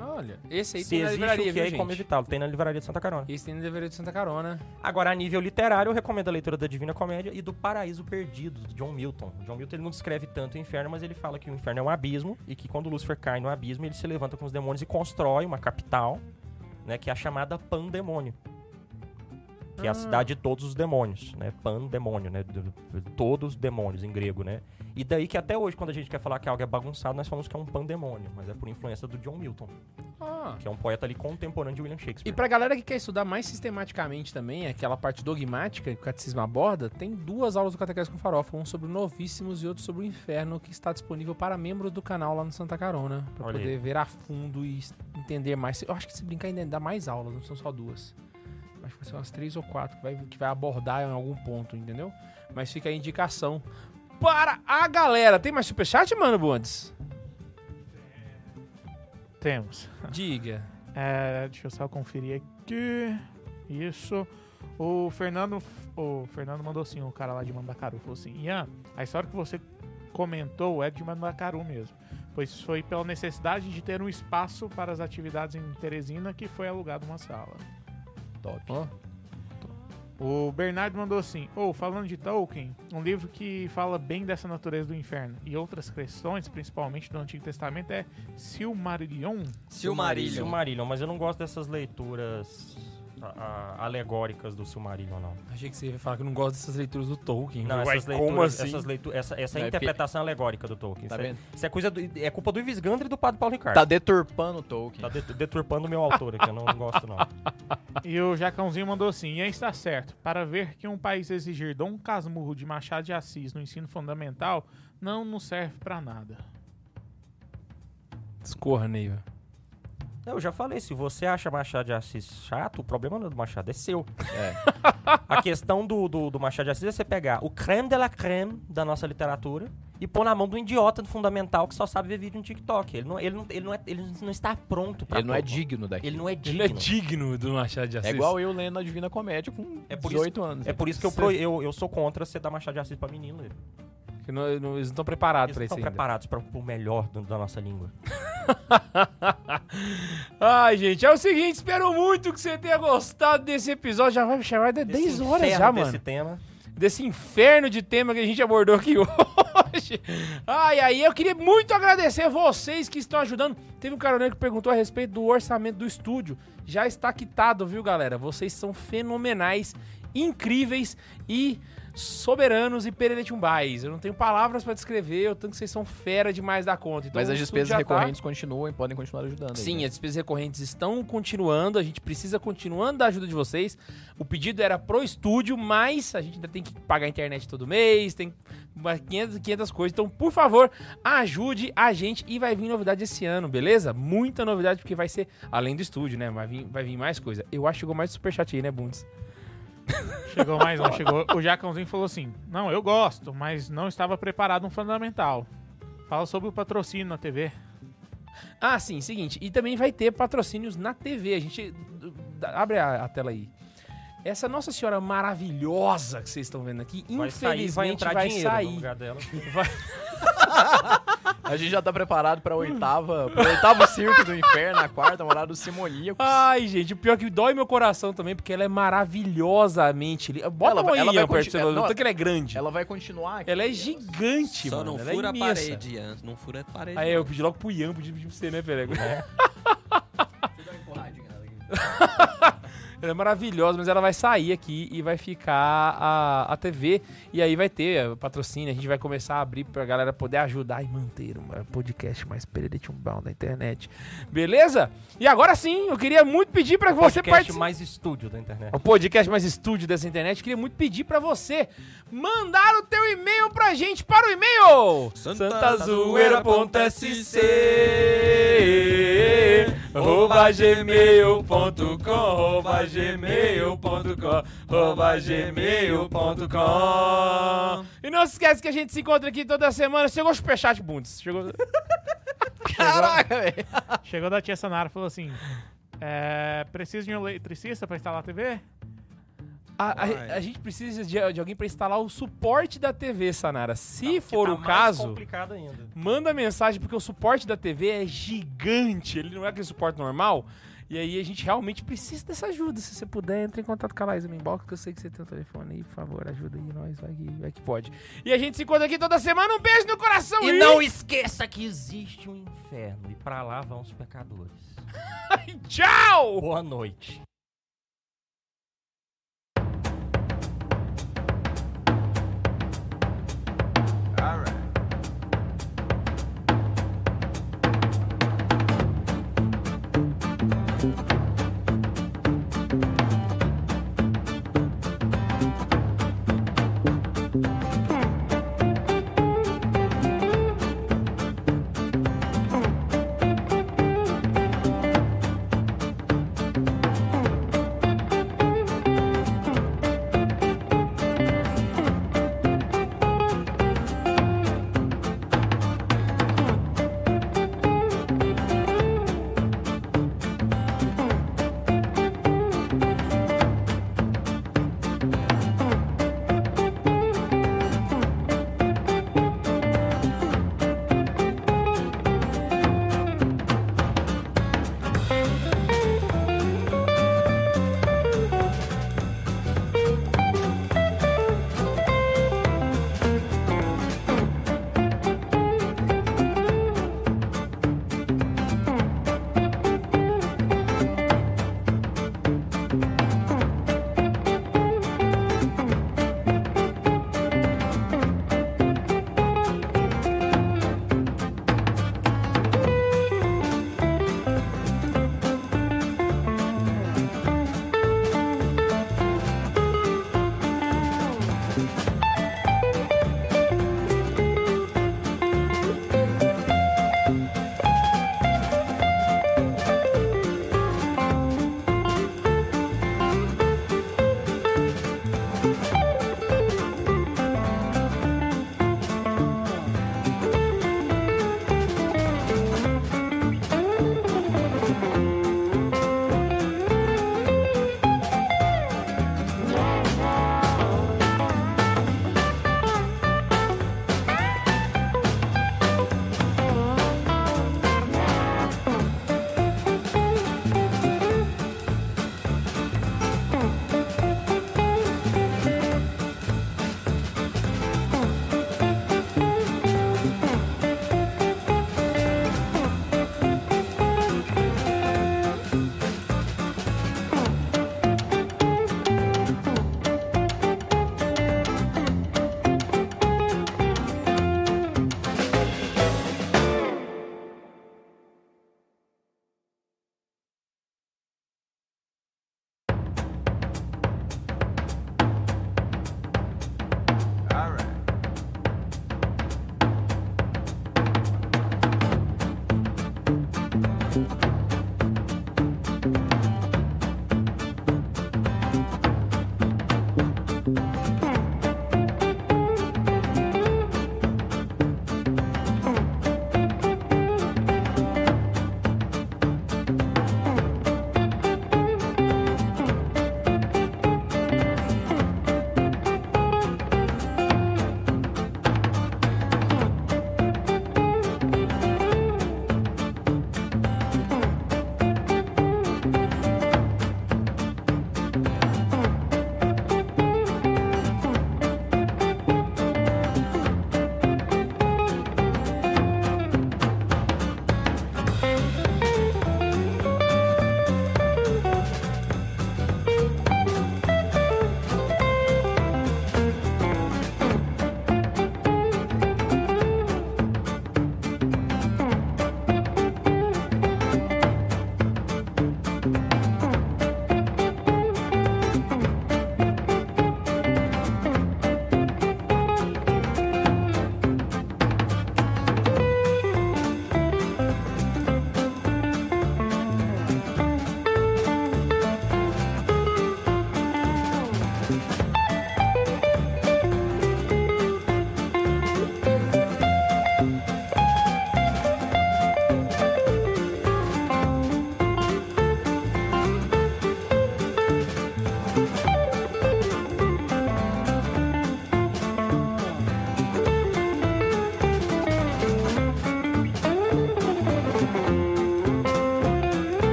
Olha, esse aí Se tem na livraria, o que viu, é e como evitá-lo. Tem na livraria de Santa Carona. Esse tem na livraria de Santa Carona. Agora, a nível literário, eu recomendo a leitura da Divina Comédia e do Paraíso Perdido, de John Milton. John Milton ele não descreve tanto o inferno, mas ele fala que o inferno é um abismo e que quando Lúcifer cai no abismo, ele se levanta com os demônios e constrói uma capital né, que é a chamada Pandemônio. Que é a Ah. cidade de todos os demônios, né? Pandemônio, né? do- do- Todos os demônios em grego, né? E daí que até hoje, quando a gente quer falar que algo é bagunçado, nós falamos que é um pandemônio, mas é por influência do John Milton, Ah. que é um poeta ali contemporâneo de William E Shakespeare. pra galera que quer estudar mais sistematicamente também, aquela parte dogmática que o catecismo aborda, tem duas aulas do Catequese com Farofa, um sobre Novíssimos e outro sobre o Inferno, que está disponível para membros do canal lá no Santa Carona, pra Olha aí. poder ver a fundo e entender mais. Eu acho que se brincar ainda dá mais aulas, não são só duas. Acho que vai ser umas três ou quatro que vai, que vai abordar em algum ponto, entendeu? Mas fica a indicação para a galera. Tem mais superchat, mano, Bundes? Temos. Diga. É, deixa eu só conferir aqui. Isso. O Fernando, o Fernando mandou assim, o cara lá de Mandacaru, falou assim, Ian, a história que você comentou é de Mandacaru mesmo, pois foi pela necessidade de ter um espaço para as atividades em Teresina que foi alugado uma sala. Top. Ó. O Bernardo mandou assim: Ou, falando de Tolkien, um livro que fala bem dessa natureza do inferno e outras questões, principalmente do Antigo Testamento, é Silmarillion. Silmarillion. Silmarillion, mas eu não gosto dessas leituras a- a- alegóricas do Silmarillion, não. Achei que você ia falar que não gosta dessas leituras do Tolkien. Não, essas como leituras, assim? essas leitu essa, essa É, interpretação alegórica do Tolkien. Tá isso, é, vendo? isso é coisa do- é culpa do Ivisgandra e do padre Paulo Ricardo. Tá deturpando o Tolkien. Tá det- deturpando o meu autor aqui, eu não gosto não. E o Jacãozinho mandou assim: E aí está certo. Para ver que um país exigir Dom Casmurro de Machado de Assis no ensino fundamental não nos serve pra nada. Escorra, Neiva. Eu já falei, se você acha Machado de Assis chato, o problema não é do Machado, é seu. É. A questão do, do, do Machado de Assis é você pegar o creme de la creme da nossa literatura e pôr na mão do idiota do fundamental que só sabe ver vídeo no TikTok. Ele não, ele não, ele não, é, ele não está pronto pra Ele não é digno daqui. Ele não é Ele digno. é digno do Machado de É Assis. igual eu lendo a Divina Comédia com É por 18 anos. É por isso que eu, pro- eu, eu sou contra você dar Machado de Assis pra menino. Eles Que não- eles não estão preparados pra isso estão preparados para o melhor do- da nossa língua. Ai, gente, é o seguinte, espero muito que você tenha gostado desse episódio. Já vai, já vai dar 10 Desse horas inferno já, desse mano. tema. Desse inferno de tema que a gente abordou aqui hoje. Ai, aí, eu queria muito agradecer vocês que estão ajudando. Teve um caroneiro que perguntou a respeito do orçamento do estúdio. Já está quitado, viu, galera? Vocês são fenomenais, incríveis e soberanos e pereretumbais. Eu não tenho palavras pra descrever, o tanto que vocês são fera demais da conta. Então, Mas as despesas tá- recorrentes continuam e podem continuar ajudando. aí, Sim, né? as despesas recorrentes estão continuando, a gente precisa continuando da ajuda de vocês. O pedido era pro estúdio, mas a gente ainda tem que pagar a internet todo mês, tem umas 500, 500 coisas. Então, por favor, ajude a gente e vai vir novidade esse ano, beleza? Muita novidade, porque vai ser além do estúdio, né? Vai vir, vai vir mais coisa. Eu acho que chegou mais superchat aí, né, Bundes? Chegou mais um, chegou. O Jacãozinho falou assim: Não, eu gosto, mas não estava preparado um fundamental. Fala sobre o patrocínio na TV. Ah, sim, seguinte. E também vai ter patrocínios na TV. A gente. Abre a, a tela aí. Essa Nossa Senhora maravilhosa que vocês estão vendo aqui, Vai sair, vai infelizmente entrar vai dinheiro no sair. lugar dela. A gente já tá preparado pra oitava, pro oitavo circo do inferno, a quarta morada do Simoníacos. Ai, gente, o pior é que dói meu coração também, porque ela é maravilhosamente. li- Bota Ela ela, vai- ela aí, vai perto do não, tanto que ela é grande. Ela, Ela vai continuar aqui. é gigante, Só mano. não ela fura é a parede, Ian. Não fura a parede. Aí não. eu pedi logo pro Ian, pedi pra você, né, Perego? Ela é maravilhosa, mas ela vai sair aqui e vai ficar a, a TV. E aí vai ter uh, patrocínio. A gente vai começar a abrir pra galera poder ajudar e manter um podcast mais pereretumbal da internet. Beleza? E agora sim, eu queria muito pedir pra que você Podcast participe. mais estúdio da internet. O podcast mais estúdio dessa internet. Queria muito pedir pra você mandar o teu e-mail pra gente para o e-mail santazoeira.sc arroba gmail.com gmail.com E não se esquece que a gente se encontra aqui toda semana. Chegou o superchat, Bundes. Chegou... Caraca, velho. Chegou da tia Sanara e falou assim: é, Preciso de um eletricista pra instalar a TV? A, a- a gente precisa de, de alguém pra instalar o suporte da TV, Sanara. Se Tá, for o tá mais caso, complicado ainda. manda mensagem, porque o suporte da TV é gigante. Ele não é aquele suporte normal. E aí a gente realmente precisa dessa ajuda. Se você puder, entre em contato com a Liza no inbox, que eu sei que você tem o telefone aí. Por favor, ajuda aí nós, vai que, vai que pode. E a gente se encontra aqui toda semana. Um beijo no coração E não esqueça que existe um inferno e pra lá vão os pecadores. tchau! Boa noite. All right.